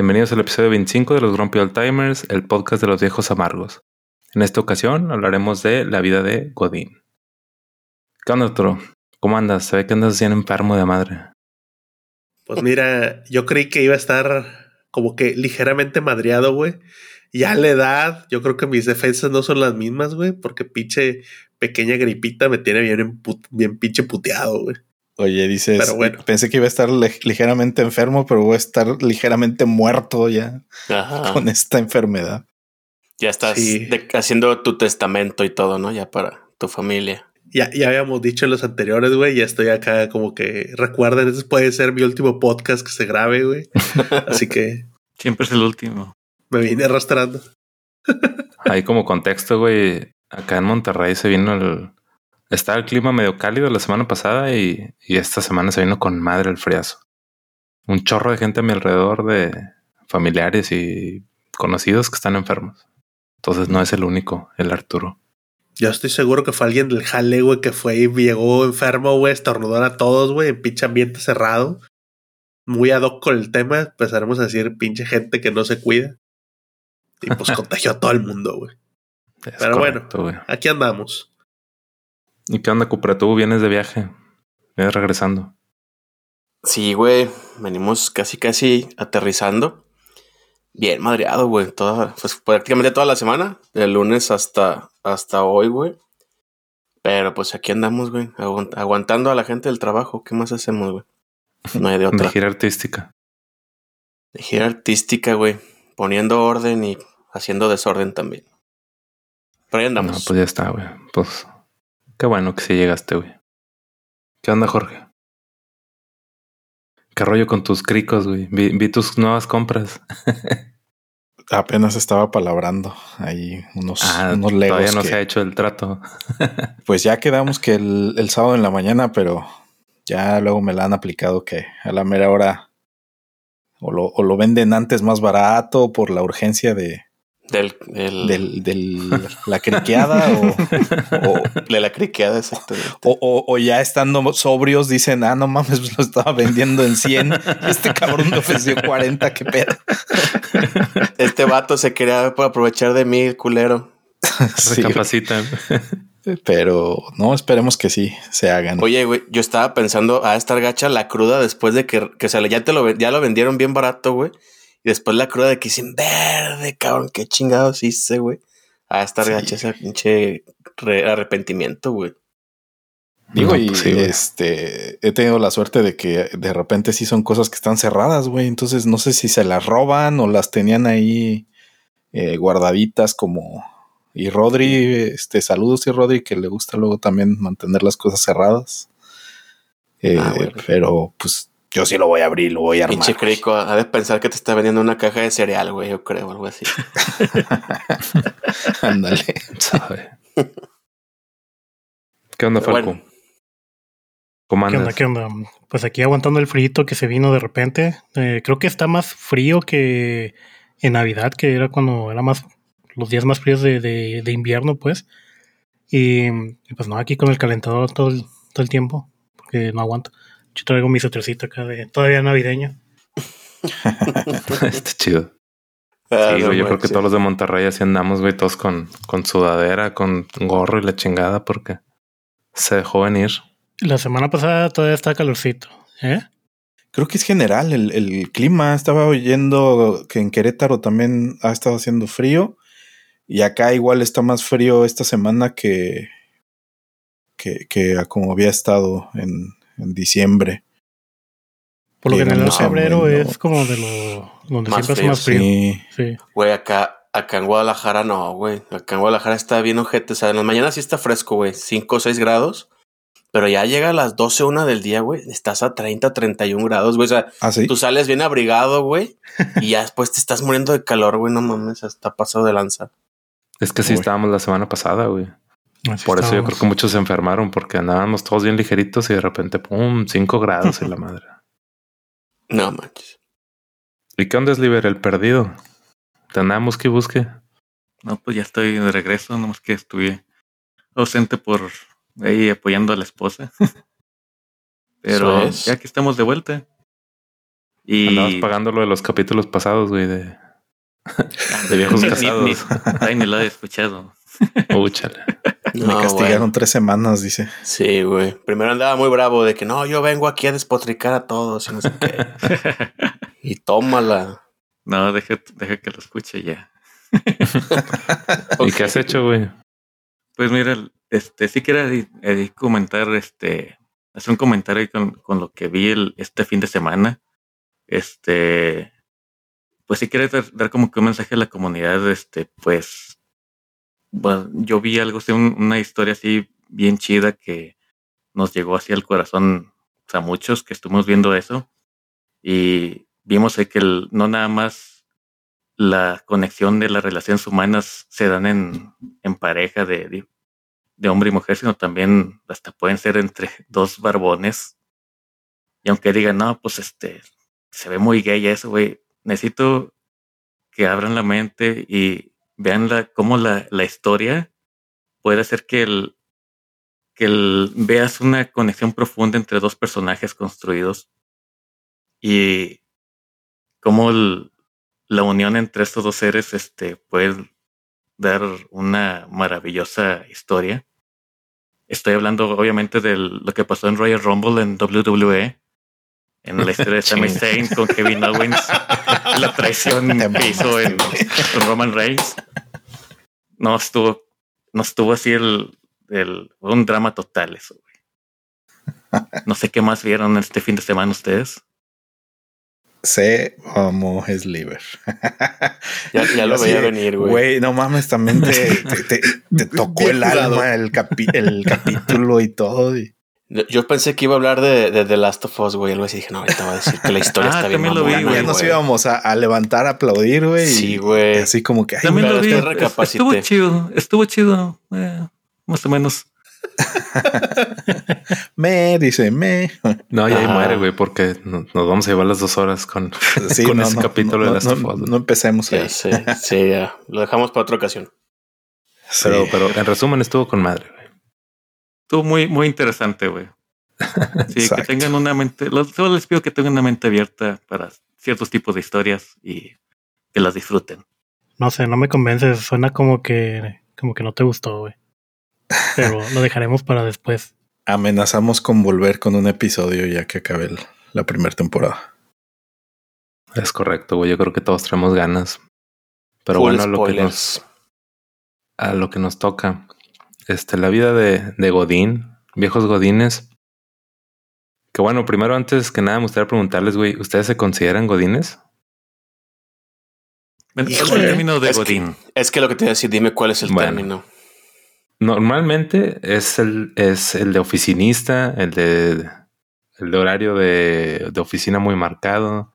Bienvenidos al episodio 25 de los Grumpy Old Timers, el podcast de los viejos amargos. En esta ocasión hablaremos de la vida de Godín. ¿Qué onda, Toro? ¿Cómo andas? Se ve que andas bien enfermo de madre. Pues mira, yo creí que iba a estar como que ligeramente madreado, güey. Ya a la edad, yo creo que mis defensas no son las mismas, güey, porque pinche pequeña gripita me tiene bien, bien pinche puteado, güey. Oye, dices, pensé que iba a estar ligeramente enfermo, pero voy a estar ligeramente muerto ya con esta enfermedad. Ya estás haciendo tu testamento y todo, ¿no? Ya para tu familia. Ya, ya habíamos dicho en los anteriores, güey. Ya estoy acá como que recuerden, este puede ser mi último podcast que se grabe, güey. Así que. Siempre es el último. Me vine arrastrando. Ahí como contexto, güey. Acá en Monterrey se vino el, estaba el clima medio cálido la semana pasada y, esta semana se vino con madre el friazo. Un chorro de gente a mi alrededor de familiares y conocidos que están enfermos. Entonces no es el único, el Arturo. Yo estoy seguro que fue alguien del jale, güey, que fue y llegó enfermo, güey, estornudó a todos, güey, en pinche ambiente cerrado. Muy ad hoc con el tema, empezaremos a decir pinche gente que no se cuida. Y pues contagió a todo el mundo, güey. Pero bueno, aquí andamos. ¿Y qué onda, Cupra? ¿Tú vienes de viaje? Vienes regresando. Sí, güey. Venimos casi, casi aterrizando. Bien madreado, güey. Toda, pues prácticamente toda la semana. De lunes hasta, hasta hoy, güey. Pero pues aquí andamos, güey. aguantando a la gente del trabajo. ¿Qué más hacemos, güey? No hay de otra. De gira artística. De gira artística, güey. Poniendo orden y haciendo desorden también. Pero ahí andamos. No, pues ya está, güey. Pues Qué bueno que sí llegaste, güey. ¿Qué onda, Jorge? ¿Qué rollo con tus cricos, güey? Vi, tus nuevas compras. Apenas estaba palabrando ahí unos, ah, unos legos. Todavía no se ha hecho el trato. pues ya quedamos que el, sábado en la mañana, pero ya luego me la han aplicado que a la mera hora o lo, o lo venden antes más barato por la urgencia de, del, del, la criqueada o, de la criqueada, exactamente. O, o, ya estando sobrios dicen, ah, no mames, pues lo estaba vendiendo en 100 este cabrón me ofreció 40, qué pedo. Este vato se quería aprovechar de mí, culero. Se capacitan. Pero no, esperemos que sí se hagan. Oye, güey, yo estaba pensando a estar gacha la cruda después de que, que se, ya te lo ya lo vendieron bien barato, güey. Y después la cruda de que dicen, verde, cabrón, qué chingados hice, güey. A estar sí. ese pinche arrepentimiento, güey. Digo, y pues este, he tenido la suerte de que de repente sí son cosas que están cerradas, güey. Entonces no sé si se las roban o las tenían ahí eh, guardaditas como. Y Rodri, este, saludos y Rodri, que le gusta luego también mantener las cosas cerradas. Eh, ah, pero pues yo sí lo voy a abrir, lo voy a armar. Pinche crico, ha de pensar que te está vendiendo una caja de cereal, güey, yo creo, algo así. Ándale, sabe. ¿Qué onda, Falco? ¿Cómo andas? ¿Qué onda? ¿Qué onda? Pues aquí aguantando el frío que se vino de repente. Eh, creo que está más frío que en Navidad, que era cuando era más los días más fríos de, de, invierno, pues. Y, pues no, aquí con el calentador todo el, todo el tiempo, porque no aguanto. Yo traigo mi suétercito acá de todavía navideño. Está chido. Ah, sí, yo creo que todos los de Monterrey así andamos, güey, todos con, con sudadera, con gorro y la chingada, porque se dejó venir. La semana pasada todavía está calorcito, ¿eh? Creo que es general el, el clima. Estaba oyendo que en Querétaro también ha estado haciendo frío. Y acá igual está más frío esta semana que, que, que como había estado en, en diciembre. Por lo en febrero es como de lo donde siempre es más frío. Sí. Güey, acá, acá en Guadalajara no, güey. Acá en Guadalajara está bien ojete. O sea, en la mañana sí está fresco, güey. 5 o 6 grados. Pero ya llega a las 12, una del día, güey. Estás a 30, 31 grados, güey. O sea, ¿Ah, tú sales bien abrigado, güey. y ya después te estás muriendo de calor, güey. No mames, está pasado de lanza. Es que sí estábamos la semana pasada, güey. Por eso yo creo que muchos se enfermaron porque andábamos todos bien ligeritos y de repente, pum, 5 grados en la madre. No manches. ¿Y qué onda es Liber, el perdido? ¿Te andamos que busque? No, pues ya estoy de regreso, nomás que estuve ausente por ahí apoyando a la esposa. Pero ya que estamos de vuelta. Y... Andabas pagando lo de los capítulos pasados, güey, de, de viejos casados. Ay, ni lo he escuchado. Úchale. Me castigaron tres semanas, dice. Sí, güey. Primero andaba muy bravo de que no, yo vengo aquí a despotricar a todos y no sé qué. y tómala. No, deja, deja que lo escuche ya. ¿Y qué has hecho, güey? Pues mira, este, sí quiero comentar, este, hacer un comentario con, con lo que vi el, este fin de semana. Este, pues sí quiero dar, como que un mensaje a la comunidad, este, pues, bueno, yo vi algo, así, una historia así bien chida que nos llegó así al corazón a muchos que estuvimos viendo eso y vimos que no nada más la conexión de las relaciones humanas se dan en, en pareja de, de hombre y mujer, sino también hasta pueden ser entre dos barbones. Y aunque digan, no, pues este, se ve muy gay eso, güey, necesito que abran la mente y vean la, cómo la, la historia puede hacer que el, que el, veas una conexión profunda entre dos personajes construidos y cómo la unión entre estos dos seres este, puede dar una maravillosa historia. Estoy hablando obviamente de lo que pasó en Royal Rumble en WWE, en la historia de Sami Zayn con Kevin Owens, la traición que hizo en, Roman Reigns. No estuvo, no estuvo así el, el un drama total eso. No sé qué más vieron este fin de semana ustedes. Se amo Sliver. Ya, ya lo veía venir, güey. Güey, no mames, también te, te, tocó el alma el, el capítulo y todo. Y... Yo pensé que iba a hablar de, de The Last of Us, güey. Algo así dije, no, ahorita va a decir que la historia ah, está bien. Lo vi, Ya nos íbamos a, a, levantar, a aplaudir, güey. Sí, güey. Así como que. También lo vi. Estuvo chido, estuvo chido. Eh, más o menos. me, dice, me. No, y ahí muere, güey, porque nos, vamos a llevar las dos horas con, con ese capítulo de Last of Us. No, empecemos ahí. Sí, sí, ya. Lo dejamos para otra ocasión. Pero, pero en resumen estuvo con madre, güey. Estuvo muy, muy interesante, güey. Sí, que tengan una mente, solo les pido que tengan una mente abierta para ciertos tipos de historias y que las disfruten. No sé, no me convences, suena como que, como que no te gustó, güey. Pero lo dejaremos para después. Amenazamos con volver con un episodio ya que acabe la primera temporada. Es correcto, güey. Yo creo que todos tenemos ganas. Pero bueno, a lo, que nos, a lo que nos toca. Este, la vida de, de Godín, viejos Godines. Que bueno, primero, antes que nada, me gustaría preguntarles, güey, ¿ustedes se consideran Godines? el término de es Godín? Que, es que lo que te voy a decir, dime cuál es el término. Normalmente es el, es el de oficinista, el de, el de horario de, de oficina muy marcado,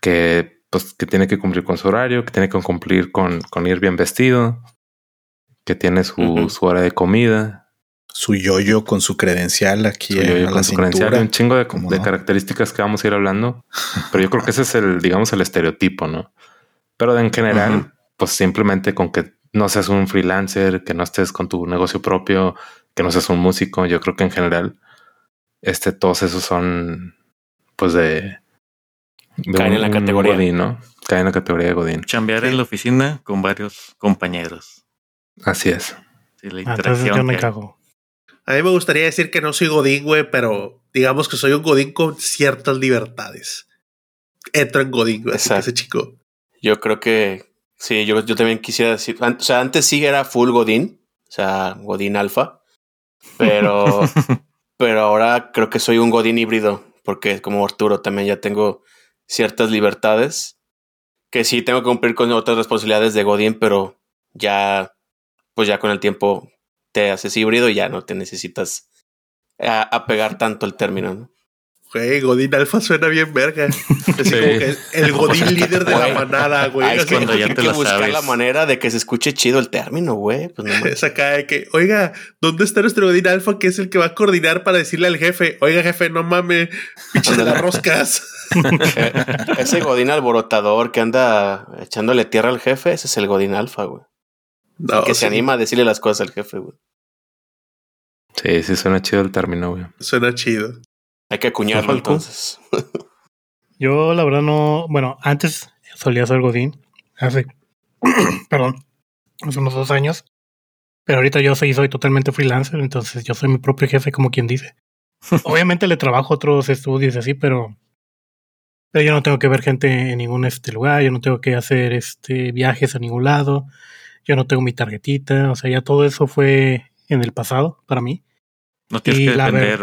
que, pues, que tiene que cumplir con su horario, que tiene que cumplir con, con ir bien vestido, que tiene su, su hora de comida. Su yoyo con su credencial aquí. Su yoyo con su credencial. un chingo de, de características que vamos a ir hablando. Pero yo creo que ese es el, digamos, el estereotipo, ¿no? Pero en general, pues simplemente con que no seas un freelancer, que no estés con tu negocio propio, que no seas un músico. Yo creo que en general, este, todos esos son, pues de, caen en la categoría Godín, ¿no? Caen en la categoría de Godín. Chambear en la oficina con varios compañeros. Así es. Sí, la ah, yo me cago. A mí me gustaría decir que no soy Godín, güey, pero digamos que soy un Godín con ciertas libertades. Entro en Godín, güey, ese chico. Yo creo que Sí, yo, yo también quisiera decir, o sea, antes sí era full Godín, o sea, Godín alfa, pero, pero ahora creo que soy un Godín híbrido, porque como Arturo también ya tengo ciertas libertades, que sí tengo que cumplir con otras responsabilidades de Godín, pero ya, pues ya con el tiempo te haces híbrido y ya no te necesitas apegar tanto el término, ¿no? Güey, Godín Alfa suena bien verga. Es como que el Godín líder de la manada, güey. es cuando ya te que buscar la manera de que se escuche chido el término, güey. Pues no es acá de que, oiga, ¿dónde está nuestro Godín Alfa que es el que va a coordinar para decirle al jefe, oiga, jefe, no mames, pinche de las roscas? ese Godín alborotador que anda echándole tierra al jefe, ese es el Godín Alfa, güey. Que se anima a decirle las cosas al jefe, güey. Sí, sí, suena chido el término, güey. Suena chido. Hay que acuñarlo entonces. Yo la verdad no, bueno, antes solía ser Godín, hace, perdón, hace unos dos años, pero ahorita yo soy, soy totalmente freelancer, entonces yo soy mi propio jefe, como quien dice. Obviamente le trabajo a otros estudios así, pero, pero yo no tengo que ver gente en ningún este lugar, yo no tengo que hacer este viajes a ningún lado, yo no tengo mi tarjetita, o sea, ya todo eso fue en el pasado para mí. No tienes que depender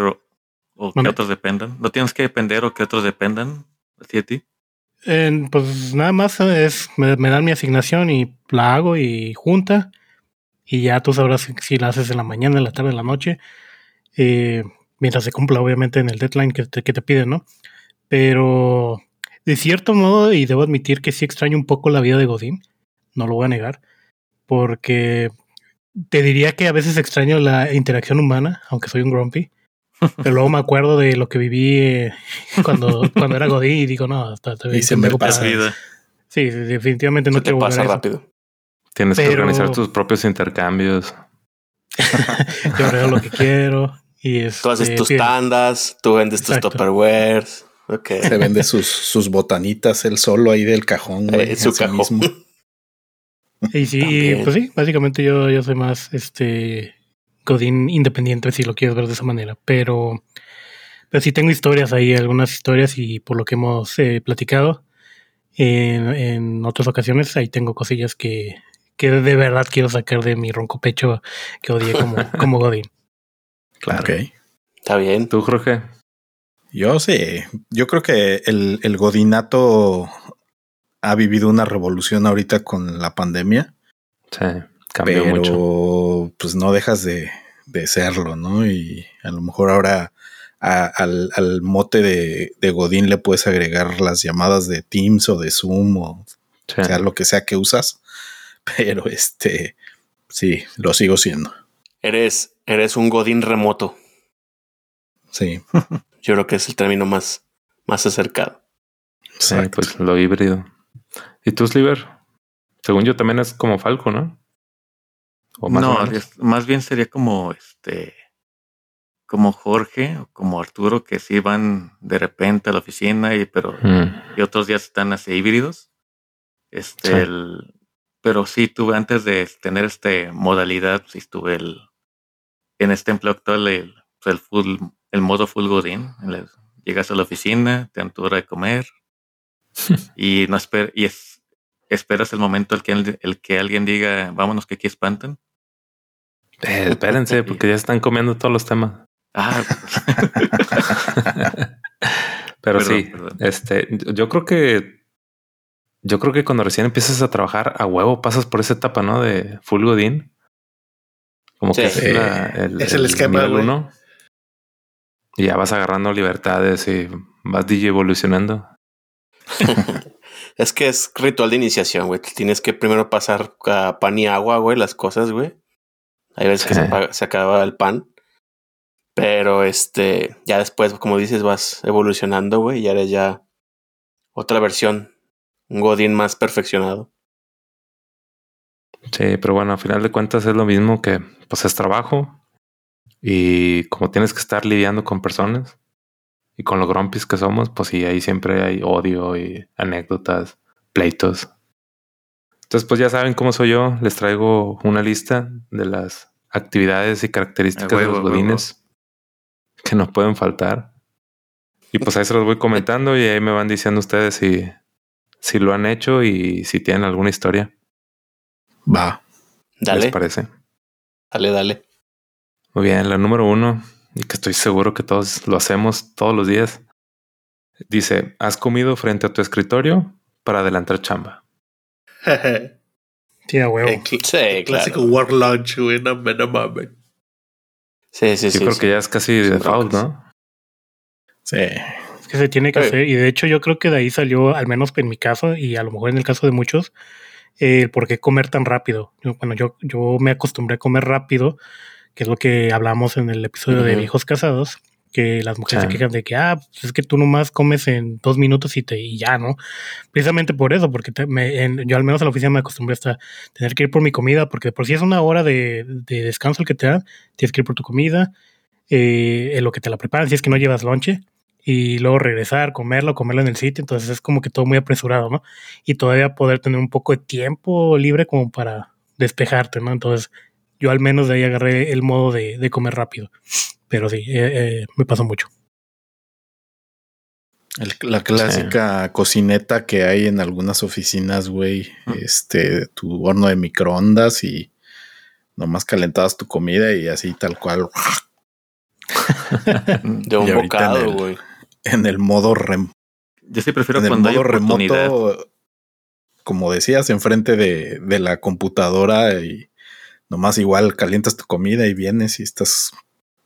o, que otros dependan. No tienes que depender o que otros dependan de ti. pues nada más es me, dan mi asignación y la hago y junta y ya tú sabrás si, la haces en la mañana, en la tarde, en la noche. Eh, mientras se cumpla obviamente en el deadline que te, que te piden, ¿no? Pero de cierto modo, y debo admitir que sí extraño un poco la vida de Godín, no lo voy a negar, porque te diría que a veces extraño la interacción humana, aunque soy un grumpy. Pero luego me acuerdo de lo que viví eh, cuando, cuando era Godín y digo, no, hasta y se me pasa vida. Sí, definitivamente no te pasa rápido. Tienes que organizar tus propios intercambios. Yo veo lo que quiero. Y tú haces este, tus tandas, tú vendes tus tupperwares. Okay. Se vende sus, sus botanitas él solo ahí del cajón. Eh, su cajón. Y sí, pues sí, básicamente yo, yo soy más este Godín independiente, si lo quieres ver de esa manera. Pero, pero sí tengo historias ahí, algunas historias, y por lo que hemos eh, platicado en, en, otras ocasiones, ahí tengo cosillas que, que de verdad quiero sacar de mi ronco pecho que odié como, como Godín. Claro. Está bien. ¿Tú, Jorge? Yo sí. Yo creo que el, el Godinato ha vivido una revolución ahorita con la pandemia. Sí, cambió pero, mucho. Pues no dejas de, de, serlo, ¿no? Y a lo mejor ahora al, al, mote de, de, Godín le puedes agregar las llamadas de Teams o de Zoom o sea lo que sea que usas. Pero este, sí, lo sigo siendo. Eres, eres un Godín remoto. Sí. Yo creo que es el término más, más acercado. Sí, pues lo híbrido. ¿Y tú, Sliver? Según yo también es como Falco, ¿no? no, más bien sería como este como Jorge o como Arturo que sí van de repente a la oficina y pero mm. y otros días están así híbridos. Este el, pero sí tuve antes de tener este modalidad, sí estuve el en este empleo actual el, el full el modo full godín. Llegas a la oficina, te dan tu hora de comer, y no esper y es, esperas el momento el que, el que alguien diga, vámonos que aquí espantan. Eh, espérense, porque ya están comiendo todos los temas. Ah, pero sí, este, yo creo que yo creo que cuando recién empiezas a trabajar a huevo pasas por esa etapa, ¿no? De full godín. Como que es, el, es el, esquema uno. Y ya vas agarrando libertades y vas DJ evolucionando. es que es ritual de iniciación, güey. Tienes que primero pasar a pan y agua, güey, las cosas, güey. Hay veces que se, acaba el pan. Pero este, ya después, como dices, vas evolucionando, güey, y eres ya otra versión, un Godín más perfeccionado. Sí, pero bueno, al final de cuentas es lo mismo que, pues es trabajo. Y como tienes que estar lidiando con personas, y con los grumpis que somos, pues sí, ahí siempre hay odio y anécdotas, pleitos. Entonces, pues ya saben cómo soy yo. Les traigo una lista de las actividades y características de los godines que no pueden faltar. Y pues ahí se los voy comentando y ahí me van diciendo ustedes si, si lo han hecho y si tienen alguna historia. Va. Dale. ¿Les parece? Dale, dale. Muy bien, la número uno y que estoy seguro que todos lo hacemos todos los días. Dice, ¿has comido frente a tu escritorio para adelantar chamba? sí, huevo. sí, clásico work lunch, güey, no, mames. Sí, sí, sí. Yo creo que ya es casi default, ¿no? Sí. Es que se tiene que hacer. Y de hecho, yo creo que de ahí salió, al menos en mi caso, y a lo mejor en el caso de muchos, el por qué comer tan rápido. Bueno, yo, yo me acostumbré a comer rápido que es lo que hablamos en el episodio de Viejos Casados, que las mujeres se quejan de que, ah, pues es que tú nomás comes en dos minutos y, te, y ya, ¿no? Precisamente por eso, porque yo al menos en la oficina me acostumbré hasta tener que ir por mi comida, porque por si es una hora de, descanso el que te dan, tienes que ir por tu comida, eh, en lo que te la preparan, si es que no llevas lonche, y luego regresar, comerlo, comerlo en el sitio, entonces es como que todo muy apresurado, ¿no? Y todavía poder tener un poco de tiempo libre como para despejarte, ¿no? Entonces yo al menos de ahí agarré el modo de, comer rápido, pero sí, eh, eh, me pasó mucho. la clásica cocineta que hay en algunas oficinas, güey, este, tu horno de microondas y nomás calentabas tu comida y así tal cual. de un bocado, güey en el modo rem. Yo sí prefiero cuando hay remoto, como decías, enfrente de, de la computadora y nomás igual calientas tu comida y vienes y estás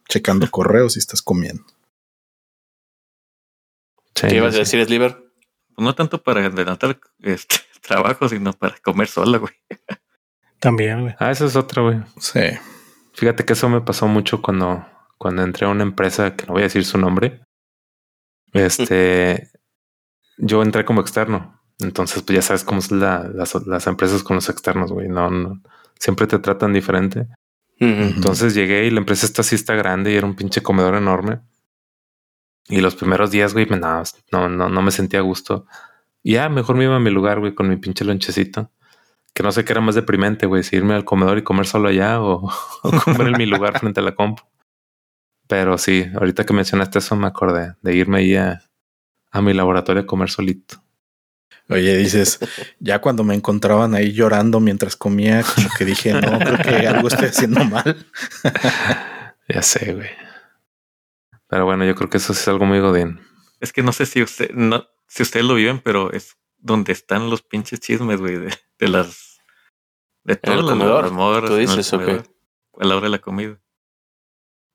checando correos y estás comiendo. ¿Qué ibas a decir, Sliver? Pues no tanto para adelantar este trabajo, sino para comer sola, güey. También, güey. Ah, eso es otra, güey. Sí. Fíjate que eso me pasó mucho cuando, cuando entré a una empresa que no voy a decir su nombre. Este, yo entré como externo. Entonces, pues ya sabes cómo son las, empresas con los externos, güey. No, siempre te tratan diferente. Entonces llegué y la empresa esta sí está grande y era un pinche comedor enorme. Y los primeros días, güey, no, no, no, me sentía a gusto. Y ya, mejor me iba a mi lugar, güey, con mi pinche lonchecito. Que no sé qué era más deprimente, güey, si irme al comedor y comer solo allá o, o comer en mi lugar frente a la compu. Pero sí, ahorita que mencionaste eso me acordé de irme ahí a, mi laboratorio a comer solito. Oye, dices, ya cuando me encontraban ahí llorando mientras comía, como que dije, no, creo que algo estoy haciendo mal. ya sé, güey. Pero bueno, yo creo que eso es algo muy godín. Es que no sé si usted, no, si ustedes lo viven, pero es donde están los pinches chismes, güey, de, las de todo el comedor. Tú dices, ok. A la hora de la comida.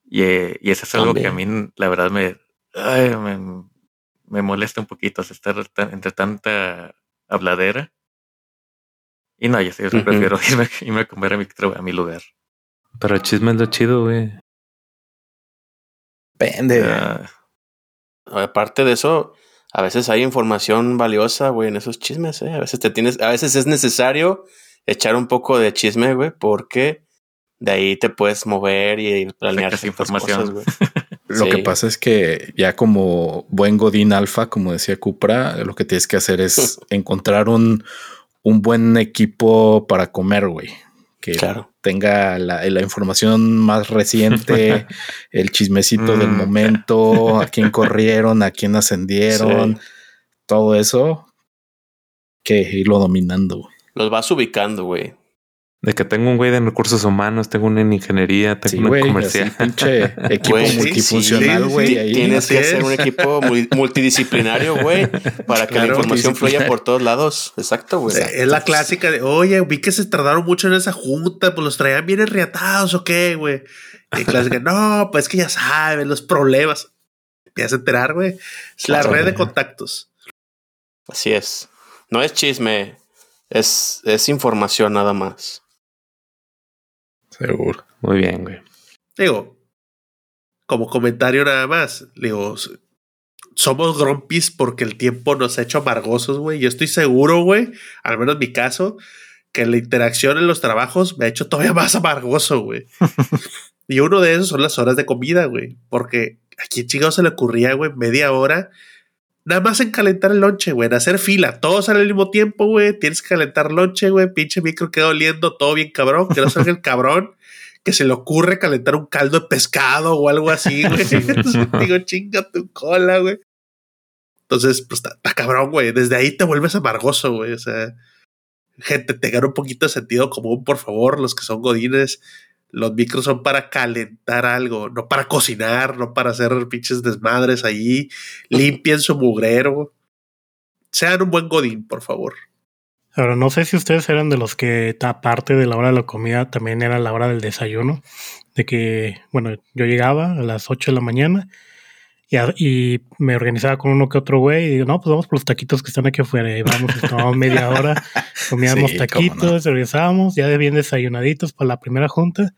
Y, eh, y eso es algo que a mí, la verdad, me, me, molesta un poquito, estar entre tanta habladera. Y no, yo, sí, prefiero irme, a comer a mi, a mi lugar. Pero el chisme es lo chido, güey. Depende. aparte de eso, a veces hay información valiosa, güey, en esos chismes, ¿eh? A veces te tienes, a veces es necesario echar un poco de chisme, güey, porque de ahí te puedes mover y planear información. lo que pasa es que ya como buen Godín Alfa, como decía Cupra, lo que tienes que hacer es encontrar un, un buen equipo para comer, güey. Que tenga la, información más reciente, el chismecito del mm. momento, a quién corrieron, a quién ascendieron, todo eso, que irlo dominando. Los vas ubicando, güey. De que tengo un güey de recursos humanos, tengo una en ingeniería, tengo un comercial. pinche equipo multifuncional, güey. Tienes que ser un equipo multidisciplinario, güey, para que la información fluya por todos lados. Exacto, güey. es la clásica de, oye, vi que se tardaron mucho en esa junta, pues los traían bien enriatados o qué, güey. Y clásica, no, pues que ya saben los problemas. Empiezas a enterar, güey. Es la red de contactos. Así es. No es chisme, es, es información nada más. Seguro. Muy bien, güey. Digo, como comentario nada más, digo, somos grumpis porque el tiempo nos ha hecho amargosos, güey. Yo estoy seguro, güey, al menos en mi caso, que la interacción en los trabajos me ha hecho todavía más amargoso, güey. y uno de esos son las horas de comida, güey. Porque aquí en chingado se le ocurría, güey, media hora. Nada más en calentar el lonche, güey, en hacer fila, todos al mismo tiempo, güey. Tienes que calentar lonche, güey. Pinche micro queda oliendo todo bien cabrón. Que no salga el cabrón que se le ocurre calentar un caldo de pescado o algo así, güey. digo, chinga tu cola, güey. Entonces, pues está cabrón, güey. Desde ahí te vuelves amargoso, güey. O sea, gente, tengan un poquito de sentido común, por favor, los que son godines. Los micros son para calentar algo, no para cocinar, no para hacer pinches desmadres ahí. Limpien su mugrero. Sean un buen godín, por favor. Ahora, no sé si ustedes eran de los que, aparte de la hora de la comida, también era la hora del desayuno. De que, bueno, yo llegaba a las 8 de la mañana y, me organizaba con uno que otro güey y digo, no, pues vamos por los taquitos que están aquí afuera. Y vamos, tomábamos media hora, comíamos taquitos, regresábamos, ya de bien desayunaditos para la primera junta.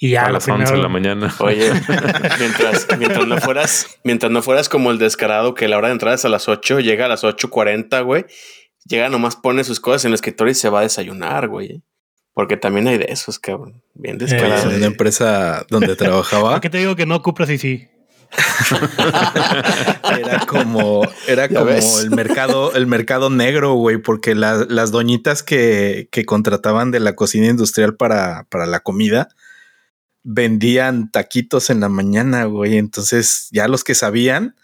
Y ya a las 11 de la mañana. Oye, mientras, mientras, no fueras, mientras no fueras como el descarado que la hora de entrada es a las 8, llega a las 8.40, güey, llega nomás pone sus cosas en el escritorio y se va a desayunar, güey. Porque también hay de esos, cabrón. Bien descarado. en una empresa donde trabajaba. ¿Por qué te digo que no Cupra sí sí? era como, era como el mercado, el mercado negro, güey, porque las doñitas que, que, contrataban de la cocina industrial para, para la comida vendían taquitos en la mañana, güey. Entonces, ya los que sabían,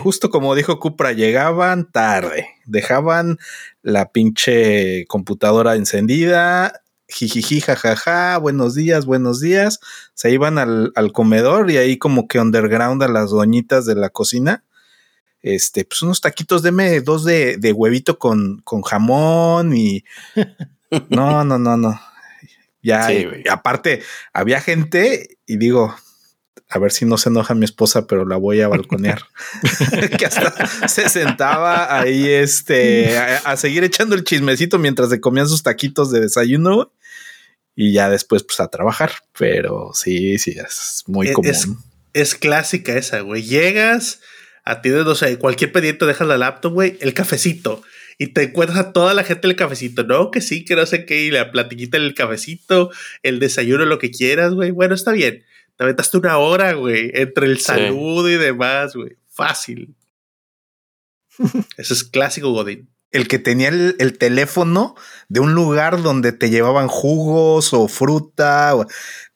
justo como dijo Cupra, llegaban tarde, dejaban la pinche computadora encendida, jijiji, jajaja, buenos días, buenos días. Se iban al, comedor y ahí como que underground a las doñitas de la cocina. Este, pues unos taquitos, deme dos de, de huevito con, con jamón y... No, no, no, no. Ya, aparte, había gente y digo, a ver si no se enoja mi esposa, pero la voy a balconear. que hasta se sentaba ahí este a, seguir echando el chismecito mientras se comían sus taquitos de desayuno y ya después pues a trabajar. Pero sí, sí, es muy común. Es, clásica esa, güey. Llegas, a ti no sé, cualquier pendiente dejas la laptop, güey, el cafecito. Y te encuentras a toda la gente el cafecito. No, que sí, que no sé qué. Y la platiquita el cafecito, el desayuno, lo que quieras, güey. Bueno, está bien te aventaste una hora, güey, entre el saludo y demás, güey. Fácil. Eso es clásico, Godín. El que tenía el, teléfono de un lugar donde te llevaban jugos o fruta. O,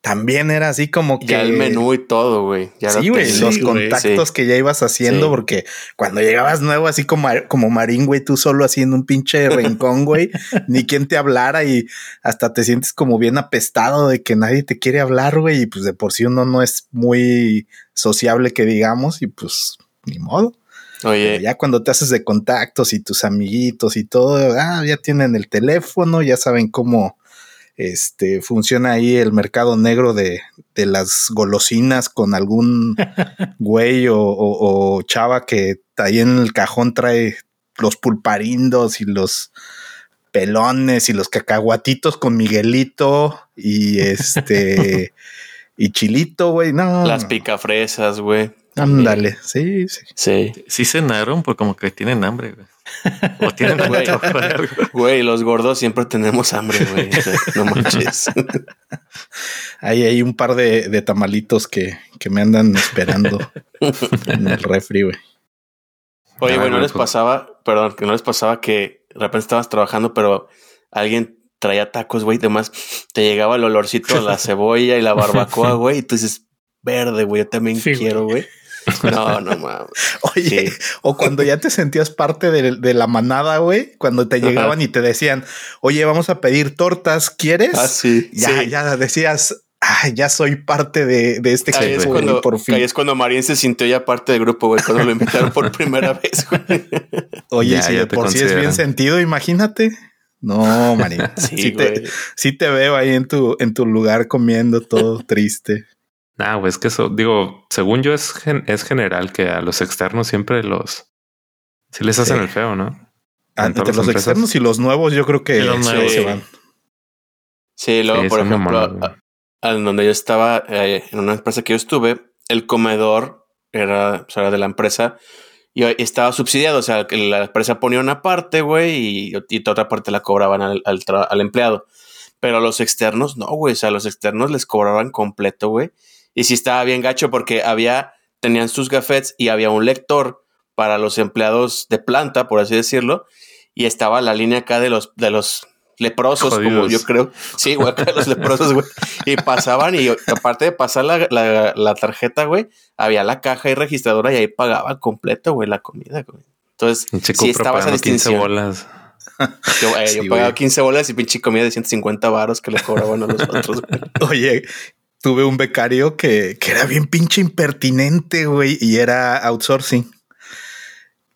también era así como que. Ya el menú y todo, güey. sí, güey. Los contactos que ya ibas haciendo, porque cuando llegabas nuevo, así como, como Marín, güey, tú solo haciendo un pinche rincón, güey, ni quien te hablara y hasta te sientes como bien apestado de que nadie te quiere hablar, güey. Y pues de por sí uno no es muy sociable, que digamos, y pues ni modo. Oye. ya cuando te haces de contactos y tus amiguitos y todo, ah, ya tienen el teléfono, ya saben cómo este, funciona ahí el mercado negro de, de las golosinas con algún güey o, chava que ahí en el cajón trae los pulparindos y los pelones y los cacahuatitos con Miguelito y este y chilito, güey, no. Las picafresas, güey. Ándale, sí, sí. Sí. Sí cenaron, pues como que tienen hambre, güey. O tienen güey, güey, los gordos siempre tenemos hambre, güey. no manches. Ahí hay un par de, tamalitos que, que, me andan esperando en el refri, güey. Oye, güey, no les pues. pasaba, perdón, que no les pasaba que de repente estabas trabajando, pero alguien traía tacos, güey, demás te llegaba el olorcito a la cebolla y la barbacoa, güey, y tú dices, verde, güey, yo también quiero, güey. No, no mames. Oye, o cuando ya te sentías parte de, la manada, güey, cuando te llegaban y te decían, oye, vamos a pedir tortas, ¿quieres? Ah, sí. Ya, ya decías, ah, ya soy parte de, este ahí es cuando, por fin. Ahí es cuando Marín se sintió ya parte del grupo, güey, cuando lo invitaron por primera vez, güey. Oye, si por si es bien sentido, imagínate. No, Marín. sí, te, sí te veo ahí en tu, en tu lugar comiendo todo triste. Ah, pues es que eso, digo, según yo es, es general que a los externos siempre los... Sí les hacen el feo, ¿no? Ah, entre los externos y los nuevos yo creo que sí, se van. Sí, luego, por ejemplo, en donde yo estaba, eh, en una empresa que yo estuve, el comedor era, o sea, de la empresa y estaba subsidiado, o sea, que la empresa ponía una parte, güey, y, y otra parte la cobraban al, al, al empleado. Pero a los externos, no, güey, o sea, a los externos les cobraban completo, güey. Y sí estaba bien gacho porque había, tenían sus gafetes y había un lector para los empleados de planta, por así decirlo. Y estaba la línea acá de los, de los leprosos, como yo creo. Sí, güey, acá de los leprosos, güey. Y pasaban y aparte de pasar la, la, tarjeta, güey, había la caja y registradora y ahí pagaba completo, güey, la comida, güey. Entonces, sí estaba esa distinción. 15 bolas. Yo, eh, pagaba 15 bolas y pinche comida de 150 varos que le cobraban a los otros. Güey. Oye, tuve un becario que, que era bien pinche impertinente, güey, y era outsourcing.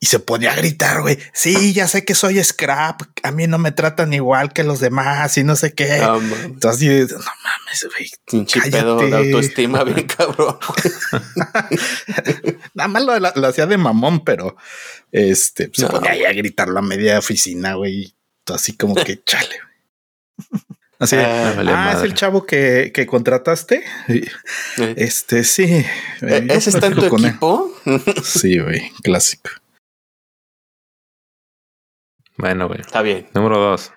Y se ponía a gritar, güey. Sí, ya sé que soy scrap. A mí no me tratan igual que los demás y no sé qué. Entonces, no mames, güey. Pinche pedo de autoestima, bien cabrón. Nada más lo, hacía de mamón, pero este se ponía ahí a gritar la media oficina, güey. Así como que chale. Así, ah, ah es el chavo que, que contrataste. Este, sí. ¿E-, ¿Ese está en tu equipo? sí, güey, clásico. Bueno, güey. Está bien. Número dos.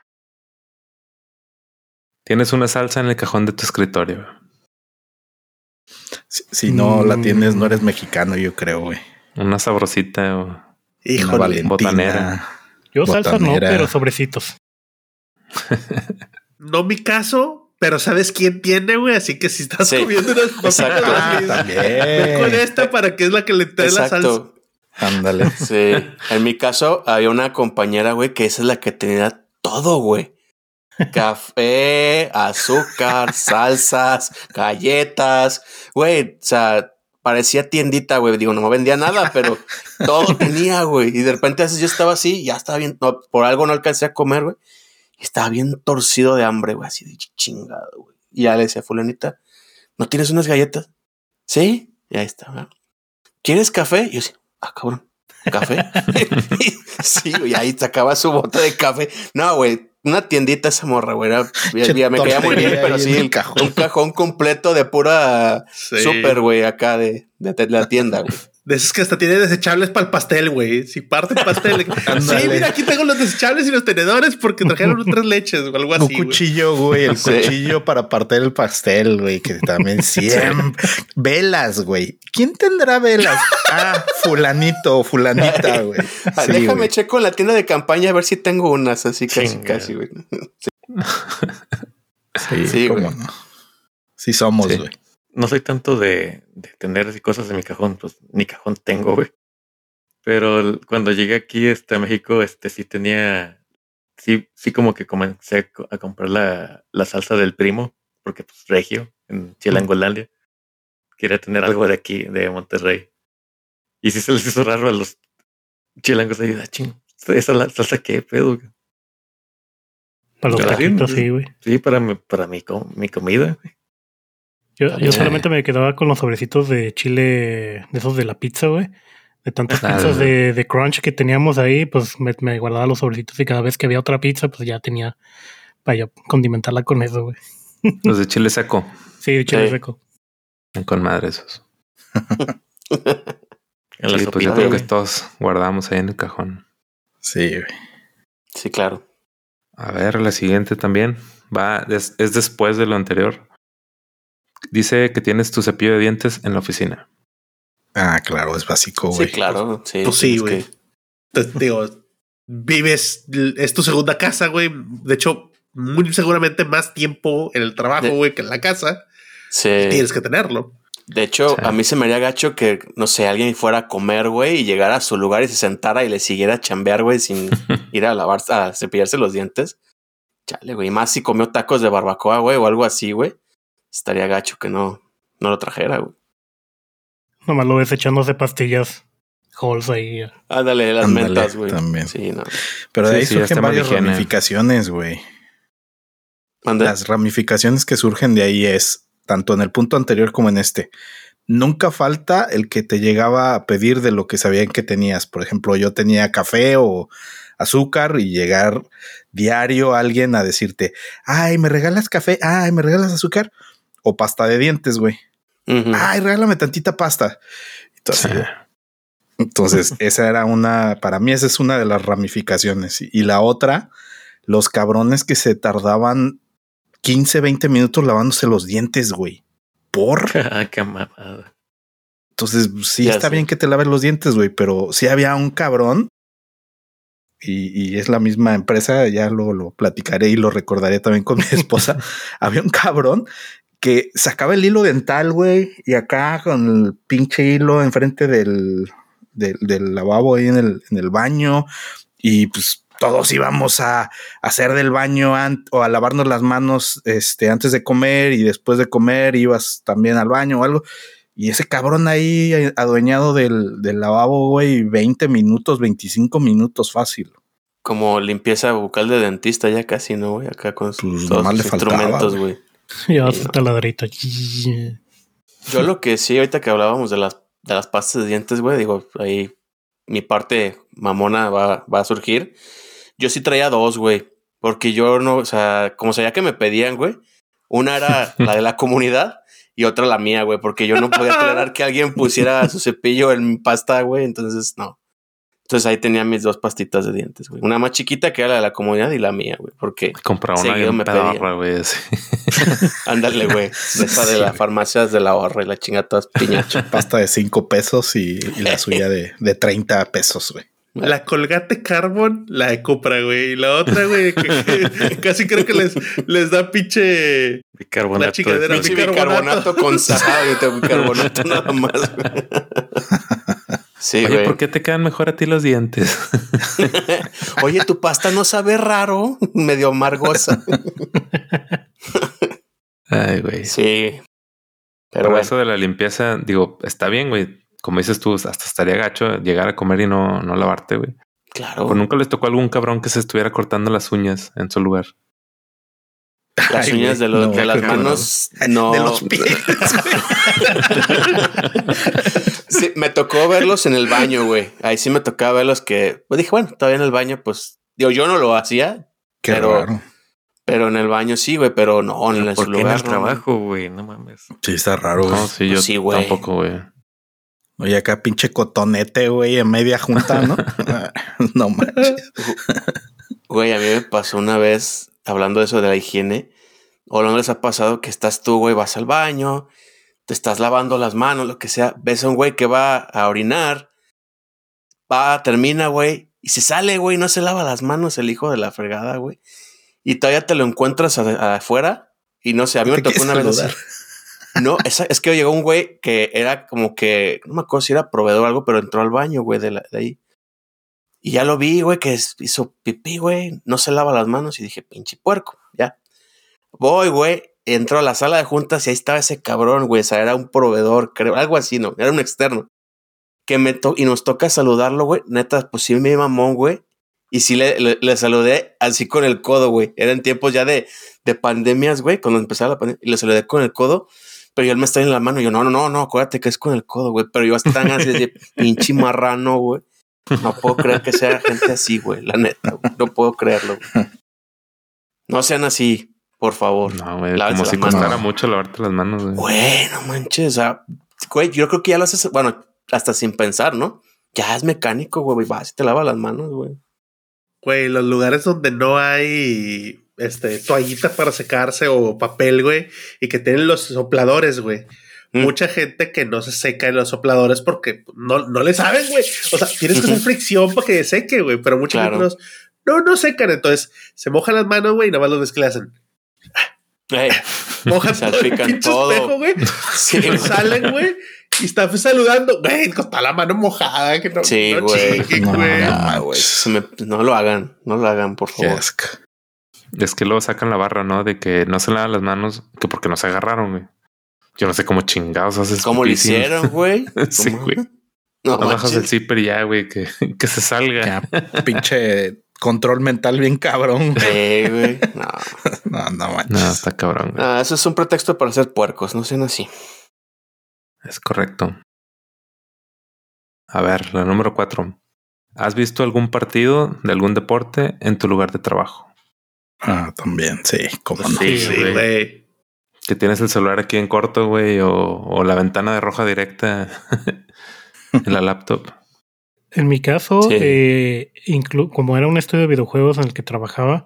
Tienes una salsa en el cajón de tu escritorio. Si, no la tienes, no eres mexicano, yo creo, güey. Una sabrosita o Híjole, botanera. Yo salsa no, pero sobrecitos. no mi caso, pero ¿sabes quién tiene, güey? Así que si estás comiendo unas papitas, también. con esta para que es la que le trae la salsa. Ándale. Sí. En mi caso, había una compañera, güey, que esa es la que tenía todo, güey. Café, azúcar, salsas, galletas, güey, o sea, parecía tiendita, güey. Digo, no me vendía nada, pero todo tenía, güey. Y de repente a veces yo estaba así, ya estaba bien, por algo no alcancé a comer, güey. Estaba bien torcido de hambre, güey, así de chingado, güey. Y ya le decía, fulanita, ¿no tienes unas galletas? Sí, y ahí está, ¿Quieres café? Y yo sí, ah, cabrón, ¿café? sí, güey, ahí sacaba su bote de café. No, güey, una tiendita esa morra, güey. me caía muy bien, pero sí, un cajón completo de pura super, güey, acá de, de, la tienda, güey. De esos que hasta tiene desechables para el pastel, güey. Si parte el pastel. sí, mira, aquí tengo los desechables y los tenedores porque trajeron tres leches o algo así. Un cuchillo, güey. El cuchillo para partir el pastel, güey. Que también siempre. velas, güey. ¿Quién tendrá velas? Ah, fulanito o fulanita, güey. Ah, déjame checo en la tienda de campaña a ver si tengo unas así casi, casi, güey. Sí, sí, cómo no. Sí somos, güey no soy tanto de, de tener cosas en mi cajón, pues ni cajón tengo, güey. Pero cuando llegué aquí este, a México, este sí tenía, sí, sí como que comencé a comprar la, la salsa del primo, porque pues regio, en Chilangolandia. Quería tener algo de aquí, de Monterrey. Y sí se les hizo raro a los chilangos ahí, ah, ching, esa la salsa qué pedo. Para los taquitos, sí, güey. Sí, para mi, para mi, mi comida, güey. Yo, yo, solamente me quedaba con los sobrecitos de chile, de esos de la pizza, güey. De tantas pizzas de, de, crunch que teníamos ahí, pues me, me, guardaba los sobrecitos y cada vez que había otra pizza, pues ya tenía para condimentarla con eso, güey. Los de chile seco. Sí, de chile seco. Con madre esos. sí, pues yo creo que todos guardamos ahí en el cajón. Sí, güey. Sí, claro. A ver, la siguiente también va, es después de lo anterior. Dice que tienes tu cepillo de dientes en la oficina. Ah, claro, es básico, güey. Sí, claro. Sí, pues sí, güey. Digo, vives, es tu segunda casa, güey. De hecho, muy seguramente más tiempo en el trabajo, güey, que en la casa. Sí. Tienes que tenerlo. De hecho, a mí se me haría gacho que, no sé, alguien fuera a comer, güey, y llegara a su lugar y se sentara y le siguiera a chambear, güey, sin ir a lavar, a cepillarse los dientes. Chale, güey. Más si comió tacos de barbacoa, güey, o algo así, güey estaría gacho que no, no lo trajera, güey. Nomás lo ves echándose pastillas Halls ahí. Ándale, las mentas, güey. También. Sí, no. Pero de ahí surgen varias ramificaciones, güey. Las ramificaciones que surgen de ahí es, tanto en el punto anterior como en este, nunca falta el que te llegaba a pedir de lo que sabían que tenías. Por ejemplo, yo tenía café o azúcar y llegar diario a alguien a decirte, ay, ¿me regalas café? Ay, ¿me regalas azúcar? O pasta de dientes, güey. Ay, regálame tantita pasta. Entonces, entonces esa era una, para mí esa es una de las ramificaciones. Y la otra, los cabrones que se tardaban 15, 20 minutos lavándose los dientes, güey. Por. Ah, qué mamada. Entonces, sí está bien que te laves los dientes, güey, pero sí había un cabrón y, y, es la misma empresa, ya lo, lo platicaré y lo recordaré también con mi esposa. había un cabrón que sacaba el hilo dental, güey, y acá con el pinche hilo enfrente del, del, lavabo ahí en el, en el baño, y pues todos íbamos a, hacer del baño o a lavarnos las manos este, antes de comer y después de comer ibas también al baño o algo. Y ese cabrón ahí adueñado del, del lavabo, güey, 20 minutos, 25 minutos fácil. Como limpieza bucal de dentista ya casi, ¿no, güey? Acá con sus pues instrumentos, güey. Ya sí, taladrito. Yo lo que sí, ahorita que hablábamos de las, de las pastas de dientes, güey, digo, ahí mi parte mamona va, va a surgir. Yo sí traía dos, güey. Porque yo no, o sea, como sabía que me pedían, güey. Una era la de la comunidad y otra la mía, güey. Porque yo no podía tolerar que alguien pusiera su cepillo en mi pasta, güey. Entonces, no. Entonces ahí tenía mis dos pastitas de dientes, güey. Una más chiquita que era la de la comunidad y la mía, güey. Porque compraba una me pedía. güey. Ándale, güey. Esa de las farmacias de la ahorra y la chinga todas piñacha. Pasta de cinco pesos y, la suya de, de 30 pesos, güey. La Colgate Carbon, la de Cupra, güey. Y la otra, güey, que, casi creo que les, les da pinche. Bicarbonato. La chiquedera. Pinche bicarbonato, con sal, bicarbonato nada más, Sí, Oye, ¿por qué te quedan mejor a ti los dientes? Oye, tu pasta no sabe raro, medio amargosa. Ay, güey. Sí. Pero, eso de la limpieza, digo, está bien, güey como dices tú, hasta estaría gacho llegar a comer y no, no lavarte, güey. Claro. O nunca les tocó algún cabrón que se estuviera cortando las uñas en su lugar. Las uñas de, los, de las manos, no. De los pies. Sí, me tocó verlos en el baño, güey. Ahí sí me tocaba verlos que, pues dije, bueno, todavía en el baño, pues, digo, yo no lo hacía. Qué pero, raro. Pero en el baño sí, güey, pero no, en el lugar. En el trabajo, güey, no mames. Sí, está raro, güey. No, sí, yo sí, tampoco, güey. Oye, acá pinche cotonete, güey, en media junta, ¿no? no manches. Güey, a mí me pasó una vez, hablando de eso de la higiene, o no les ha pasado que estás tú, güey, vas al baño, te estás lavando las manos, lo que sea, ves a un güey que va a orinar, va, termina, güey, y se sale, güey, no se lava las manos el hijo de la fregada, güey. Y todavía te lo encuentras afuera, y no sé, a mí me tocó una vez no, es, es, que llegó un güey que era como que, no me acuerdo si era proveedor o algo, pero entró al baño, güey, de, de ahí. Y ya lo vi, güey, que hizo pipí, güey, no se lava las manos y dije, pinche puerco, ya. Voy, güey, entró a la sala de juntas y ahí estaba ese cabrón, güey, o sea, era un proveedor, creo, algo así, ¿no? Era un externo. Que me to y nos toca saludarlo, güey, neta, pues sí me mamón, güey. Y sí le, le, saludé así con el codo, güey. Eran tiempos ya de, de pandemias, güey, cuando empezaba la pandemia. Y le saludé con el codo pero yo él me está en la mano. Y yo, no, no, no, no, acuérdate que es con el codo, güey. Pero yo tan así de pinche marrano, güey. No puedo creer que sea gente así, güey. La neta, güey. No puedo creerlo. No sean así, por favor. No, güey. Como si costara mucho lavarte las manos, güey. Bueno, manches. O sea, güey, yo creo que ya lo haces, bueno, hasta sin pensar, ¿no? Ya es mecánico, güey. Vas y te lava las manos, güey. Güey, los lugares donde no hay este, toallita para secarse o papel, güey, y que tienen los sopladores, güey. Mm. Mucha gente que no se seca en los sopladores porque no, no le saben, güey. O sea, tienes que hacer fricción para que seque, güey, pero muchos claro. no, no secan. Entonces se mojan las manos, güey, y nada más los ves que le hacen. Hey, mojan todo el pinche espejo, güey. Sí, salen, güey. Y está saludando, güey, con toda la mano mojada. Que no, sí, güey. No, no, no, lo hagan, no lo hagan, por favor. Es que luego sacan la barra, ¿no? De que no se lavan las manos, que porque no se agarraron, güey. Yo no sé cómo chingados haces. ¿Cómo lo hicieron, güey? sí, güey. No, no bajas el zipper ya, güey, que, que se salga. pinche control mental bien cabrón. Sí, güey. No. no, no manches. No, está cabrón. Güey. Ah, eso es un pretexto para ser puercos, no sean así. Es correcto. A ver, la número cuatro. ¿Has visto algún partido de algún deporte en tu lugar de trabajo? Ah, también, sí, como no. Sí, güey. Que tienes el celular aquí en corto, güey, o, o la ventana de roja directa en la laptop. En mi caso, eh, como era un estudio de videojuegos en el que trabajaba,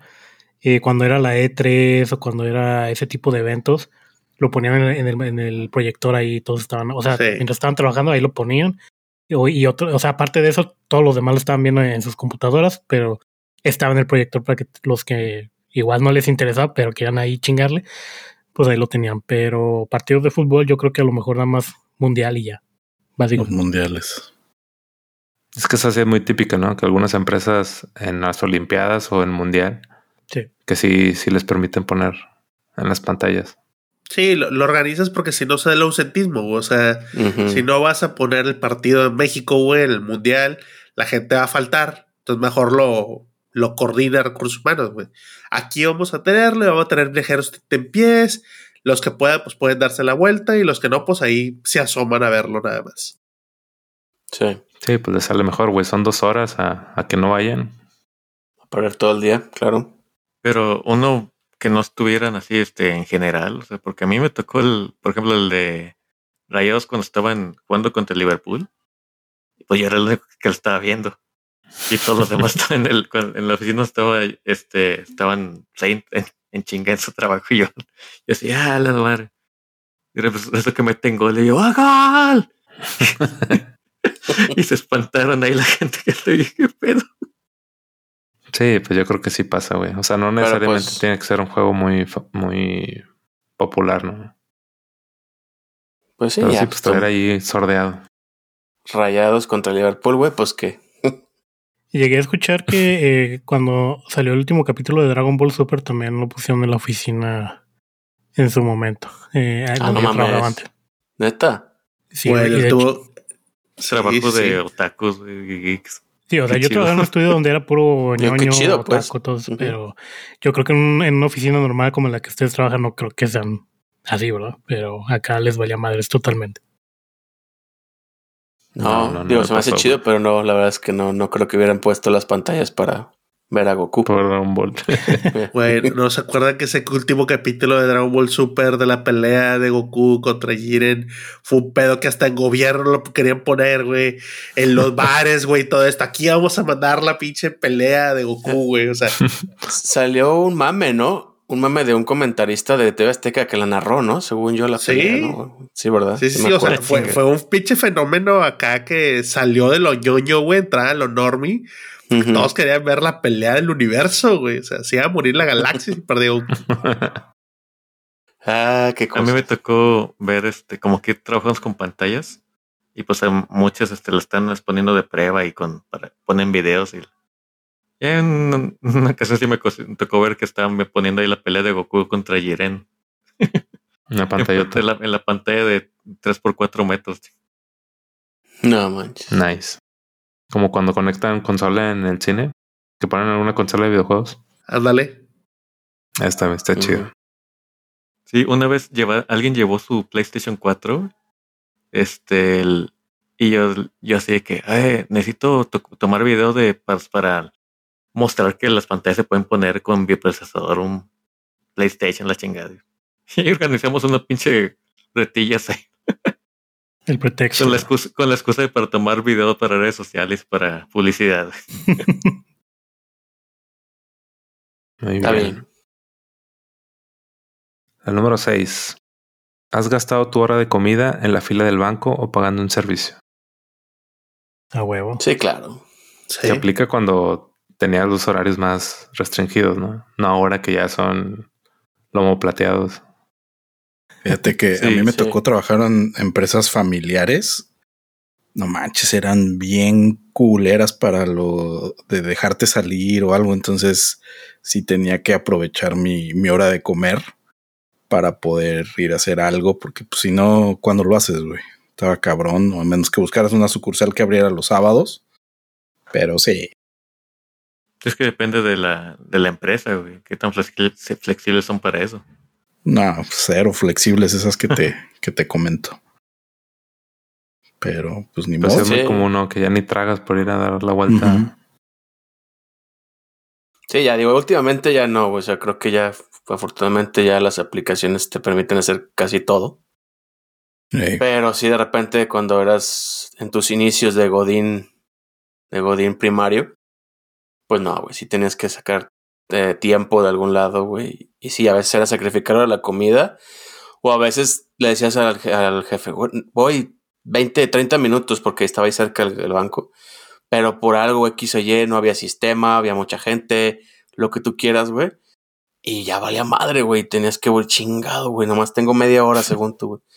eh, cuando era la E3 o cuando era ese tipo de eventos, lo ponían en el, en el proyector ahí, todos estaban, o sea, mientras estaban trabajando ahí lo ponían. Y, y, otro, o sea, aparte de eso, todos los demás lo estaban viendo en sus computadoras, pero estaba en el proyector para que los que igual no les interesaba, pero querían ahí chingarle, pues ahí lo tenían. Pero partidos de fútbol yo creo que a lo mejor nada más mundial y ya. Los mundiales. Es que esa sí es muy típica, ¿no? Que algunas empresas en las Olimpiadas o en Mundial, sí. que sí, sí les permiten poner en las pantallas. Sí, lo, organizas porque si no se da el ausentismo, o sea, si no vas a poner el partido en México, güey, en el Mundial, la gente va a faltar. Entonces mejor lo, lo coordina recursos humanos, güey. Aquí vamos a tenerle, vamos a tener viajeros en pies, los que puedan, pues pueden darse la vuelta y los que no, pues ahí se asoman a verlo nada más. Sí. Sí, pues les sale mejor, güey. Son dos horas a, a que no vayan. A perder todo el día, claro. Pero uno que no estuvieran así, este, en general, o sea, porque a mí me tocó el, por ejemplo, el de Rayados cuando estaban jugando contra el Liverpool. Pues yo era el único que lo estaba viendo. Y todos los demás estaban en, el, en la oficina estaba, este, estaban en, en chinga en su trabajo y yo, yo decía, ah, la madre. Y pues, eso que me tengo, le digo, ¡ah, y se espantaron ahí la gente que le dije, ¿qué pedo? Sí, pues yo creo que sí pasa, güey. O sea, no necesariamente pues tiene que ser un juego muy, muy popular, ¿no? Pues sí, Pero sí, pues estar ahí sordeado. Rayados contra Liverpool, güey, pues que. Llegué a escuchar que eh, cuando salió el último capítulo de Dragon Ball Super también lo pusieron en la oficina en su momento. Eh, ah, no mames. ¿Neta? Sí, güey, tuvo... Trabajo de otakus, geeks. Sí, o sea, yo trabajaba en un estudio donde era puro ñoño, chido, pues. pero yo creo que en, en, una oficina normal como la que ustedes trabajan no creo que sean así, ¿verdad? Pero acá les valía madres totalmente. No, no, digo, se me hace chido, pero no, la verdad es que no, no creo que hubieran puesto las pantallas para ver a Goku. Por Dragon Ball. Güey, ¿no se acuerdan que ese último capítulo de Dragon Ball Super de la pelea de Goku contra Jiren fue un pedo que hasta en gobierno lo querían poner, güey? En los bares, güey, todo esto. Aquí vamos a mandar la pinche pelea de Goku, güey. O sea. Salió un mame, ¿no? un mame de un comentarista de TV Azteca que la narró, ¿no? Según yo la ¿Sí? Sí, ¿verdad? Sí, sí, o sea, fue, fue, un pinche fenómeno acá que salió de lo ñoño, güey, entrar a lo normie. Todos querían ver la pelea del universo, güey. O sea, se iba a morir la galaxia y perdió. ah, qué cosa. A mí me tocó ver este, como que trabajamos con pantallas y pues muchas este, la están poniendo de prueba y con para, ponen videos y en una ocasión sí me tocó ver que estaban poniendo ahí la pelea de Goku contra Jiren. En la pantalla. en, la, pantalla de 3x4 metros. No manches. Nice. Como cuando conectan consola en el cine, que ponen alguna consola de videojuegos. Ándale. Está, está chido. Sí, una vez lleva, alguien llevó su PlayStation 4. Este, y yo, yo así de que necesito tomar video de para mostrar que las pantallas se pueden poner con bioprocesador, un PlayStation, la chingada. Y organizamos una pinche retillas ahí. El pretexto. Con la excusa, con la excusa de para tomar video para redes sociales, para publicidad. Está bien. El número 6. ¿Has gastado tu hora de comida en la fila del banco o pagando un servicio? A huevo. Sí, claro. Se aplica cuando tenía los horarios más restringidos, ¿no? No ahora que ya son lomo plateados. Fíjate que a mí me tocó trabajar en empresas familiares. No manches, eran bien culeras para lo de dejarte salir o algo. Entonces sí tenía que aprovechar mi, mi hora de comer para poder ir a hacer algo, porque pues, si no, ¿cuándo lo haces, güey? Estaba cabrón, o a menos que buscaras una sucursal que abriera los sábados. Pero sí, es que depende de la, de la empresa, güey. ¿Qué tan flexibles son para eso? No, cero flexibles esas que te, que te comento. Pero, pues ni pues modo. Es como uno que ya ni tragas por ir a dar la vuelta. Sí, ya digo, últimamente ya no, o sea, creo que ya, afortunadamente ya las aplicaciones te permiten hacer casi todo. Pero sí, de repente cuando eras en tus inicios de Godín, de Godín primario, pues no, güey, sí tenías que sacar eh, tiempo de algún lado, güey. Y sí, a veces era sacrificar la comida. O a veces le decías al, al jefe, voy 20, 30 minutos porque estaba ahí cerca del, banco. Pero por algo X o Y no había sistema, había mucha gente, lo que tú quieras, güey. Y ya valía madre, güey. Tenías que, güey, chingado, güey. Nomás tengo media hora según tú, güey.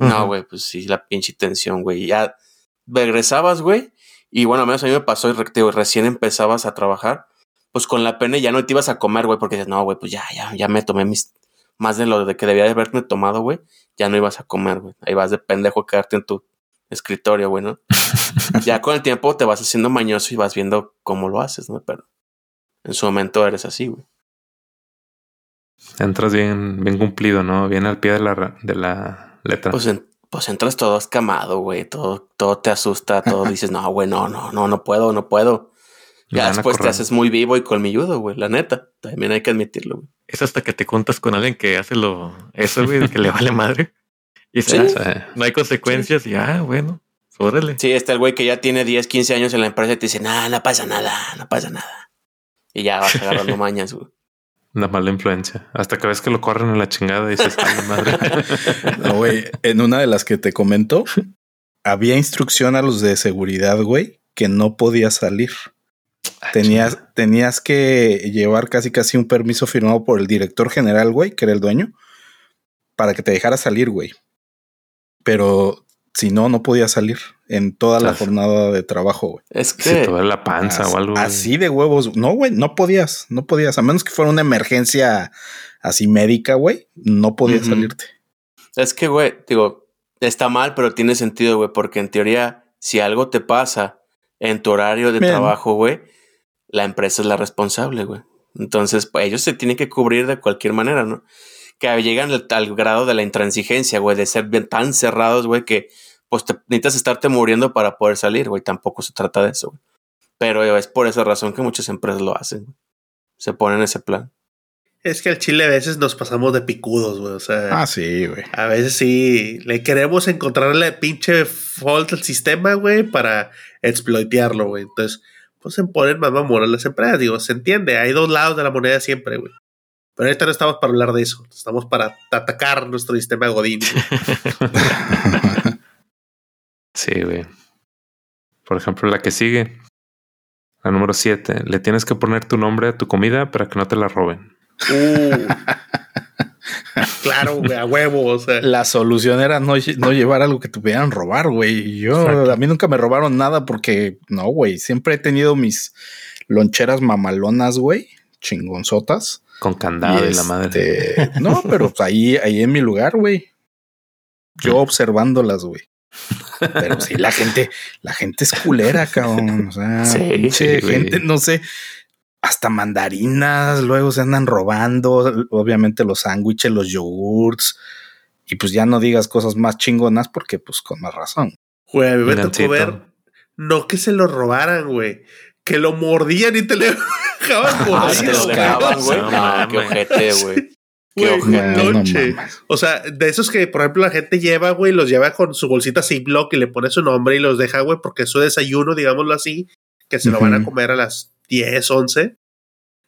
No, güey, pues sí, la pinche tensión, güey. Ya regresabas, güey. Y bueno, al menos a mí me pasó, y recién empezabas a trabajar, pues con la pena ya no te ibas a comer, güey, porque dices, no, güey, pues ya, ya, ya me tomé mis, más de lo de que debía de haberme tomado, güey, ya no ibas a comer, güey. Ahí vas de pendejo a quedarte en tu escritorio, güey, ¿no? ya con el tiempo te vas haciendo mañoso y vas viendo cómo lo haces, ¿no? Pero en su momento eres así, güey. Entras bien, bien cumplido, ¿no? Bien al pie de la, de la letra. Pues en, pues entras todo escamado, güey, todo, todo te asusta, todo dices, no, güey, no, no, no, no puedo, no puedo. Ya después te haces muy vivo y colmilludo, güey, la neta, también hay que admitirlo, güey. Es hasta que te juntas con alguien que hace lo, eso, güey, que le vale madre. Y no hay consecuencias y, ah, bueno, Órale. Sí, está el güey que ya tiene 10, 15 años en la empresa y te dice, nada, no pasa nada, no pasa nada. Y ya vas agarrando mañas, güey. Una mala influencia. Hasta que ves que lo corren a la chingada y dices, ay, madre. no, güey. En una de las que te comento, había instrucción a los de seguridad, güey, que no podía salir. Ah, tenías, tenías que llevar casi casi un permiso firmado por el director general, güey, que era el dueño, para que te dejara salir, güey. Pero si no, no podía salir en toda la jornada de trabajo, güey. Es que si toda la panza o algo. Así de huevos. No, güey, no podías, no podías. A menos que fuera una emergencia así médica, güey, no podías salirte. Es que, güey, digo, está mal, pero tiene sentido, güey, porque en teoría, si algo te pasa en tu horario de trabajo, güey, la empresa es la responsable, güey. Entonces, pues, ellos se tienen que cubrir de cualquier manera, ¿no? Que llegan al, grado de la intransigencia, güey, de ser tan cerrados, güey, que pues te, necesitas estarte muriendo para poder salir, güey. Tampoco se trata de eso, güey. Pero es por esa razón que muchas empresas lo hacen. Se ponen ese plan. Es que al chile a veces nos pasamos de picudos, güey. O sea. Ah, sí, güey. A veces sí le queremos encontrarle pinche fault al sistema, güey, para exploitearlo, güey. Entonces, pues se ponen más mamonas las empresas. Digo, se entiende. Hay dos lados de la moneda siempre, güey. Pero ahorita no estamos para hablar de eso. Estamos para atacar nuestro sistema Godín. Sí, güey. Por ejemplo, la que sigue, la número 7. Le tienes que poner tu nombre a tu comida para que no te la roben. Uh. claro, güey, a huevo. O sea. La solución era no, llevar algo que te pudieran robar, güey. Yo, a mí nunca me robaron nada porque no, güey. Siempre he tenido mis loncheras mamalonas, güey, chingonzotas. Con candado y, la madre. Este, no, pero ahí, ahí en mi lugar, güey. Yo observándolas, güey. Pero sí, la gente, la gente es culera, cabrón. O sea, sí, gente, no sé, hasta mandarinas, luego se andan robando, obviamente los sándwiches, los yogurts, y pues ya no digas cosas más chingonas porque pues con más razón. Güey, me tocó ver, no que se lo robaran, güey, que lo mordían y te le dejaban ah, güey. No, qué ojete, güey. O sea, de esos que, por ejemplo, la gente lleva, güey, los lleva con su bolsita Ziploc y le pone su nombre y los deja, güey, porque es su desayuno, digámoslo así, que se lo van a comer a las 10, 11.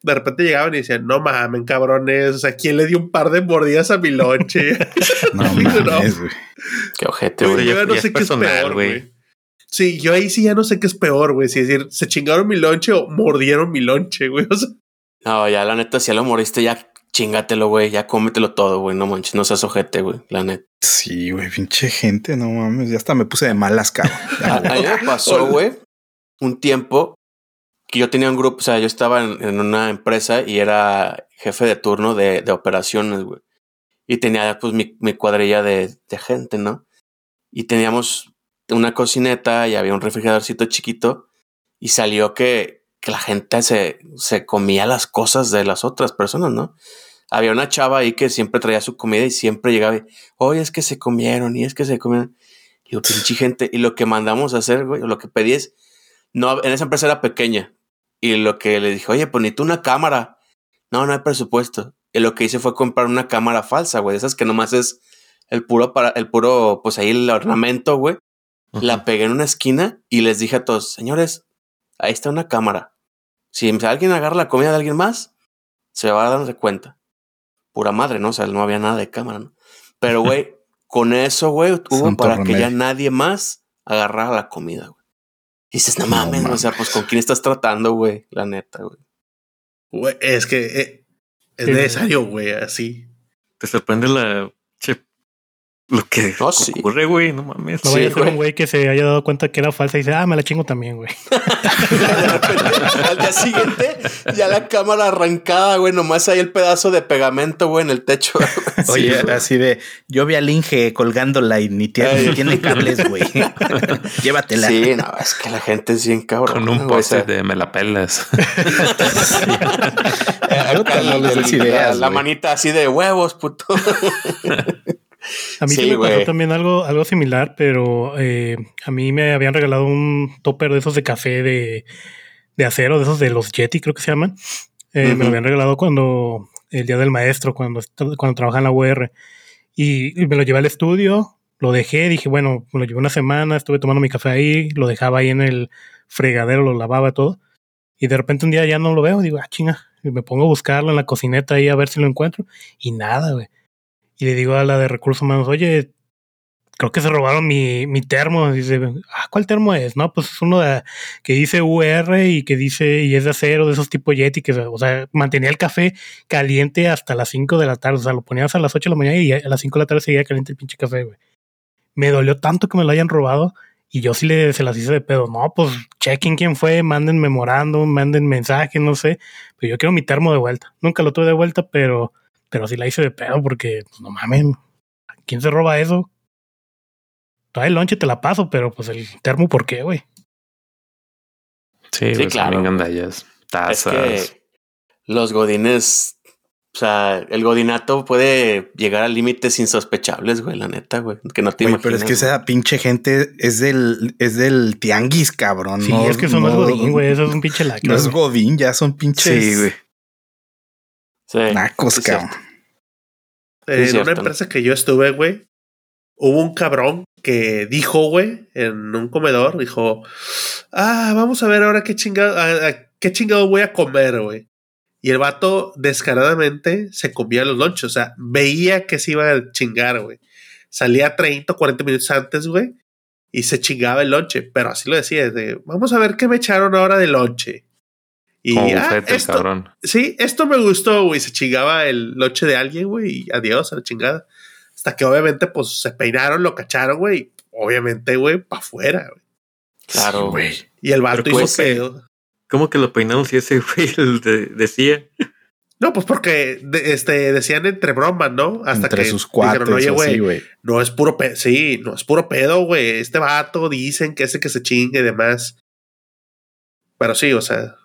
De repente llegaban y decían, no mames, cabrones, o sea, ¿quién le dio un par de mordidas a mi lonche? no mames, güey. Qué ojete, güey. Yo no sé qué es peor, güey. Sí, yo ahí sí ya no sé qué es peor, güey. Si decir, se chingaron mi lonche o mordieron mi lonche, güey. O sea, no, ya la neta, si ya lo mordiste, ya chingatelo, güey, ya cómetelo todo, güey, no manches, no seas ojete, güey, la neta. Sí, güey, pinche gente, no mames, ya hasta me puse de malas, cabrón. a, mí me pasó, güey, un tiempo que yo tenía un grupo, o sea, yo estaba en, una empresa y era jefe de turno de, de operaciones, güey. Y tenía pues mi, mi cuadrilla de, de, gente, ¿no? Y teníamos una cocineta y había un refrigeradorcito chiquito y salió que, que la gente se, se comía las cosas de las otras personas, ¿no? Había una chava ahí que siempre traía su comida y siempre llegaba y, oye, es que se comieron y es que se comieron. Y yo, pinche gente. Y lo que mandamos a hacer, güey, lo que pedí es, no, en esa empresa era pequeña. Y lo que le dije, oye, pues tú una cámara. No, no hay presupuesto. Y lo que hice fue comprar una cámara falsa, güey. Esas que nomás es el puro para, el puro, pues ahí el ornamento, güey. La pegué en una esquina y les dije a todos, señores, ahí está una cámara. Si alguien agarra la comida de alguien más, se va a dar cuenta. Pura madre, ¿no? O sea, no había nada de cámara, ¿no? Pero, güey, con eso, güey, hubo para que ya nadie más agarrara la comida, güey. Y dices, no mames, o sea, pues con quién estás tratando, güey, la neta, güey. Güey, es que eh, es necesario, güey, así. Te sorprende la lo que no, ocurre, güey, no mames. No vaya a ser un güey que se haya dado cuenta que era falsa y dice, ah, me la chingo también, güey. al día siguiente, ya la cámara arrancada, güey, nomás hay el pedazo de pegamento, güey, en el techo. Oye, así de, yo vi al Inge colgándola y ni tiene, tiene cables, güey. Llévatela. Sí, no, es que la gente es bien cabrón. Con un poste de me la pelas. la manita así de huevos, puto. A mí me pasó también algo, algo similar, pero eh, a mí me habían regalado un topper de esos de café de, de acero, de esos de los Yeti, creo que se llaman. Eh, me lo habían regalado cuando el día del maestro, cuando, cuando trabajaba en la UR. Y, me lo llevé al estudio, lo dejé, dije, bueno, me lo llevé una semana, estuve tomando mi café ahí, lo dejaba ahí en el fregadero, lo lavaba todo. Y de repente un día ya no lo veo, digo, ah, chinga. Y me pongo a buscarlo en la cocineta ahí a ver si lo encuentro. Y nada, güey. Y le digo a la de recursos humanos, oye, creo que se robaron mi, mi termo. Dice, ah, ¿cuál termo es? No, pues es uno de, que dice UR y que dice, y es de acero, de esos tipos Yeti, que, o sea, mantenía el café caliente hasta las 5 de la tarde. O sea, lo ponías a las 8 de la mañana y a las 5 de la tarde seguía caliente el pinche café, güey. Me dolió tanto que me lo hayan robado y yo sí le, se las hice de pedo. No, pues chequen quién fue, manden memorando, manden mensaje, no sé. Pero yo quiero mi termo de vuelta. Nunca lo tuve de vuelta, pero, pero sí la hice de pedo porque, pues, no mames, ¿quién se roba eso? Todavía el lonche te la paso, pero pues el termo, ¿por qué, güey? Sí, pues, claro. tazas. Es que los godines o sea, el godinato puede llegar a límites insospechables, güey, la neta, güey. Que no te Pero es que esa pinche gente es del, es del tianguis, cabrón. Sí, es que eso no, es godín, güey. Eso es un pinche lacra. No es godín, ya son pinches. Sí, güey. Sí. Nacos, cabrón. en una empresa que yo estuve, güey, hubo un cabrón que dijo, güey, en un comedor, dijo, ah, vamos a ver ahora qué chingado, qué chingado voy a comer, güey. Y el vato descaradamente se comía los lonches. O sea, veía que se iba a chingar, güey. Salía 30 o 40 minutos antes, güey. Y se chingaba el lonche. Pero así lo decía. De, Vamos a ver qué me echaron ahora de lonche. Y ah, esto, cabrón. Sí, esto me gustó, güey. Se chingaba el lonche de alguien, güey. Y adiós a la chingada. Hasta que obviamente, pues se peinaron, lo cacharon, güey. Obviamente, güey, para afuera, güey. Claro, güey. Y el vato hizo pues, pedo. ¿Cómo que lo peinaron si ese güey decía? No, pues porque este, decían entre bromas, ¿no? Hasta entre que sus cuates, oye, güey, no es puro pedo, sí, no es puro pedo, güey. Este vato dicen que ese que se chingue y demás. Pero sí, o sea.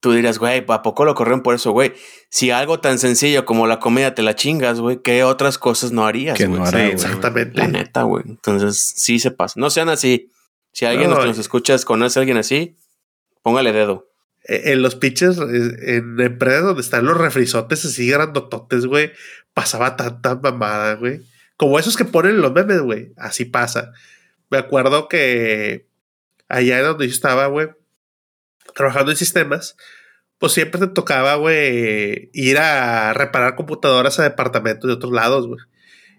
Tú dirás, güey, ¿a poco lo corrieron por eso, güey? Si algo tan sencillo como la comida te la chingas, güey, ¿qué otras cosas no harías, güey? No exactamente. La neta, güey. Entonces, sí se pasa. No sean así. Si alguien nos, nos escuchas conoce a alguien así, póngale dedo. E, en los pitches, en empresas donde están los refrizotes así grandototes, güey, pasaba tanta mamada, güey. Como esos que ponen los memes, güey. Así pasa. Me acuerdo que allá donde yo estaba, güey, trabajando en sistemas, pues siempre te tocaba, güey, ir a reparar computadoras a departamentos de otros lados, güey.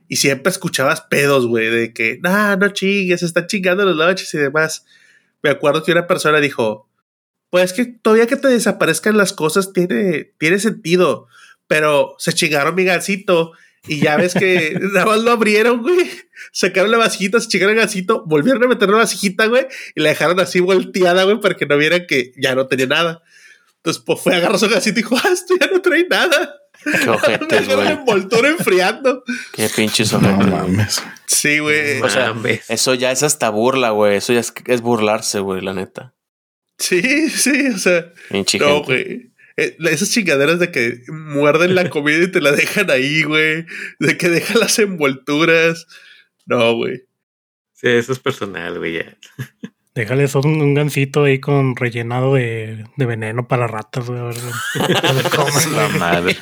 Y siempre escuchabas pedos, güey, de que, no, no chingues, están chingando los noches y demás. Me acuerdo que una persona dijo, pues que todavía que te desaparezcan las cosas tiene, tiene sentido. Pero se chingaron mi gancito y ya ves que nada más lo abrieron, güey. Sacaron la vasijita, se chingaron el gancito, volvieron a meter la vasijita, güey, y la dejaron así volteada, güey, para que no vieran que ya no tenía nada. Entonces, pues fue a agarrar su gancito y dijo, ah, esto ya no trae nada. Qué ojetes, güey. envoltorio enfriando. Qué pinches ojetes. No mames. Sí, güey. O sea, eso ya es hasta burla, güey. Eso ya es, es burlarse, güey, la neta. Sí, sí, o sea. No, güey. Eh, esas chingaderas de que muerden la comida y te la dejan ahí, güey. De que dejan las envolturas. No, güey. Sí, eso es personal, güey. Déjales un, un gancito ahí con rellenado de, de veneno para ratas, güey. la madre.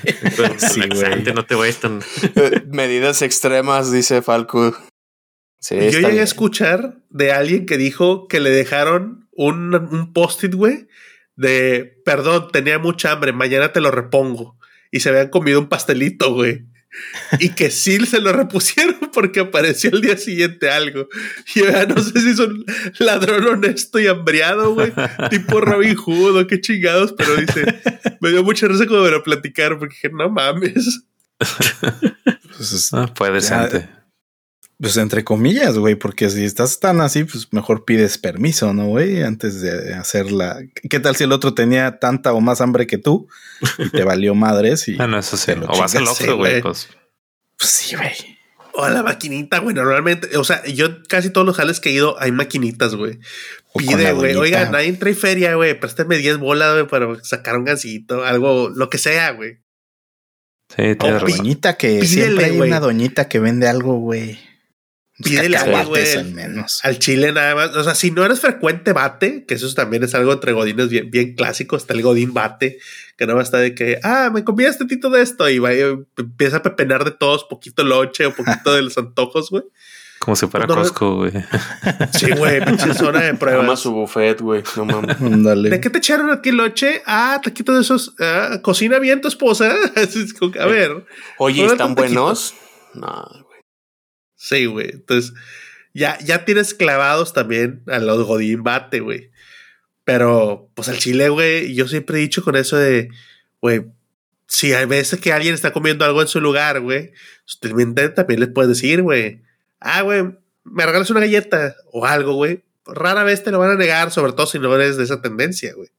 sí, güey. No te vayas tan. Medidas extremas, dice Falco. Sí, Yo llegué a escuchar de alguien que dijo que le dejaron un, un post-it, güey, de, perdón, tenía mucha hambre, mañana te lo repongo. Y se habían comido un pastelito, güey. y que sí se lo repusieron porque apareció el día siguiente algo. Y ya no sé si es un ladrón honesto y hambriado, güey. tipo Robin Hood o qué chingados, pero dice, me dio mucha risa cuando me lo platicaron porque dije, no mames. Pues ah, puede ser. Pues entre comillas, güey, porque si estás tan así, pues mejor pides permiso, ¿no, güey? Antes de hacerla. ¿Qué tal si el otro tenía tanta o más hambre que tú y te valió madres? Y ah, no, eso sí. O vas al otro, güey, pues. pues. sí, güey. O a la maquinita, güey. Normalmente, o sea, yo casi todos los jales que he ido hay maquinitas, güey. Pide, güey. Oiga, nadie trae feria, güey. Préstame 10 bolas, güey, para sacar un gancito, algo, lo que sea, güey. Sí, te doñita que siempre hay una doñita que vende algo, güey. Pídele güey, al menos. Al chile nada más. O sea, si no eres frecuente, bate, que eso también es algo entre godines bien, bien clásico. Está el godín bate, que no basta de que, ah, me comí este tito de esto y va, empieza a pepenar de todos, poquito loche o poquito de los antojos, güey. Como si fuera Costco, güey. Sí, güey, pinche zona de pruebas. Toma su buffet, güey. No mames. ¿De qué te echaron aquí loche? Ah, taquito de esos. Ah, cocina bien tu esposa. a ver. Oye, ¿están buenos? No. Sí, güey. Entonces, ya, ya tienes clavados también a los Godín Bate, güey. Pero, pues al chile, güey, yo siempre he dicho con eso de, güey, si hay veces que alguien está comiendo algo en su lugar, güey, también, también les puedes decir, güey, ah, güey, me regalas una galleta o algo, güey. Rara vez te lo van a negar, sobre todo si no eres de esa tendencia, güey.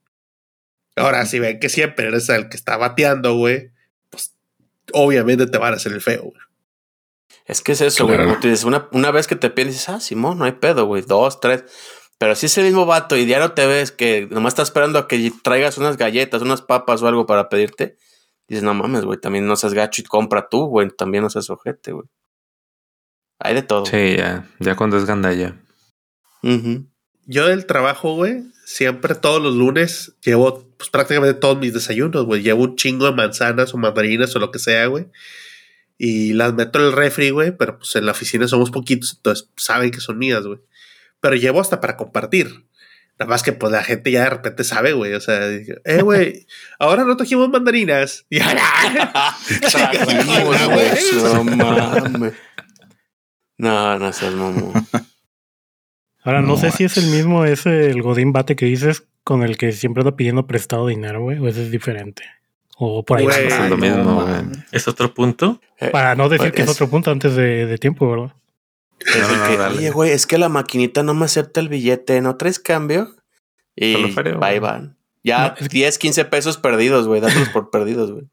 Ahora, si ven que siempre eres el que está bateando, güey, pues obviamente te van a hacer el feo, güey. Es que es eso, güey. una, una vez que te piensas, ah, Simón, no hay pedo, güey. Dos, tres. Pero si es el mismo vato y diario te ves que nomás está esperando a que traigas unas galletas, unas papas o algo para pedirte, dices, no mames, güey, también no seas gacho y compra tú, güey, también no seas ojete, güey. Hay de todo. Sí, ya, ya cuando es gandalla. Yo del trabajo, güey, siempre todos los lunes llevo pues, prácticamente todos mis desayunos, güey. Llevo un chingo de manzanas o mandarinas o lo que sea, güey. Y las meto en el refri, güey, pero pues en la oficina somos poquitos, entonces saben que son mías, güey pero llevo hasta para compartir. Nada más que pues la gente ya de repente sabe, güey. O sea, eh, güey, ahora no trajimos mandarinas. no mames. No, no seas mamón. Ahora, no, sé si es el mismo ese, el Godín Bate que dices, con el que siempre anda pidiendo prestado dinero, güey, o ese es diferente. O por ahí. es lo mismo, ¿Es otro punto? Para no decir que es, otro punto antes de, de tiempo, ¿verdad? Oye, güey, es que la maquinita no me acepta el billete, ¿no traes cambio? Y ahí van. Ya 10, 15 pesos perdidos, güey, dáselos por perdidos, güey.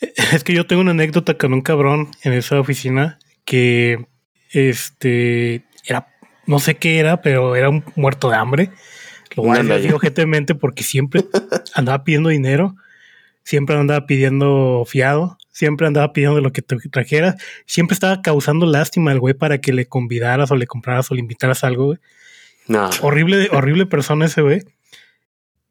Es que yo tengo una anécdota con un cabrón en esa oficina que este era, no sé qué era, pero era un muerto de hambre. Lo voy a decir porque siempre andaba pidiendo dinero, siempre andaba pidiendo fiado siempre andaba pidiendo lo que te trajeras, siempre estaba causando lástima al güey para que le convidaras o le compraras o le invitaras algo, güey. No. Horrible, horrible persona ese güey.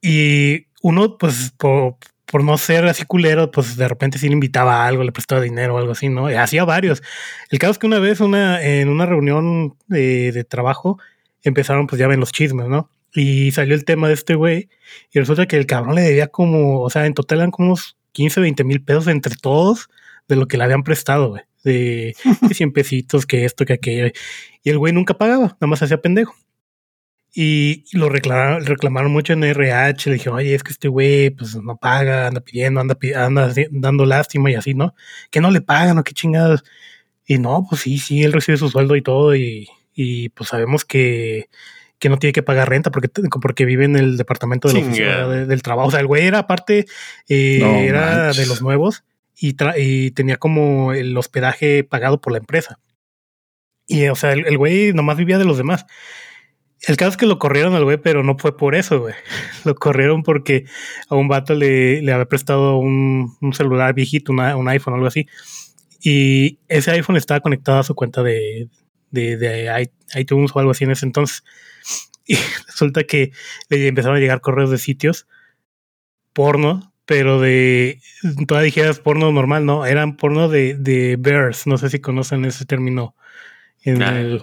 Y uno, pues, por, no ser así culero, pues de repente sí le invitaba algo, le prestaba dinero o algo así, ¿no? hacía varios. El caso es que una vez una, en una reunión de, de trabajo empezaron, pues ya ven los chismes, ¿no? Y salió el tema de este güey y resulta que el cabrón le debía como, o sea, en total eran como unos 15, 20 mil pesos entre todos de lo que le habían prestado, güey. De 100 pesitos, que esto, que aquello. Y el güey nunca pagaba, nada más hacía pendejo. Y, lo reclamaron, reclamaron mucho en RH. Le dijeron, oye, es que este güey pues no paga, anda pidiendo, anda, anda dando lástima y así, ¿no? Que no le pagan o qué chingados. Y no, pues sí, sí, él recibe su sueldo y todo. Y, y pues sabemos que que no tiene que pagar renta porque, porque vive en el departamento de del trabajo. O sea, el güey era aparte, eh, era de los nuevos y, y, tenía como el hospedaje pagado por la empresa. Y, o sea, el, güey nomás vivía de los demás. El caso es que lo corrieron al güey, pero no fue por eso, güey. Lo corrieron porque a un vato le, le había prestado un, un celular viejito, un iPhone algo así. Y ese iPhone estaba conectado a su cuenta de, de, de iTunes o algo así en ese entonces. Y resulta que le empezaron a llegar correos de sitios porno, pero de, todas dijeras porno normal, no, eran porno de, de bears, no sé si conocen ese término. En el,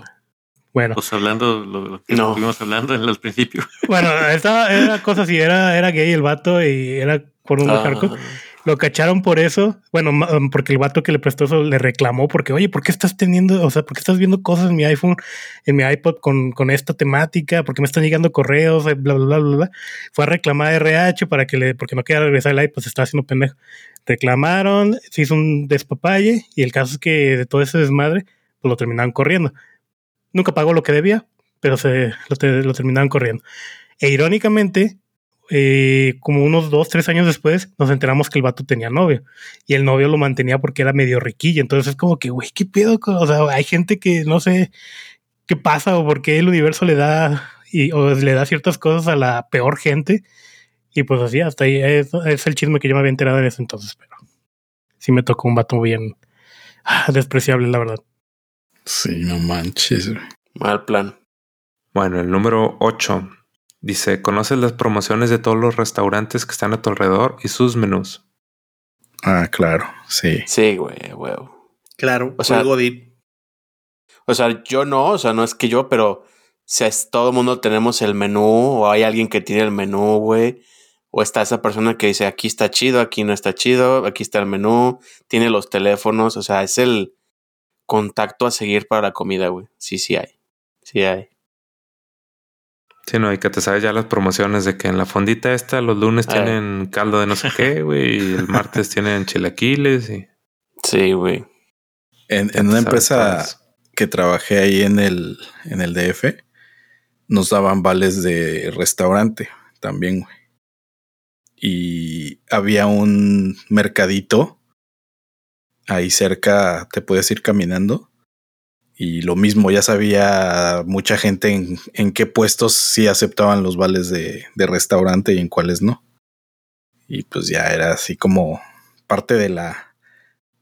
bueno. Pues hablando lo, que no. estuvimos hablando en el principio. Bueno, estaba, era cosa así, era, era gay el vato y era porno ah. Lo cacharon por eso. Bueno, um, porque el vato que le prestó eso le reclamó porque, oye, ¿por qué estás teniendo, o sea, por qué estás viendo cosas en mi iPhone, en mi iPod con, con esta temática? ¿Por qué me están llegando correos? Bla, bla, bla, bla, bla. Fue a reclamar RH para que le, porque no quería regresar el iPod, se estaba haciendo pendejo. Reclamaron, se hizo un despapalle y el caso es que de todo ese desmadre, pues lo terminaron corriendo. Nunca pagó lo que debía, pero se lo, lo terminaron corriendo. E irónicamente, eh, como unos dos, tres años después, nos enteramos que el vato tenía novio y el novio lo mantenía porque era medio riquillo. Entonces es como que, güey, ¿qué pedo? O sea, hay gente que no sé qué pasa o por qué el universo le da y, o le da ciertas cosas a la peor gente. Y pues así, hasta ahí es, el chisme que yo me había enterado en ese entonces, pero sí me tocó un vato bien ah, despreciable, la verdad. Sí, no manches. Mal plan. Bueno, el número 8 Dice, conoces las promociones de todos los restaurantes que están a tu alrededor y sus menús. Ah, claro, sí. Sí, güey, güey. Claro, o sea, Godín. O sea, yo no, o sea, no es que yo, pero si es, todo el mundo tenemos el menú o hay alguien que tiene el menú, güey. O está esa persona que dice, aquí está chido, aquí no está chido, aquí está el menú, tiene los teléfonos, o sea, es el contacto a seguir para la comida, güey. Sí, sí hay. Sí hay. Sí, no, hay que te sabes ya las promociones de que en la fondita esta los lunes tienen caldo de no sé qué, güey, y el martes tienen chilaquiles y... Sí, güey. En, en una empresa que trabajé ahí en el, en el DF, nos daban vales de restaurante también, güey. Y había un mercadito ahí cerca, te puedes ir caminando. Y lo mismo, ya sabía mucha gente en, en qué puestos sí aceptaban los vales de, de restaurante y en cuáles no. Y pues ya era así como parte de la,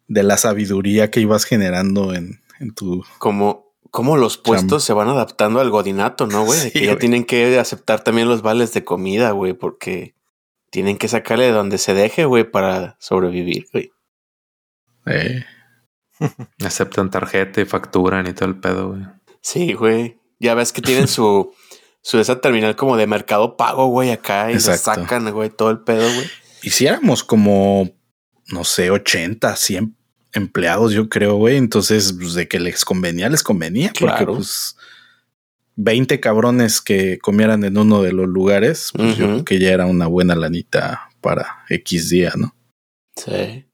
de la sabiduría que ibas generando en, en tu. Como, cómo los puestos se van adaptando al godinato, ¿no, güey? que ya tienen que aceptar también los vales de comida, güey, porque tienen que sacarle de donde se deje, güey, para sobrevivir, güey. Eh. Aceptan tarjeta y facturan y todo el pedo, güey. Sí, güey. Ya ves que tienen su, su esa terminal como de mercado pago, güey, acá y se sacan, güey, todo el pedo, güey. Hiciéramos como, no sé, 80, 100 empleados, yo creo, güey. Entonces, pues, de que les convenía, les convenía. Porque, pues, 20 cabrones que comieran en uno de los lugares, pues yo creo que ya era una buena lanita para X día, ¿no? Sí.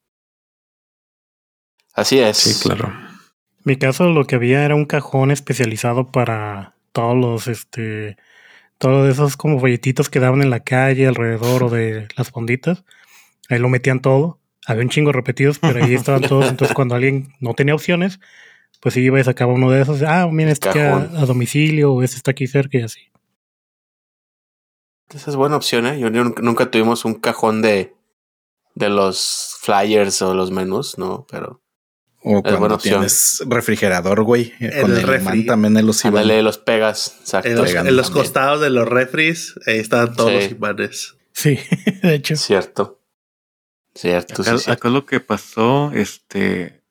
Así es. Sí, claro. mi caso, lo que había era un cajón especializado para todos los, este, todos esos como folletitos que daban en la calle, alrededor o de las fonditas. Ahí lo metían todo había un chingo repetidos, pero ahí estaban todos. Entonces, cuando alguien no tenía opciones, pues iba y sacaba uno de esos. Ah, mira, este está a, domicilio, o este está aquí cerca y así. Esa es buena opción, ¿eh? Yo nunca tuvimos un cajón de, de los flyers o los menús, ¿no? Pero. O es buena opción. tienes refrigerador, güey. con el, refri. también los iban. los pegas, exacto. En los, costados de los refris, ahí estaban todos los imanes. Sí, de hecho. Cierto. Cierto, acá, sí, acá lo que pasó, este,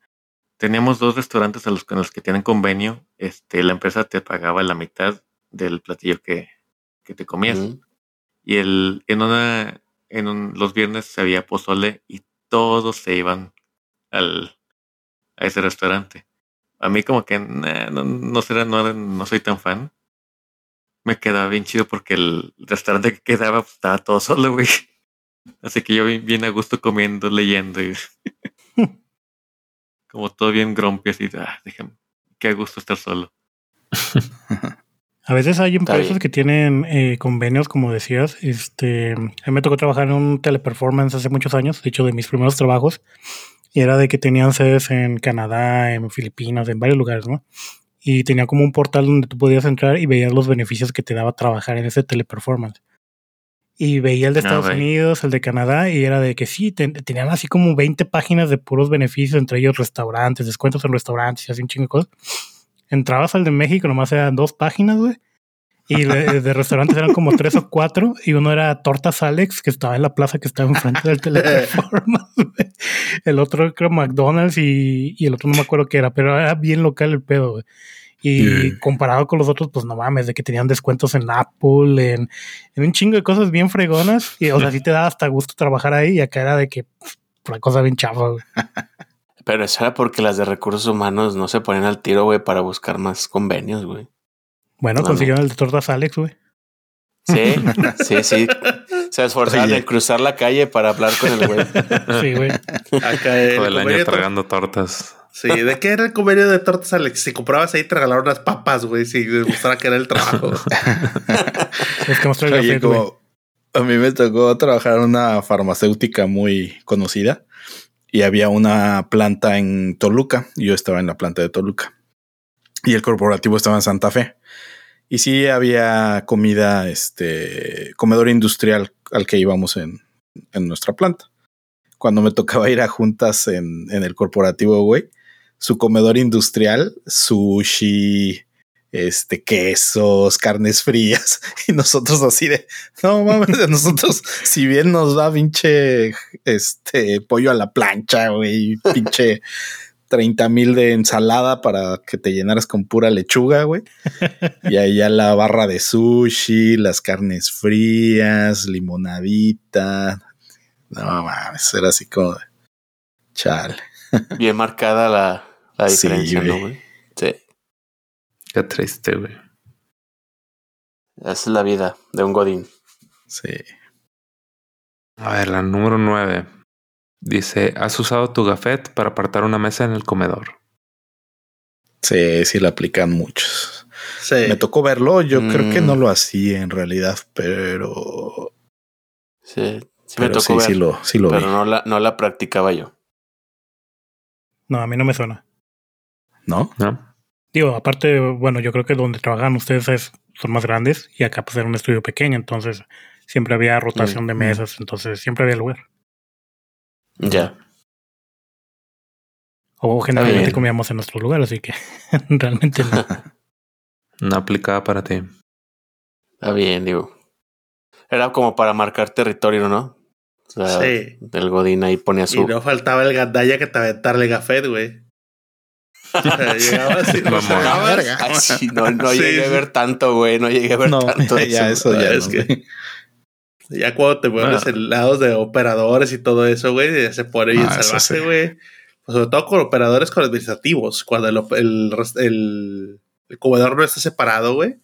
teníamos dos restaurantes a los, con los que tienen convenio. Este, la empresa te pagaba la mitad del platillo que, que te comías. Y el, en una, en un, los viernes había pozole y todos se iban al, a ese restaurante. A mí como que no, no, será, no, no soy tan fan. Me quedaba bien chido porque el restaurante que quedaba pues, estaba todo solo, güey. Así que yo bien a gusto comiendo, leyendo y como todo bien grumpy así, ah, déjame, qué a gusto estar solo. A veces hay empresas que tienen eh, convenios, como decías. Este, a mí me tocó trabajar en un teleperformance hace muchos años, de hecho de mis primeros trabajos, y era de que tenían sedes en Canadá, en Filipinas, en varios lugares, ¿no? Y tenía como un portal donde tú podías entrar y veías los beneficios que te daba trabajar en ese teleperformance y veía el de Estados Unidos, el de Canadá, y era de que sí, tenían así como 20 páginas de puros beneficios, entre ellos restaurantes, descuentos en restaurantes y así un chingo de cosas. Entrabas al de México, nomás eran dos páginas, güey. Y de, restaurantes eran como tres o cuatro, y uno era Tortas Alex, que estaba en la plaza que estaba enfrente del Teleperformance. el otro creo McDonald's y, y el otro no me acuerdo qué era, pero era bien local el pedo, güey. Y comparado con los otros, pues no mames, de que tenían descuentos en Apple, en, en un chingo de cosas bien fregonas. Y o sea, sí te da hasta gusto trabajar ahí. Y acá era de que la cosa bien chafa, güey. Pero eso era porque las de recursos humanos no se ponen al tiro, güey, para buscar más convenios, güey. Bueno, consiguieron el de Tortas Alex, güey. Sí, sí, sí. Se esforzaron en cruzar la calle para hablar con el güey. Sí, güey. Acá el, el año tragando tortas. Sí, ¿de qué era el convenio de tortas, Alex? Si comprabas ahí, te regalaron unas papas, güey, si demostrara que era el trabajo. es que Oye, como A mí me tocó trabajar en una farmacéutica muy conocida y había una planta en Toluca. Yo estaba en la planta de Toluca y el corporativo estaba en Santa Fe. Y sí había comida, este, comedor industrial al que íbamos en, en nuestra planta. Cuando me tocaba ir a juntas en, en el corporativo, güey, su comedor industrial, sushi, este, quesos, carnes frías, y nosotros así de, no mames, nosotros, si bien nos da pinche, este, pollo a la plancha, güey, pinche 30 mil de ensalada para que te llenaras con pura lechuga, güey. y ahí ya la barra de sushi, las carnes frías, limonadita. No mames, era así como chale. Bien marcada la, la diferencia, ¿no, güey? Sí. Qué triste, güey. Esa es la vida de un Godín. Sí. A ver, la número nueve. Dice, ¿has usado tu gafet para apartar una mesa en el comedor? Sí, sí la aplican muchos. Sí. Me tocó verlo, yo creo que no mm. lo hacía en realidad, pero... Sí, sí me tocó sí, lo, sí lo pero no la, no la practicaba yo. No, a mí no me suena. ¿No? No. Digo, aparte, bueno, yo creo que donde trabajan ustedes son más grandes y acá pues era un estudio pequeño, entonces siempre había rotación de mesas, entonces siempre había lugar. Ya. O generalmente comíamos en nuestro lugar, así que realmente no. no aplicaba para ti. Está bien, digo. Era como para marcar territorio, ¿no? O sea, sí. El Godín ahí ponía su. Y no faltaba el gandalla que te aventarle gafet, güey. llegaba así, no, no llegué a ver tanto, güey. No llegué a ver tanto. Ya, eso, ya es que. Ya cuando te mueves en lados de operadores y todo eso, güey, ya se pone bien ah, salvaje, güey. Pues sobre todo con operadores con administrativos. Cuando el, el, el, comedor no está separado, güey.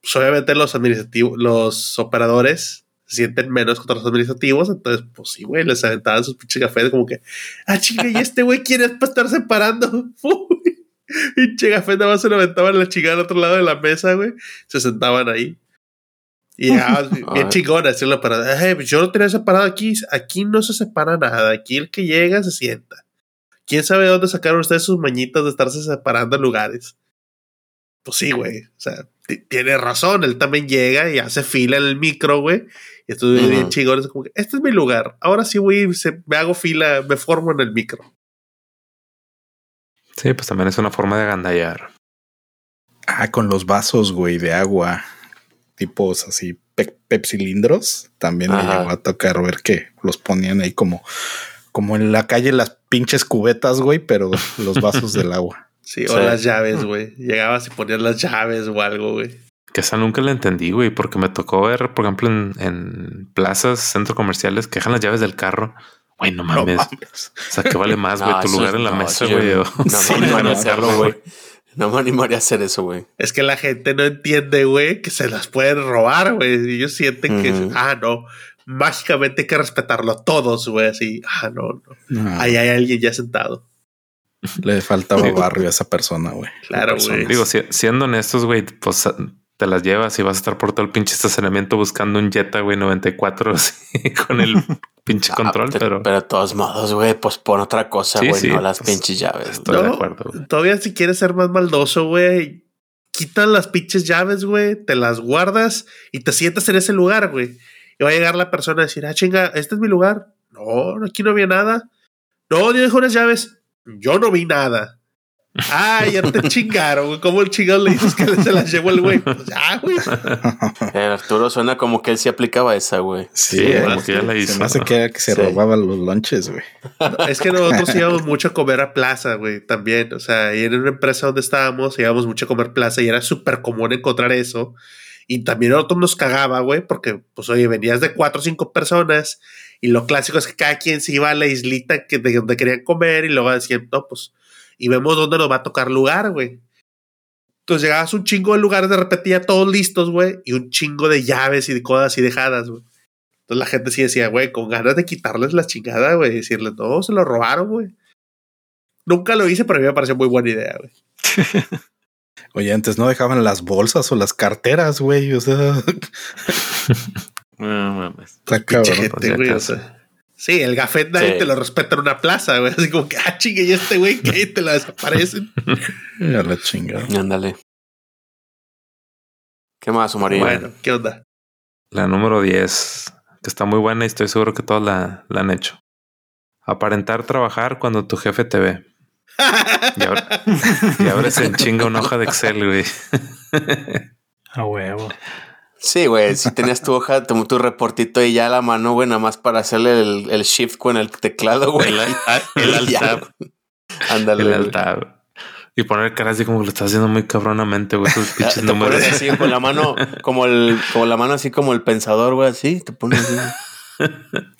Pues obviamente los administrativos, los operadores se sienten menos contra los administrativos. Entonces, pues sí, güey, les aventaban sus pinches cafés como que, ah, chinga, y este güey quiere para estar separando. Pinche café nada más se lo aventaban la chingada al otro lado de la mesa, güey. Se sentaban ahí. Y ya, bien chingón decirlo para, pues yo no tenía separado aquí, aquí no se separa nada, aquí el que llega se sienta. ¿Quién sabe dónde sacaron ustedes sus mañitas de estarse separando lugares? Pues sí, güey, o sea, tiene razón, él también llega y hace fila en el micro, güey. Y estoy bien chingón, es como que, este es mi lugar, ahora sí, güey, me hago fila, me formo en el micro. Sí, pues también es una forma de agandallar. Ah, con los vasos, güey, de agua tipos así pepsilindros. También me llegó a tocar ver que los ponían ahí como, como en la calle las pinches cubetas, güey, pero los vasos del agua. Sí, o las llaves, güey. Llegabas y ponías las llaves o algo, güey. Que esa nunca la entendí, güey, porque me tocó ver, por ejemplo, en, plazas, centros comerciales, que dejan las llaves del carro. Güey, no mames. O sea, que vale más, güey, tu lugar en la mesa, güey. No, no, no, güey. No me animaría a hacer eso, güey. Es que la gente no entiende, güey, que se las pueden robar, güey. Ellos sienten que, ah, no, mágicamente hay que respetarlo todos, güey. Así, ah, no, no. Ahí hay alguien ya sentado. Le faltaba barrio a esa persona, güey. Claro, güey. Digo, siendo honestos, güey, pues te las llevas y vas a estar por todo el pinche estacionamiento buscando un Jetta, güey, 94 así, con el pinche ah, control, pero, pero. de todos modos, güey, pues pon otra cosa, güey, no las pues, pinches llaves. Estoy de acuerdo. Todavía si quieres ser más maldoso, güey, quitan las pinches llaves, güey, te las guardas y te sientas en ese lugar, güey. Y va a llegar la persona a decir, ah, chinga, este es mi lugar. No, aquí no había nada. No, yo dejo las llaves. Yo no vi nada. Ah, ya te chingaron, güey. ¿Cómo el chingado le dices que se las llevó el güey? Pues ya, güey. El Arturo suena como que él sí aplicaba esa, güey. Sí, como que ya la hizo. Se me hace que, que se robaban los lunches, güey. es que nosotros íbamos mucho a comer a plaza, güey, también. O sea, y en una empresa donde estábamos íbamos mucho a comer plaza y era súper común encontrar eso. Y también nosotros nos cagaba, güey, porque, pues, oye, venías de cuatro o cinco personas y lo clásico es que cada quien se iba a la islita que, de donde querían comer y luego decían, no, pues y vemos dónde nos va a tocar lugar, güey. Entonces llegabas un chingo de lugares, de repente ya todos listos, güey, y un chingo de llaves y de cosas así dejadas, güey. Entonces la gente sí decía, güey, con ganas de quitarles la chingada, güey, decirles, no, se lo robaron, güey. Nunca lo hice, pero a mí me pareció muy buena idea, güey. Oye, antes no dejaban las bolsas o las carteras, güey, o sea. no mames. Está cabrón. güey, o sea. Sí, el gafet nadie te lo respeta en una plaza, güey. Así como que, ah, chingue, y este güey que te la desaparecen. ya la chinga. Ándale. ¿Qué más, María? Bueno, ¿qué onda? La número 10, que está muy buena y estoy seguro que todos la, la han hecho. Aparentar trabajar cuando tu jefe te ve. y, ahora, y ahora se enchinga una hoja de Excel, güey. A huevo. Sí, güey, si tenías tu hoja, tu, tu, reportito y ya a la mano, güey, nada más para hacerle el, shift con el teclado, güey. El, el, Ándale. Y poner cara así como que lo estás haciendo muy cabronamente, güey. Esos pinches números. así con la mano, como el, con la mano así como el pensador, güey, así, te pones así.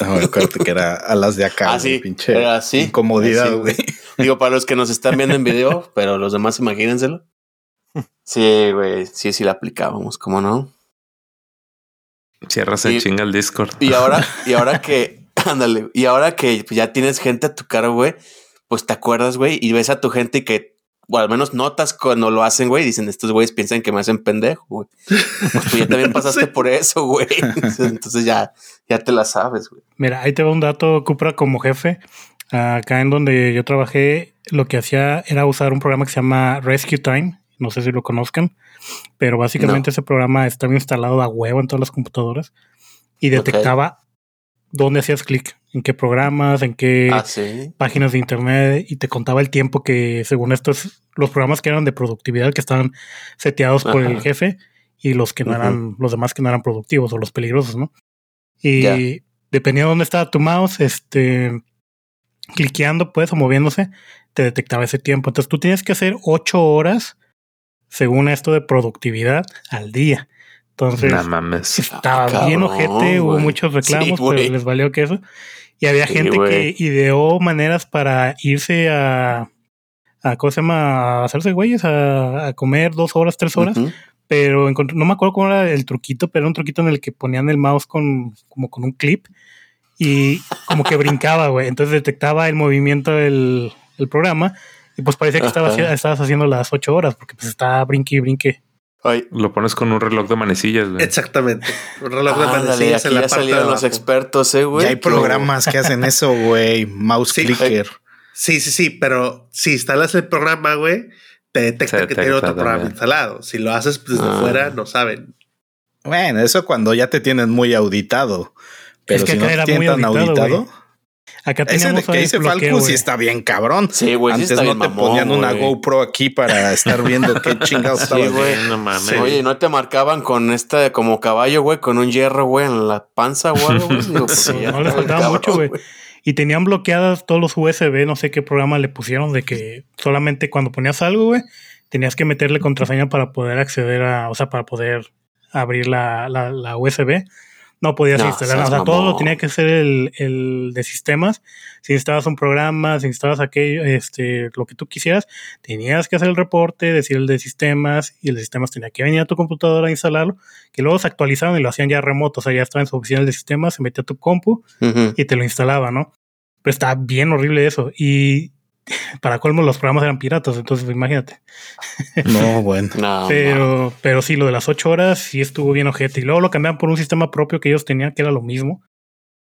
No, me acuerdo que era a las de acá, ah, sí, pinche era así. incomodidad, güey. Digo, para los que nos están viendo en video, pero los demás imagínenselo. Sí, güey, sí, sí la aplicábamos, ¿cómo no? Cierras el chinga el Discord. Y ahora, y ahora que, ándale, y ahora que ya tienes gente a tu cara, güey, pues te acuerdas, güey, y ves a tu gente y que, o al menos notas cuando lo hacen, güey, dicen, estos güeyes piensan que me hacen pendejo, güey. Pues tú ya también pasaste por eso, güey. Entonces ya, ya te la sabes, güey. Mira, ahí te va un dato, Cupra como jefe. Acá en donde yo trabajé, lo que hacía era usar un programa que se llama Rescue Time. No sé si lo conozcan, pero básicamente ese programa estaba instalado a huevo en todas las computadoras y detectaba dónde hacías clic, en qué programas, en qué ah, páginas de internet y te contaba el tiempo que según estos, los programas que eran de productividad que estaban seteados por el jefe y los que no eran, los demás que no eran productivos o los peligrosos, ¿no? Y dependiendo de dónde estaba tu mouse, este, cliqueando pues o moviéndose, te detectaba ese tiempo. Entonces tú tienes que hacer ocho horas según esto de productividad al día. Entonces, estaba ah, bien ojete, hubo muchos reclamos, pero les valió que eso. Y había gente que ideó maneras para irse a, a ¿cómo se llama? A hacerse güeyes, a, comer dos horas, tres horas. Pero no me acuerdo cómo era el truquito, pero era un truquito en el que ponían el mouse con, como con un clip y como que brincaba, güey. Entonces detectaba el movimiento del el programa y pues parecía que estaba, estabas haciendo las ocho horas porque pues estaba brinque y brinque. Lo pones con un reloj de manecillas, güey. Exactamente. Un reloj de manecillas en la ya salieron los expertos, eh, güey. Ya hay programas que hacen eso, güey. Mouse clicker. Sí, sí, sí, pero si instalas el programa, güey, te detecta que tiene otro programa instalado. Si lo haces desde ah. fuera, no saben. Bueno, eso cuando ya te tienen muy auditado. Pero es que si no te tienen tan auditado Acá teníamos Ese de que dice Falco sí está bien cabrón. Sí, güey. Antes no te ponían una GoPro aquí para estar viendo qué chingados sí, güey. No mames. Oye, ¿no te marcaban con esta como caballo, güey, con un hierro, güey, en la panza o algo? Pues, no les faltaba mucho, güey. Y tenían bloqueadas todos los USB, no sé qué programa le pusieron de que solamente cuando ponías algo, güey, tenías que meterle contraseña para poder acceder a, o sea, para poder abrir la, la, la USB no podías instalar. O sea, todo lo tenía que ser el, el, de sistemas. Si instalabas un programa, si instalabas aquello, este, lo que tú quisieras, tenías que hacer el reporte, decir el de sistemas, y el de sistemas tenía que venir a tu computadora a instalarlo, que luego se actualizaban y lo hacían ya remoto. O sea, ya estaba en su oficina el de sistemas, se metía a tu compu y te lo instalaba, ¿no? Pero está bien horrible eso. Y para colmo los programas eran piratas, entonces imagínate. No, bueno. pero, pero sí, lo de las ocho horas sí estuvo bien ojete. Y luego lo cambiaron por un sistema propio que ellos tenían, que era lo mismo.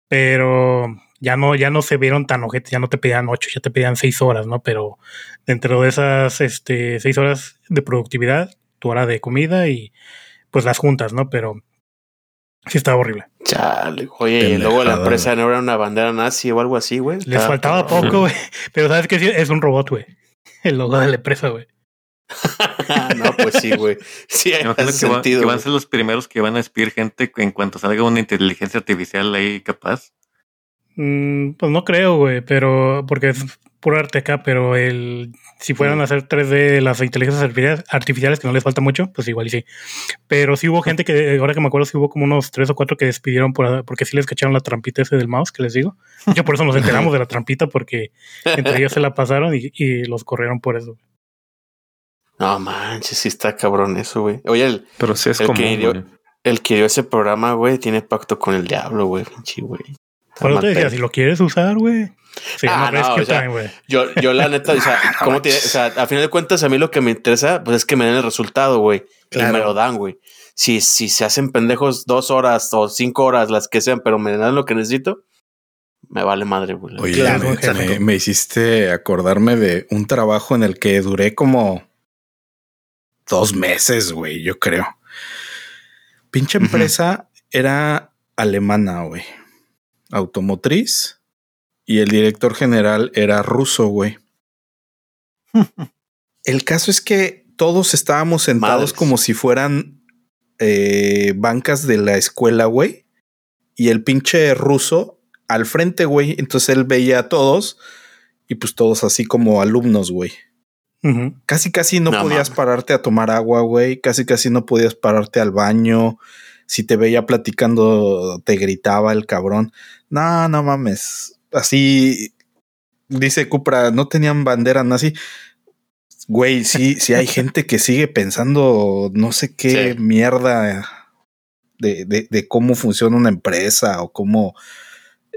Pero ya no, ya no se vieron tan ojete, ya no te pedían ocho, ya te pedían seis horas, ¿no? Pero dentro de esas este, seis horas de productividad, tu hora de comida y pues las juntas, ¿no? Pero Sí, estaba horrible. Chale, oye, y luego la empresa no era una bandera nazi o algo así, güey. Les faltaba poco, güey. Pero sabes que es un robot, güey. El logo de la empresa, güey. no, pues sí, güey. Sí, hay que, sentido, que van a ser los primeros que van a despedir gente en cuanto salga una inteligencia artificial ahí capaz. Mm, pues no creo, güey, pero porque es puro arte acá, pero el si fueran a hacer 3D las inteligencias artificiales, que no les falta mucho, pues igual y sí. Pero sí hubo gente que, ahora que me acuerdo, sí hubo como unos tres o cuatro que despidieron por, porque sí les cacharon la trampita ese del mouse que les digo. Yo por eso nos enteramos de la trampita, porque entre ellos se la pasaron y, los corrieron por eso. No manches, sí está cabrón eso, güey. Oye, el, pero sí es el que dio, el que dio ese programa, güey, tiene pacto con el diablo, güey. güey. Por te decía, si lo quieres usar, güey. ah, no, o sea, yo, yo la neta, o sea, ¿cómo te, o sea, a final de cuentas, a mí lo que me interesa, pues es que me den el resultado, güey. Y me lo dan, güey. Si, si se hacen pendejos dos horas o cinco horas, las que sean, pero me dan lo que necesito, me vale madre, güey. Oye, me, me, hiciste acordarme de un trabajo en el que duré como dos meses, güey, yo creo. Pinche empresa era alemana, güey automotriz y el director general era ruso, güey. el caso es que todos estábamos sentados como si fueran eh, bancas de la escuela, güey. Y el pinche ruso al frente, güey. Entonces él veía a todos y pues todos así como alumnos, güey. Casi, casi no, podías pararte a tomar agua, güey. Casi, casi no podías pararte al baño. Si te veía platicando, te gritaba el cabrón. No, no mames. Así dice Cupra, no tenían bandera nazi. Güey, sí, sí hay gente que sigue pensando no sé qué mierda de, de, de, cómo funciona una empresa o cómo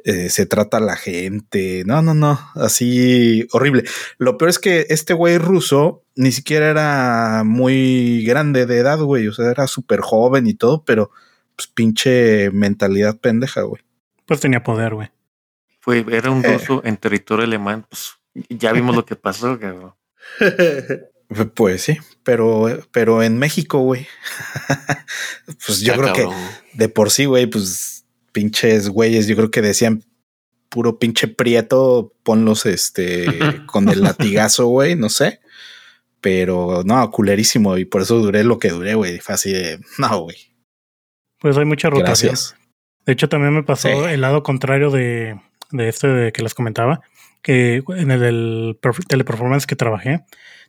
eh, se trata la gente. No, no, no, así horrible. Lo peor es que este güey ruso ni siquiera era muy grande de edad, güey. O sea, era súper joven y todo, pero pues pinche mentalidad pendeja, güey. Pues tenía poder, güey. Fue, era un eh. ruso en territorio alemán. Pues ya vimos lo que pasó, cabrón. Pues sí, pero, pero en México, güey. pues yo creo que de por sí, güey, pues pinches güeyes, yo creo que decían puro pinche prieto, ponlos este con el latigazo, güey, no sé. Pero no, culerísimo. Y por eso duré lo que duré, güey. Fue así de no, güey. Pues hay mucha rotación. De hecho, también me pasó el lado contrario de, de este de que les comentaba. Que en el del teleperformance que trabajé,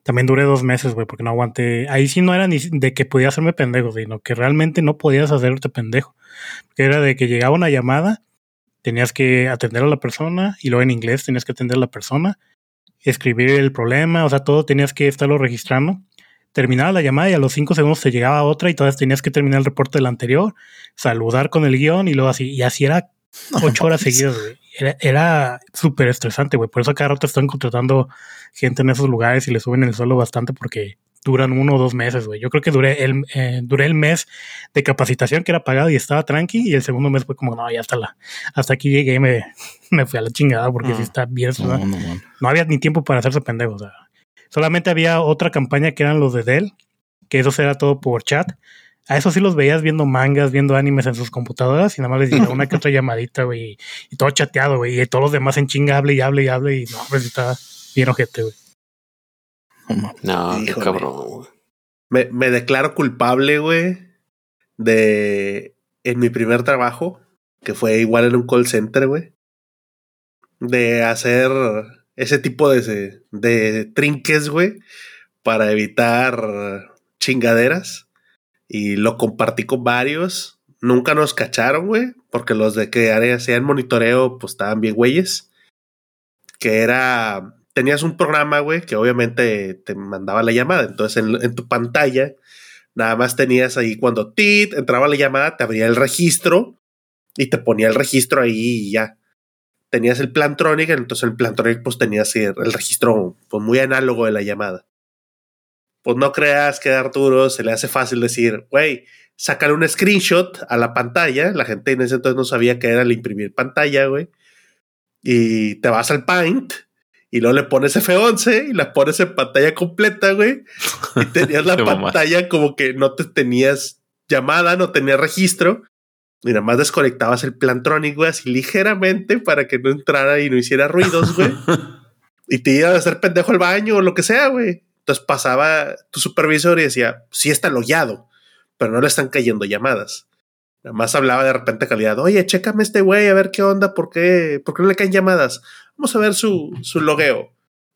también duré dos meses, güey, porque no aguanté. Ahí sí no era ni de que podía hacerme pendejo, sino que realmente no podías hacerte pendejo. Que era de que llegaba una llamada, tenías que atender a la persona, y luego en inglés tenías que atender a la persona, escribir el problema, o sea, todo tenías que estarlo registrando. Terminaba la llamada y a los cinco segundos te llegaba otra y todas tenías que terminar el reporte del anterior, saludar con el guion y luego así. Y así era ocho horas seguidas, güey era, súper estresante, güey. Por eso cada rato están contratando gente en esos lugares y le suben el suelo bastante porque duran uno o dos meses, güey. Yo creo que duré el, eh, duré el mes de capacitación que era pagado y estaba tranqui y el segundo mes fue como, no, ya hasta la, hasta aquí llegué y me, me fui a la chingada porque si ah. está bien. No, no, había ni tiempo para hacerse pendejo, o sea. Solamente había otra campaña que eran los de Dell, que eso era todo por chat a eso sí los veías viendo mangas, viendo animes en sus computadoras y nada más les llegaba una que otra llamadita, güey, y todo chateado, güey, y todos los demás en chinga hable y hable y hable y no, pues está bien ojete, güey. No, qué cabrón, güey. Me, me declaro culpable, güey, de en mi primer trabajo, que fue igual en un call center, güey, de hacer ese tipo de, de trinques, güey, para evitar chingaderas y lo compartí con varios. Nunca nos cacharon, güey, porque los de que hacían monitoreo, pues estaban bien güeyes. Que era, tenías un programa, güey, que obviamente te mandaba la llamada. Entonces en, tu pantalla, nada más tenías ahí cuando tit entraba la llamada, te abría el registro y te ponía el registro ahí y ya. Tenías el Plantronic, entonces el Plantronic pues tenías el registro pues muy análogo de la llamada pues no creas que a Arturo se le hace fácil decir, güey, sácale un screenshot a la pantalla. La gente en ese entonces no sabía que era el imprimir pantalla, güey. Y te vas al Paint y luego le pones F11 y la pones en pantalla completa, güey. Y tenías la pantalla como que no te tenías llamada, no tenías registro. Y nada más desconectabas el Plantronic, güey, así ligeramente para que no entrara y no hiciera ruidos, güey. y te iba a hacer pendejo al baño o lo que sea, güey. Entonces pasaba tu supervisor y decía, sí está logueado, pero no le están cayendo llamadas. Nada más hablaba de repente calidad, oye, chécame este güey, a ver qué onda, ¿por qué, ¿por qué no le caen llamadas? Vamos a ver su, su logueo.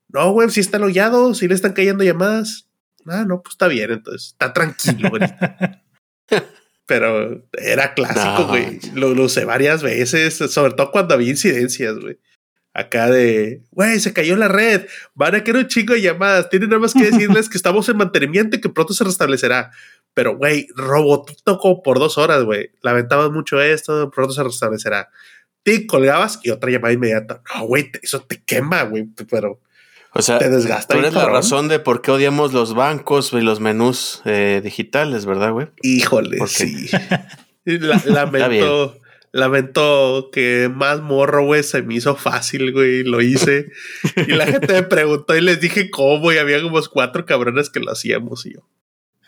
No, güey, si está logueado, si le están cayendo llamadas. Ah, no, pues está bien, entonces, está tranquilo, güey. Pero era clásico, güey. Lo, lo usé varias veces, sobre todo cuando había incidencias, güey acá de, güey, se cayó la red, van a querer un chingo de llamadas, tienen nada más que decirles que estamos en mantenimiento y que pronto se restablecerá. Pero, güey, robotito como por dos horas, güey. Lamentabas mucho esto, pronto se restablecerá. Te colgabas y otra llamada inmediata. No, güey, eso te quema, güey, pero... O sea, te desgasta. Tú eres la razón de por qué odiamos los bancos y los menús eh, digitales, ¿verdad, güey? Híjole, sí. lamento, Lamento que más morro, güey, se me hizo fácil, güey, lo hice. y la gente me preguntó y les dije cómo, y había como cuatro cabrones que lo hacíamos y yo.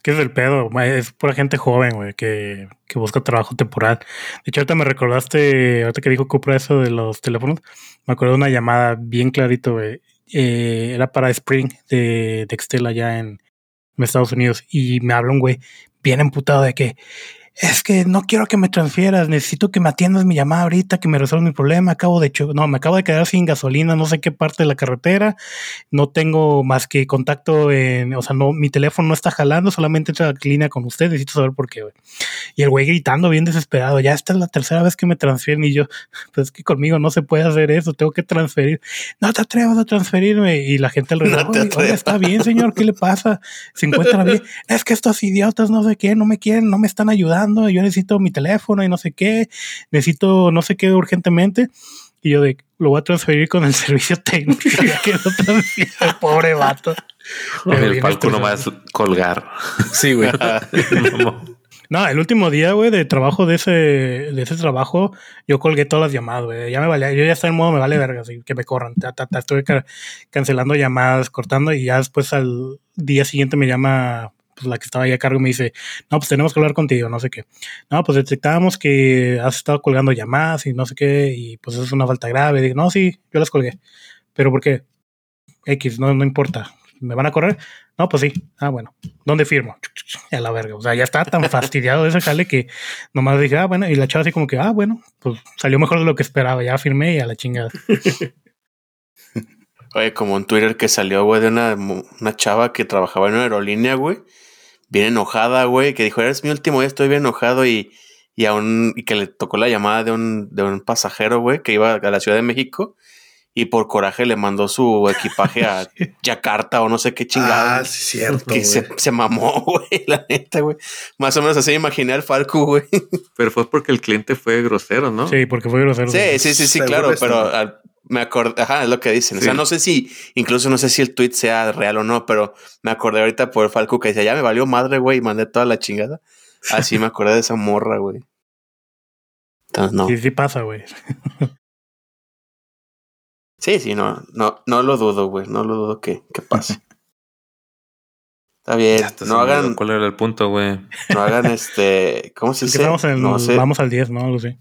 ¿Qué es el pedo? Es pura gente joven, güey, que, que, busca trabajo temporal. De hecho, ahorita me recordaste, ahorita que dijo Cupra eso de los teléfonos, me acuerdo de una llamada bien clarito, güey. Eh, era para Spring de, de Excel allá en, en Estados Unidos. Y me habla un güey bien emputado de que es que no quiero que me transfieras, necesito que me atiendas mi llamada ahorita, que me resuelva mi problema, acabo de no, me acabo de quedar sin gasolina, no sé qué parte de la carretera, no tengo más que contacto en, o sea, no, mi teléfono no está jalando, solamente entra la línea con usted, necesito saber por qué, güey. Y el güey gritando bien desesperado, ya esta es la tercera vez que me transfieren y yo, pues es que conmigo no se puede hacer eso, tengo que transferir, no te atrevas a transferirme y la gente alrededor, no está bien señor, ¿qué le pasa? Se encuentra bien, es que estos idiotas no sé qué, no me quieren, no me están ayudando, yo necesito mi teléfono y no sé qué, necesito no sé qué urgentemente. Y yo de, lo voy a transferir con el servicio técnico. que lo pobre vato. el palco no va a colgar. Sí, güey. No, el último día, güey, de trabajo de ese, de ese trabajo, yo colgué todas las llamadas, güey. Ya me vale, yo ya estoy en modo me vale verga, así que me corran. estoy cancelando llamadas, cortando, y ya después al día siguiente me llama pues la que estaba ahí a cargo me dice, no, pues tenemos que hablar contigo, no sé qué. No, pues detectábamos que has estado colgando llamadas y no sé qué, y pues eso es una falta grave. Digo, no, sí, yo las colgué. ¿Pero por qué? X, no, no importa. ¿Me van a correr? No, pues sí. Ah, bueno. ¿Dónde firmo? A la verga. O sea, ya estaba tan fastidiado de ese jale que nomás dije, ah, bueno. Y la chava así como que, ah, bueno, pues salió mejor de lo que esperaba. Ya firmé y a la chingada. Oye, como en Twitter que salió, güey, de una, una chava que trabajaba en una aerolínea, güey bien enojada, güey, que dijo, eres mi último día, estoy bien enojado y, y, y que le tocó la llamada de un, de un pasajero, güey, que iba a la Ciudad de México y por coraje le mandó su equipaje a Yakarta o no sé qué chingada. Ah, sí, cierto. Que se, se, mamó, güey, la neta, güey. Más o menos así imaginé al Falco, güey. Pero fue porque el cliente fue grosero, ¿no? Sí, porque fue grosero. Sí, sí, sí, sí, claro, pero me acordé, ajá, es lo que dicen. O sea, no sé si, incluso no sé si el tweet sea real o no, pero me acordé ahorita por Falco que decía, ya me valió madre, güey, y mandé toda la chingada. Así me acordé de esa morra, güey. Entonces, no. Sí, sí pasa, güey. sí, sí, no, no, no lo dudo, güey. No lo dudo que, que pase. Está bien. No hagan. ¿Cuál era el punto, güey? No hagan este. ¿Cómo se dice? Vamos, no sé. vamos al 10, ¿no? Algo así.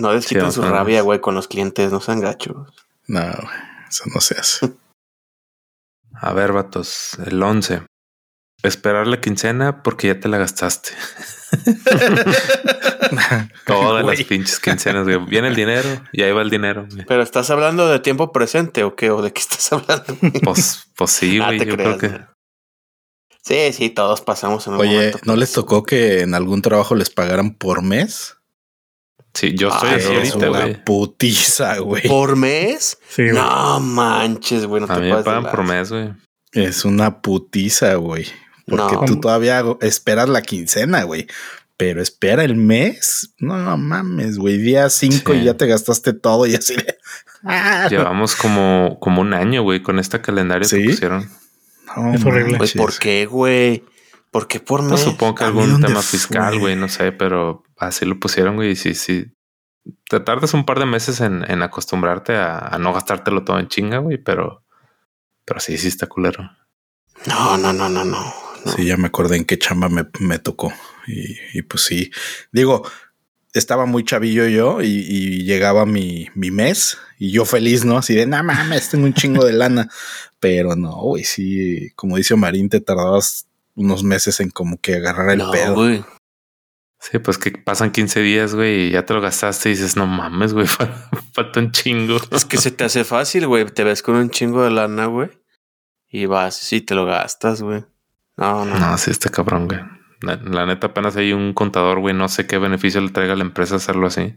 No desquiten su rabia, güey, con los clientes, no sean gachos. No, eso no se hace. A ver, vatos, el 11. Esperar la quincena porque ya te la gastaste. Todas las pinches quincenas, güey. Viene el dinero y ahí va el dinero. Pero estás hablando de tiempo presente o qué? ¿O de qué estás hablando? Pues, pues sí, ah, güey. yo creo que. Sí, sí, todos pasamos en un Oye, ¿no les tocó que en algún trabajo les pagaran por mes? Sí, yo estoy así ahorita, güey. putiza, güey. ¿Por mes? Sí, güey. No manches, güey. No a mí me pagan por mes, güey. Es una putiza, güey. Porque tú todavía esperas la quincena, güey. Pero espera el mes. No, no mames, güey. Día 5 y ya te gastaste todo y así de... Ah, Llevamos como, como un año, güey, con este calendario que pusieron. es horrible. ¿Por qué, güey? ¿Por qué por mes? No supongo que algún tema fiscal, güey, no sé, pero así lo pusieron, güey. Y sí, sí. Te tardas un par de meses en, en acostumbrarte a, no gastártelo todo en chinga, güey, pero, pero sí, sí está culero. No, no, no, no, no. Sí, ya me acordé en qué chamba me, me tocó. Y, y, pues sí, digo, estaba muy chavillo yo y, y, llegaba mi, mi mes y yo feliz, ¿no? Así de, no mames, tengo un chingo de lana. Pero no, güey, sí, como dice Marín, te tardabas unos meses en como que agarrar el pedo. Sí, pues que pasan 15 días, güey, y ya te lo gastaste y dices, no mames, güey, falta un chingo. Es que se te hace fácil, güey. Te ves con un chingo de lana, güey. Y vas y te lo gastas, güey. No, no. No, sí está cabrón, güey. La, neta, apenas hay un contador, güey. No sé qué beneficio le traiga a la empresa hacerlo así.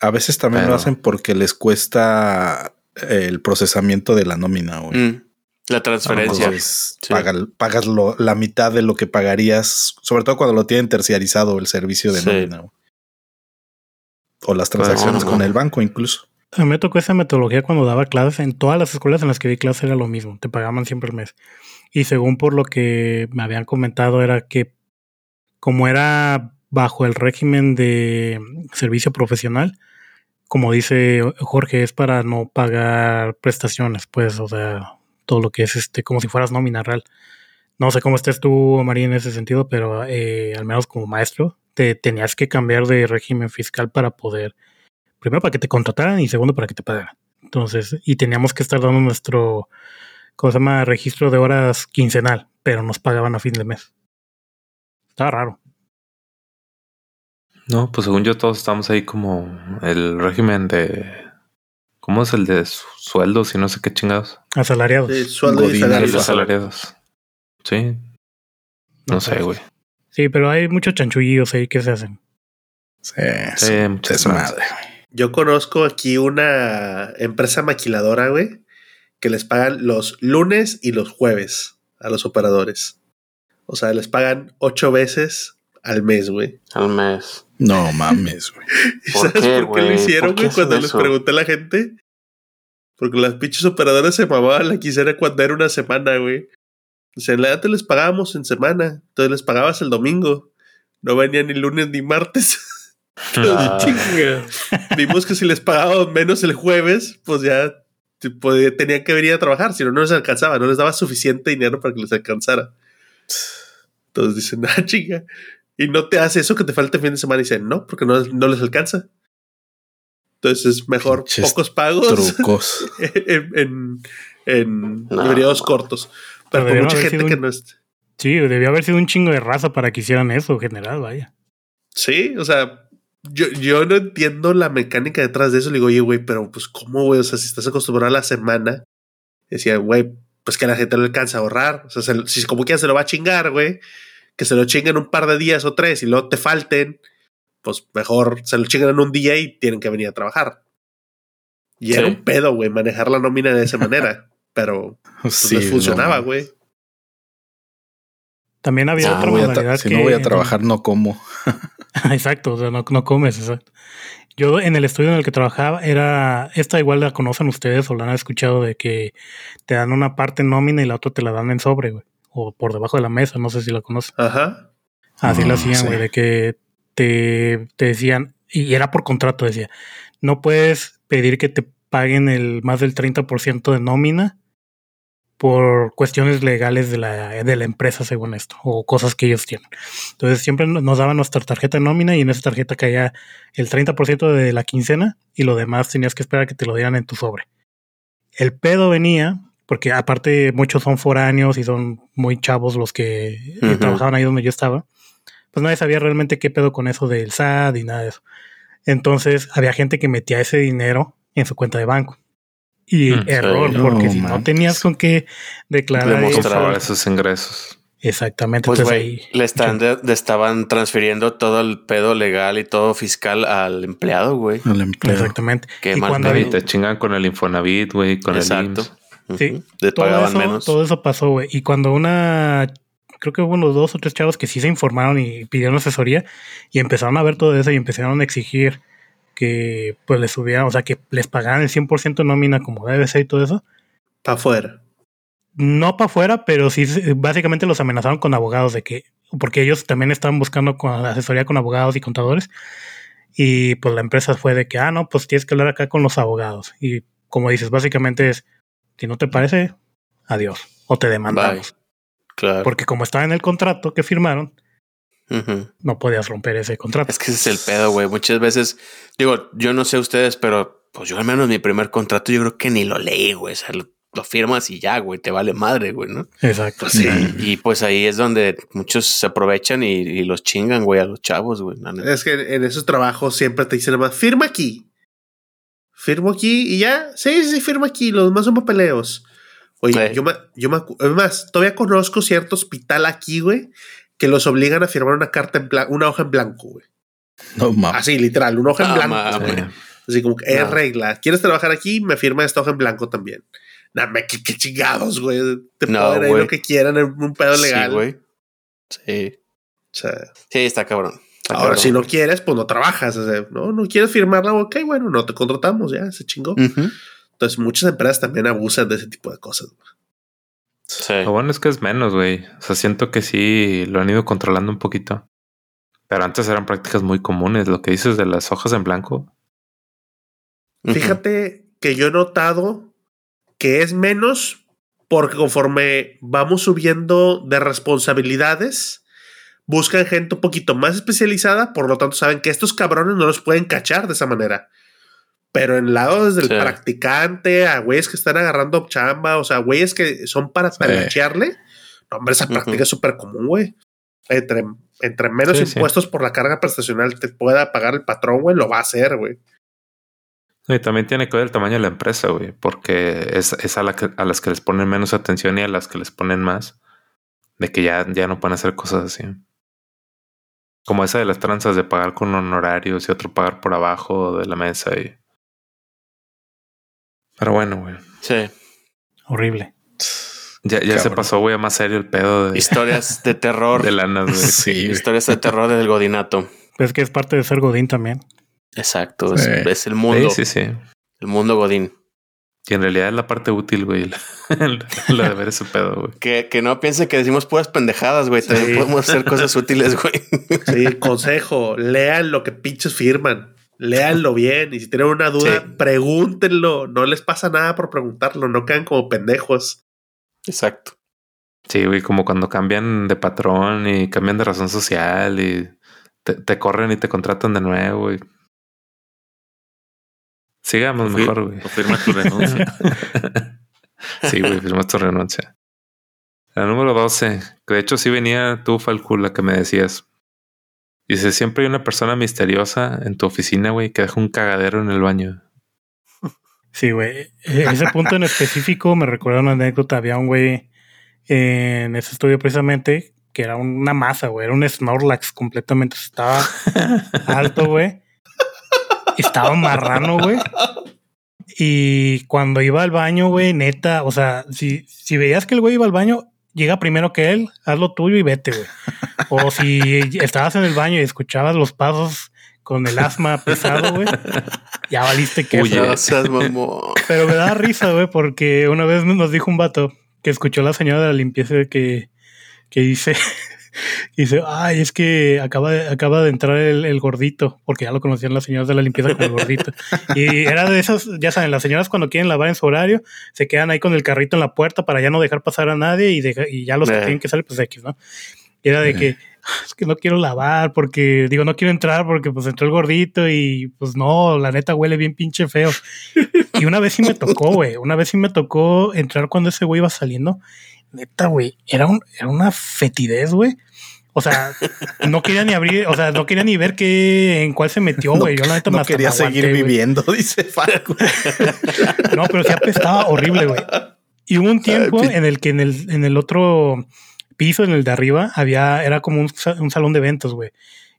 A veces también lo hacen porque les cuesta el procesamiento de la nómina, güey. Mm. La transferencia. pagas, la mitad de lo que pagarías, sobre todo cuando lo tienen terciarizado el servicio de nómina. O las transacciones con el banco incluso. A mí me tocó esa metodología cuando daba clases. En todas las escuelas en las que di clases era lo mismo. Te pagaban siempre el mes. Y según por lo que me habían comentado era que como era bajo el régimen de servicio profesional, como dice Jorge, es para no pagar prestaciones, pues, o sea, todo lo que es este, como si fueras nómina real. No sé cómo estés tú, María, en ese sentido, pero eh, al menos como maestro, te tenías que cambiar de régimen fiscal para poder, primero para que te contrataran y segundo para que te pagaran. Entonces, y teníamos que estar dando nuestro, ¿cómo se llama? Registro de horas quincenal, pero nos pagaban a fin de mes. Estaba raro. No, pues según yo todos estamos ahí como el régimen de... ¿Cómo es el de sueldos y no sé qué chingados? Asalariados. Sí, sueldo y salarios. asalariados. Sí. No, sé, güey. Sí, pero hay muchos chanchullillos ahí que se hacen. Sí, sí es madre. Yo conozco aquí una empresa maquiladora, güey, que les pagan los lunes y los jueves a los operadores. O sea, les pagan ocho veces al mes, güey. Al mes. No mames, güey. ¿Sabes por qué lo hicieron, güey? Cuando les pregunté a la gente. Porque las pinches operadoras se mamaban la quisiera cuando era una semana, güey. O sea, en la edad te les pagábamos en semana. Entonces les pagabas el domingo. No venían ni lunes ni martes. Ah. Vimos que si les pagábamos menos el jueves, pues ya tenían que venir a trabajar. Si no, no les alcanzaba. No les daba suficiente dinero para que les alcanzara. Entonces dicen, ah, chinga. Y no te hace eso que te falta el fin de semana. Y dicen, no, porque no, no les alcanza. Entonces es mejor pocos pagos. Trucos. en, en, periodos cortos. Pero, con mucha gente que no es. Sí, debió haber sido un chingo de raza para que hicieran eso, general, vaya. Sí, o sea, yo, yo no entiendo la mecánica detrás de eso. Le digo, oye, güey, pero pues, ¿cómo, güey? O sea, si estás acostumbrado a la semana, decía, güey, pues que la gente no le alcanza a ahorrar. O sea, si como quiera se lo va a chingar, güey, que se lo chinguen un par de días o tres y luego te falten, pues mejor se lo chingan en un día y tienen que venir a trabajar. Y era un pedo, güey, manejar la nómina de esa manera. Pero pues, sí, les funcionaba, güey. También había otra modalidad Si no voy a trabajar, no como. exacto, o sea, no, no comes, exacto. Yo en el estudio en el que trabajaba era, esta igual la conocen ustedes o la han escuchado de que te dan una parte en nómina y la otra te la dan en sobre, güey o por debajo de la mesa, no sé si la conoces. Ajá. Así lo hacían, güey, de que te, te decían, y era por contrato, decía, no puedes pedir que te paguen el más del 30% de nómina por cuestiones legales de la, de la empresa, según esto, o cosas que ellos tienen. Entonces siempre nos daban nuestra tarjeta de nómina y en esa tarjeta caía el 30% de la quincena y lo demás tenías que esperar a que te lo dieran en tu sobre. El pedo venía porque aparte muchos son foráneos y son muy chavos los que eh, trabajaban ahí donde yo estaba, pues nadie sabía realmente qué pedo con eso del SAT y nada de eso. Entonces había gente que metía ese dinero en su cuenta de banco. Y mm, error, porque si no tenías con qué declarar esos ingresos. Exactamente. Pues ahí, le están estaban transfiriendo todo el pedo legal y todo fiscal al empleado, güey. Al empleado. Exactamente. Que y cuando te chingan con el Infonavit, güey, con Exacto. el Sí. todo eso, menos. Todo eso pasó, güey. Y cuando una. Creo que hubo unos dos o tres chavos que sí se informaron y pidieron asesoría y empezaron a ver todo eso y empezaron a exigir que pues les subieran, o sea, que les pagaran el 100% nómina como debe ser y todo eso. Para afuera. No para afuera, pero sí, básicamente los amenazaron con abogados de que, porque ellos también estaban buscando con asesoría con abogados y contadores. Y pues la empresa fue de que, ah, no, pues tienes que hablar acá con los abogados. Y como dices, básicamente es, si no te parece, adiós. O te demandamos. Claro. Porque como estaba en el contrato que firmaron, no podías romper ese contrato. Es que ese es el pedo, güey. Muchas veces, digo, yo no sé ustedes, pero pues yo al menos mi primer contrato yo creo que ni lo leí, güey. O sea, lo, firmas y ya, güey, te vale madre, güey, ¿no? Exacto. Sí. Y pues ahí es donde muchos se aprovechan y, los chingan, güey, a los chavos, güey. Es que en esos trabajos siempre te dicen firma aquí firmo aquí y ya. Sí, sí, firmo aquí. Los demás son papeleos. Oye, yo me, yo me, es más, todavía conozco cierto hospital aquí, güey, que los obligan a firmar una carta en blanco, una hoja en blanco, güey. No mames. Así, literal, una hoja en blanco. güey. Así como que es regla. ¿Quieres trabajar aquí? Me firma esta hoja en blanco también. Nah, qué, qué chingados, güey. Te no, pueden ir lo que quieran en un pedo legal. Sí, güey. Sí. O sea, sí, está cabrón. Ahora, si no quieres, pues no trabajas. no, no quieres firmarla, ok, bueno, no te contratamos, ya, se chingó. Entonces, muchas empresas también abusan de ese tipo de cosas. Sí. Lo bueno es que es menos, güey. O sea, siento que sí lo han ido controlando un poquito. Pero antes eran prácticas muy comunes. Lo que dices de las hojas en blanco. Fíjate que yo he notado que es menos porque conforme vamos subiendo de responsabilidades, buscan gente un poquito más especializada, por lo tanto saben que estos cabrones no los pueden cachar de esa manera. Pero en lado desde el practicante, a güeyes que están agarrando chamba, o sea, güeyes que son para talachearle, hombre, esa práctica es súper común, güey. entre, entre menos impuestos por la carga prestacional te pueda pagar el patrón, güey, lo va a hacer, güey. Y también tiene que ver el tamaño de la empresa, güey, porque es, es a, la a, las que les ponen menos atención y a las que les ponen más, de que ya, ya no pueden hacer cosas así. Como esa de las tranzas de pagar con honorarios y otro pagar por abajo de la mesa y... Pero bueno, güey. Sí. Horrible. Ya, ya se pasó, güey, a más serio el pedo de... Historias de terror. de lana, güey. sí. Historias de terror del godinato. Pues que es parte de ser godín también. Exacto, es, el mundo. Sí, sí, El mundo Godín. Y en realidad es la parte útil, güey. La, de ver ese pedo, güey. Que, que no piense que decimos puras pendejadas, güey. También podemos hacer cosas útiles, güey. Sí, consejo. Lean lo que pinches firman. Léanlo bien. Y si tienen una duda, pregúntenlo. No les pasa nada por preguntarlo. No quedan como pendejos. Exacto. Sí, güey, como cuando cambian de patrón y cambian de razón social y te, te corren y te contratan de nuevo, güey. Sigamos mejor, güey. O firma tu renuncia. sí, güey, firma tu renuncia. La número 12, que de hecho sí venía tú, Falcula, que me decías. Dice, siempre hay una persona misteriosa en tu oficina, güey, que deja un cagadero en el baño. Sí, güey. E-, ese punto en específico me recuerda una anécdota. Había un güey en ese estudio precisamente que era una masa, güey. Era un Snorlax completamente. Estaba alto, güey estaba marrano, güey. Y cuando iba al baño, güey, neta, o sea, si, si veías que el güey iba al baño, llega primero que él, haz lo tuyo y vete, güey. O si estabas en el baño y escuchabas los pasos con el asma pesado, güey, ya valiste que... Pero me da risa, güey, porque una vez nos dijo un vato que escuchó la señora de la limpieza que, que dice y dice, ay, es que acaba de, acaba de entrar el, gordito, porque ya lo conocían las señoras de la limpieza como el gordito. y era de esas, ya saben, las señoras cuando quieren lavar en su horario, se quedan ahí con el carrito en la puerta para ya no dejar pasar a nadie y, y ya los que tienen que salir, pues X, ¿no? Y era de que, ah, es que no quiero lavar porque, digo, no quiero entrar porque pues entró el gordito y pues no, la neta huele bien pinche feo. y una vez sí me tocó, güey, una vez sí me tocó entrar cuando ese güey iba saliendo neta, güey, era, un, era una fetidez, güey. O sea, no quería ni abrir, o sea, no quería ni ver qué, en cuál se metió, güey. Yo la neta no quería seguir viviendo, dice Falco. no, pero sí apestaba horrible, güey. Y hubo un tiempo en el que en el, en el otro piso, en el de arriba, había, era como un, un salón de eventos, güey.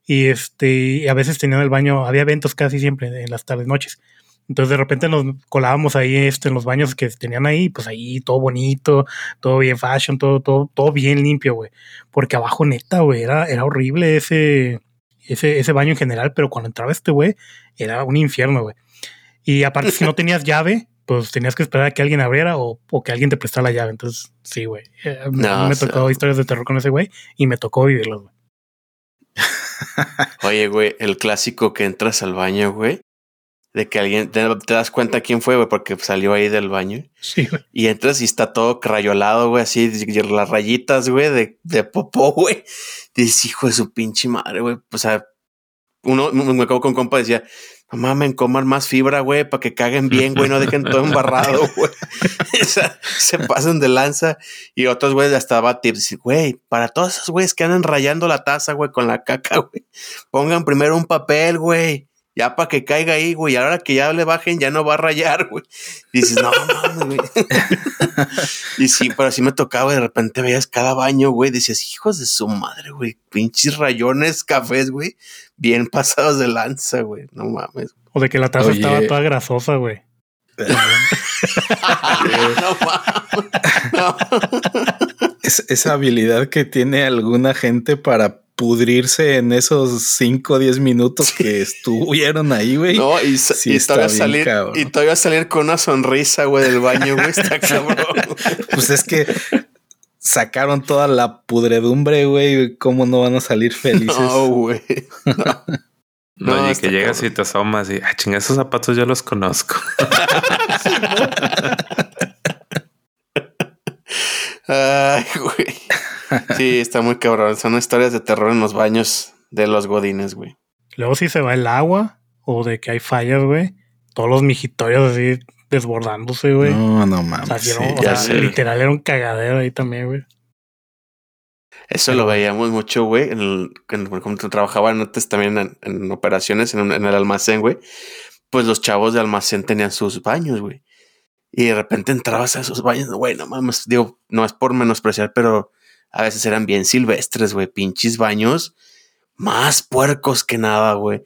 Y este, a veces tenían el baño, había eventos casi siempre en las tardes, noches. Entonces de repente nos colábamos ahí este, en los baños que tenían ahí, pues ahí todo bonito, todo bien fashion, todo, todo, todo bien limpio, güey. Porque abajo neta, güey, era, era horrible ese, ese, ese baño en general, pero cuando entraba este güey, era un infierno, güey. Y aparte, si no tenías llave, pues tenías que esperar a que alguien abriera o, o que alguien te prestara la llave. Entonces, sí, güey. Eh, me, tocó historias de terror con ese güey y me tocó vivirlo, güey. Oye, güey, el clásico que entras al baño, güey, de que alguien te, das cuenta quién fue, güey, porque salió ahí del baño. Sí, güey. Y entras y está todo crayolado, güey, así, las rayitas, güey, de, de popó, güey. Dices, hijo de su pinche madre, güey. O sea, uno me acabo con compa decía, no mames, coman más fibra, güey, para que caguen bien, güey, no dejen todo embarrado, güey. se pasan de lanza. Y otros güeyes hasta batir, güey, para todos esos güeyes que andan rayando la taza, güey, con la caca, güey, pongan primero un papel, güey ya para que caiga ahí, güey. Ahora que ya le bajen, ya no va a rayar, güey. Dices, no mames, güey. y sí, pero así me tocaba, de repente veías cada baño, güey. Dices, hijos de su madre, güey. Pinches rayones, cafés, güey. Bien pasados de lanza, güey. No mames. O de que la taza estaba toda grasosa, güey. no, no. Es, esa habilidad que tiene alguna gente para pudrirse en esos 5 o 10 minutos que estuvieron ahí, güey. No, y, todavía salir, y todavía salir con una sonrisa, güey, del baño, güey, está cabrón. pues es que sacaron toda la pudredumbre, güey. ¿Cómo no van a salir felices? No, güey. No. Oye, que llegas y te asomas y, ah, chinga, esos zapatos yo los conozco. Ay, güey. Sí, está muy cabrón. Son historias de terror en los baños de los godines, güey. Luego si se va el agua o de que hay fallas, güey. Todos los mijitorios así desbordándose, güey. No, no mames. literal era un cagadero ahí también, güey. Eso lo veíamos mucho, güey, en el, cuando trabajaba antes también en, operaciones en, en, el almacén, güey. Pues los chavos de almacén tenían sus baños, güey. Y de repente entrabas a esos baños, güey, no mames, digo, no es por menospreciar, pero a veces eran bien silvestres, güey, pinches baños más puercos que nada, güey.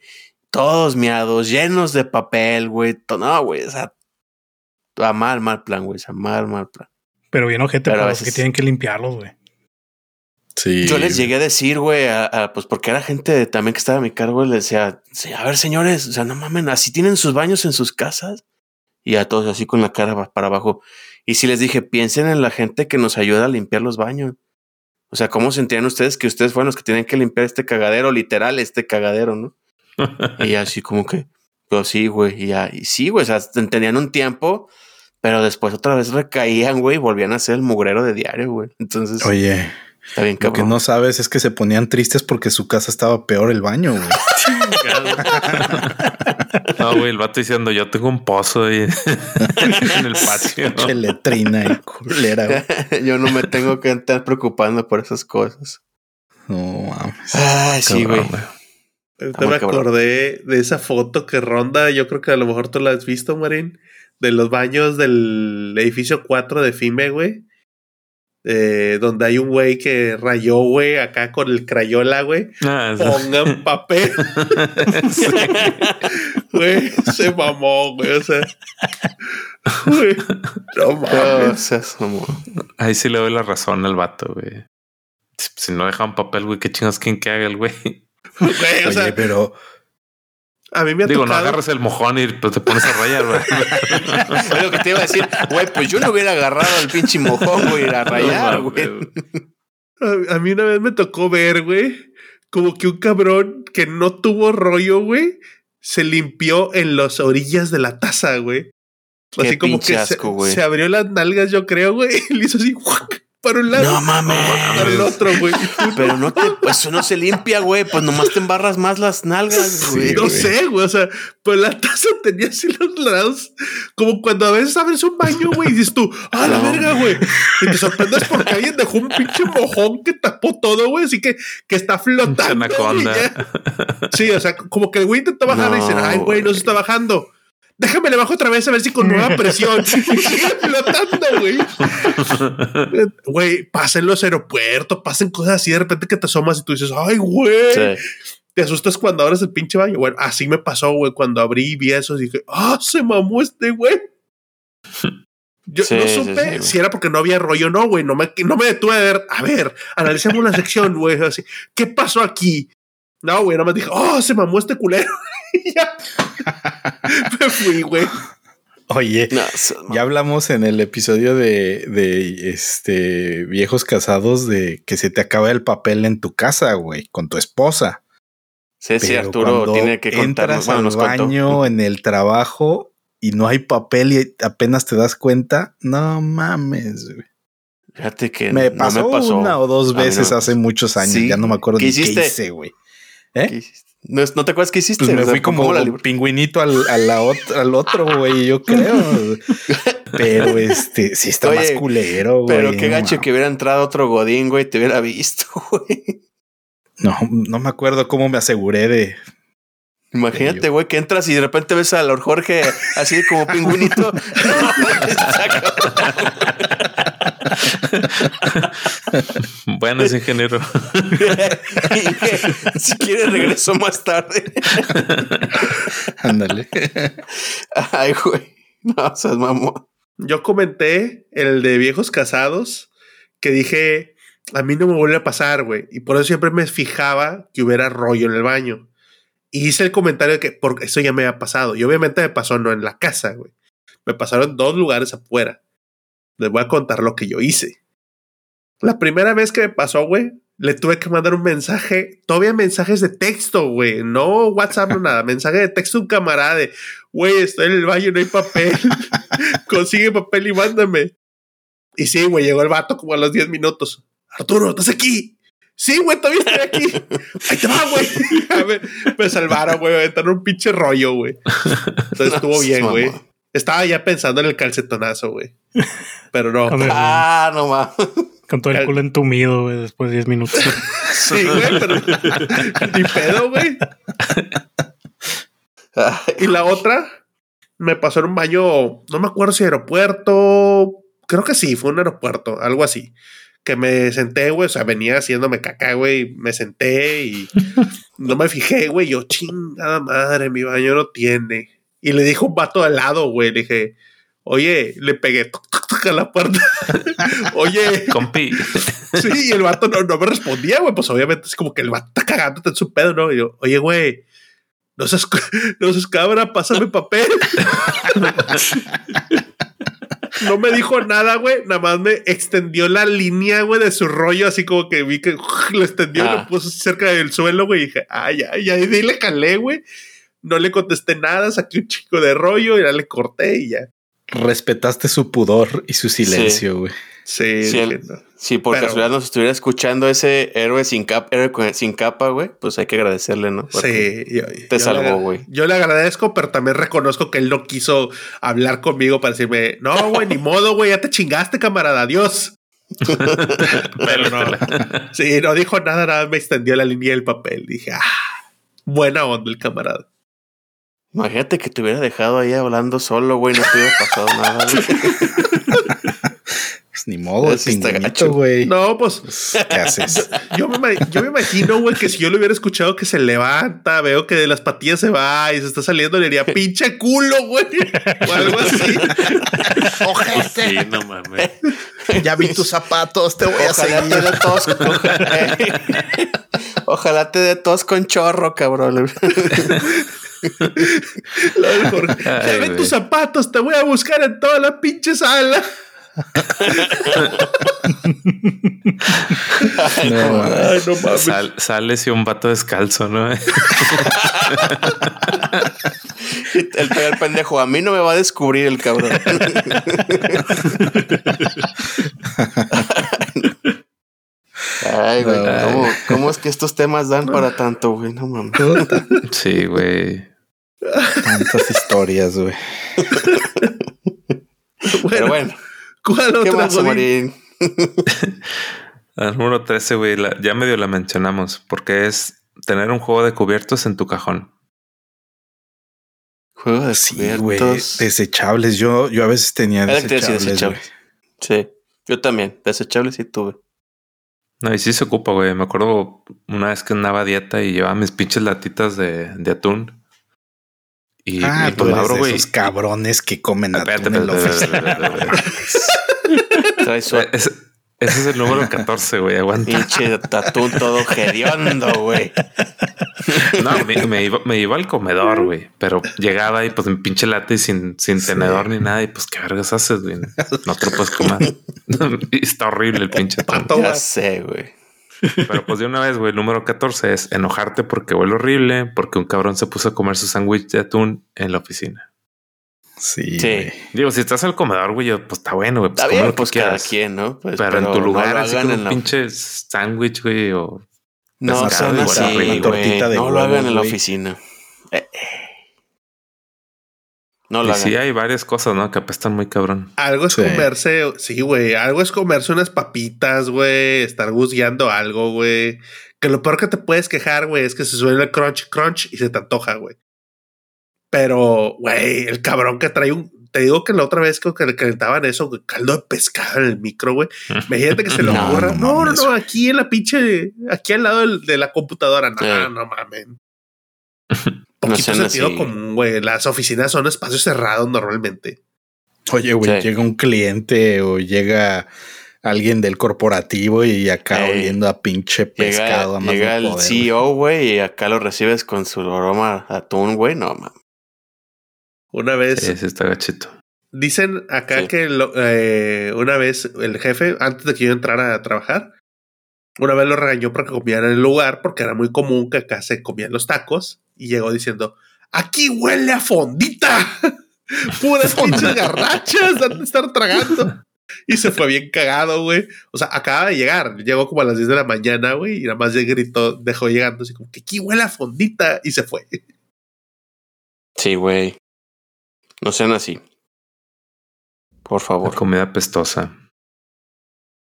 Todos miados, llenos de papel, güey. No, güey, o sea, a mal, mal plan, güey, a mal, mal plan. Pero bien gente para los que tienen que limpiarlos, güey. Sí. Yo les llegué a decir, güey, pues porque era gente también que estaba a mi cargo, les decía, a ver, señores, o sea, no mamen, así tienen sus baños en sus casas. Y a todos así con la cara para abajo. Y si les dije, piensen en la gente que nos ayuda a limpiar los baños. O sea, ¿cómo sentían ustedes que ustedes fueron los que tienen que limpiar este cagadero, literal, este cagadero, ¿no? y así como que, pues sí, güey, y ya, y sí, güey, o sea, tenían un tiempo, pero después otra vez recaían, güey, y volvían a ser el mugrero de diario, güey. Entonces, oye, está bien Lo que no sabes es que se ponían tristes porque su casa estaba peor el baño, güey. No, güey, el vato diciendo, yo tengo un pozo ahí en el patio. ¿no? letrina y culera. yo no me tengo que estar preocupando por esas cosas. No mames. Ah, sí, güey. Te me acordé de esa foto que ronda, yo creo que a lo mejor tú la has visto, Marín, de los baños del edificio 4 de FIME, güey eh, donde hay un güey que rayó, güey, acá con el crayola, güey. Ah, Pongan papel. Güey, se mamó, güey. O sea, güey, no mames. Ahí sí le doy la razón al vato, güey. Si no dejan papel, güey, qué chingas quién que haga el güey. Güey, o sea, pero a mí me ha Digo, no agarras el mojón y pues, te pones a rayar, güey. lo que te iba a decir, güey, pues yo no hubiera agarrado el pinche mojón, güey, a rayar, güey. A, mí una vez me tocó ver, güey, como que un cabrón que no tuvo rollo, güey, se limpió en las orillas de la taza, güey. Así como que se, se, abrió las nalgas, yo creo, güey, y le hizo así, para un lado. No mames. Para el otro, güey. Pero no te, pues eso no se limpia, güey. Pues nomás te embarras más las nalgas, güey. no sé, güey. O sea, pues la taza tenía así los lados. Como cuando a veces abres un baño, güey, y dices tú, ah, la verga, güey. Y te sorprendes porque alguien dejó un pinche mojón que tapó todo, güey. Así que, que está flotando. Sí, o sea, como que el güey intenta bajar y dice, ay, güey, no se está bajando. Déjame le bajo otra vez a ver si con nueva presión sigue flotando, güey. Güey, pasen los aeropuertos, pasen cosas así de repente que te asomas y tú dices, ay, güey. Te asustas cuando abres el pinche baño. Bueno, así me pasó, güey, cuando abrí y vi eso y dije, ah, se mamó este güey. Yo no supe si era porque no había rollo o no, güey. No me, no me detuve a ver. A ver, analicemos la sección, güey. Así, ¿qué pasó aquí? No, güey, nada más dije, oh, se mamó este culero. ya. Me fui, güey. Oye, ya hablamos en el episodio de, de, este viejos casados de que se te acaba el papel en tu casa, güey, con tu esposa. Sí, sí, Arturo tiene que contarnos. Entras al baño, en el trabajo y no hay papel y apenas te das cuenta. No mames, güey. Fíjate que me pasó, una o dos veces hace muchos años. Ya no me acuerdo ¿Qué ni qué hice, güey. ¿Eh? ¿No, te acuerdas qué hiciste? Pues me fui como pingüinito al, al otro, güey, yo creo. Pero este, sí está más culero, güey. Pero qué gacho que hubiera entrado otro Godín, güey, te hubiera visto, güey. No, no me acuerdo cómo me aseguré de. Imagínate, güey, que entras y de repente ves a Lord Jorge así como pingüinito. Buenas, ingeniero. si quieres, regreso más tarde. Ándale. Ay, güey. No, o sea, mamón. Yo comenté el de viejos casados que dije, a mí no me vuelve a pasar, güey. Y por eso siempre me fijaba que hubiera rollo en el baño. Y hice el comentario de que porque eso ya me ha pasado. Y obviamente me pasó no en la casa, güey. Me pasaron dos lugares afuera. Les voy a contar lo que yo hice. La primera vez que me pasó, güey, le tuve que mandar un mensaje, todavía mensajes de texto, güey, no WhatsApp, no nada, mensaje de texto a un camarada de, güey, estoy en el baño, no hay papel, consigue papel y mándame. Y sí, güey, llegó el vato como a los 10 minutos. Arturo, ¿estás aquí? Sí, güey, todavía estoy aquí. Ahí te va, güey. me salvaron, güey, me un pinche rollo, güey. Entonces estuvo bien, güey. Estaba ya pensando en el calcetonazo, güey. Pero no. ah, no mames. Con todo el culo entumido, güey, después de 10 minutos. sí, güey, pero ni pedo, güey. y la otra me pasó en un baño, no me acuerdo si aeropuerto, creo que sí, fue un aeropuerto, algo así. Que me senté, güey, o sea, venía haciéndome caca, güey, me senté y no me fijé, güey, yo chingada madre, mi baño no tiene. Y le dijo un vato al lado, güey, le dije, oye, le pegué a la puerta. oye. Compi. sí, y el vato no, no me respondía, güey, pues obviamente es como que el vato está cagándote en su pedo, ¿no? Y yo, oye, güey, no seas, no seas cabra, pásame papel. no me dijo nada, güey. Nada más me extendió la línea, güey, de su rollo, así como que vi que lo extendió y lo ah. puso cerca del suelo, güey. Y dije, ay, ay, ay, y le calé, güey. No le contesté nada, saqué un chico de rollo y ya le corté y ya. Respetaste su pudor y su silencio, güey. Sí, sí, si por casualidad nos estuviera escuchando ese héroe sin capa, héroe sin capa, güey, pues hay que agradecerle, ¿no? sí, te salvó, güey. Yo le agradezco, pero también reconozco que él no quiso hablar conmigo para decirme, no, güey, ni modo, güey, ya te chingaste, camarada, adiós. pero no. Sí, no dijo nada, nada, me extendió la línea del papel. Dije, ah, buena onda el camarada. Imagínate que te hubiera dejado ahí hablando solo, güey, no te hubiera pasado nada, güey. Pues ni modo, es pinguito, güey. No, pues, ¿qué haces? Yo me, yo me imagino, güey, que si yo lo hubiera escuchado que se levanta, veo que de las patillas se va y se está saliendo, le diría pinche culo, güey. O algo así. Ojete. Sí, no mames. Ya vi tus zapatos, te voy a seguir. Te de tos, ojalá te dé tos con chorro, cabrón. Ya vi tus zapatos, te voy a buscar en toda la pinche sala sales y un vato descalzo, ¿no? el, el pendejo, a mí no me va a descubrir el cabrón. Ay, güey, ¿cómo, es que estos temas dan para tanto, güey? No mames. Sí, güey. Tantas historias, güey. Pero bueno. ¿Cuál otra, más, Marín? El número 13, güey, ya medio la mencionamos, porque es tener un juego de cubiertos en tu cajón. Juego de sí, cubiertos. desechables. Yo, yo a veces tenía desechables. Sí, yo también. Desechables sí tuve. No, y sí se ocupa, güey. Me acuerdo una vez que andaba a dieta y llevaba mis pinches latitas de, de atún. Y, ah, abro. Esos cabrones que comen atún en la ese, es el número 14, güey. Aguanta. Pinche tatún todo hediondo, güey. No, me, iba, me, iba, al comedor, güey. Pero llegaba y pues en pinche late y sin, sin tenedor ni nada. Y pues qué vergas haces, güey. No te lo puedes comer. Está horrible el pinche tatún. Ya sé, güey. Pero pues de una vez, güey, el número 14 es enojarte porque huele horrible, porque un cabrón se puso a comer su sándwich de atún en la oficina. Sí. Digo, si estás al comedor, güey, pues está bueno, güey. Pues está bien, pues cada quien, ¿no? Pues, pero, en tu lugar, así como un pinche sándwich, güey, o. No sean así, güey. No lo hagan en la oficina. Eh, eh. No y sí hay varias cosas, ¿no? Que apestan muy cabrón. Algo es comerse, sí, güey. Algo es comerse unas papitas, güey. Estar guzgueando algo, güey. Que lo peor que te puedes quejar, güey, es que se suele el crunch, crunch y se te antoja, güey. Pero, güey, el cabrón que trae un. Te digo que la otra vez que le calentaban eso, caldo de pescado en el micro, güey. Imagínate que se lo ocurra. No, no, no, aquí en la pinche. Aquí al lado de la computadora. No, no mames. No sentido común, güey. Las oficinas son espacios cerrados normalmente. Oye, güey, llega un cliente o llega alguien del corporativo y acá oliendo a pinche pescado. Llega, el CEO, güey, y acá lo recibes con su aroma atún, güey. No, mames. Una vez. Ese está gachito. Dicen acá que eh, una vez el jefe, antes de que yo entrara a trabajar, una vez lo regañó porque comían en el lugar, porque era muy común que acá se comían los tacos, y llegó diciendo: Aquí huele a fondita. Puras pinches garrachas, han de estar tragando. Y se fue bien cagado, güey. O sea, acaba de llegar. Llegó como a las 10 de la mañana, güey. Y nada más de gritó, dejó llegando así como que aquí huele a fondita. Y se fue. Sí, güey. No sean así. Por favor. comida pestosa.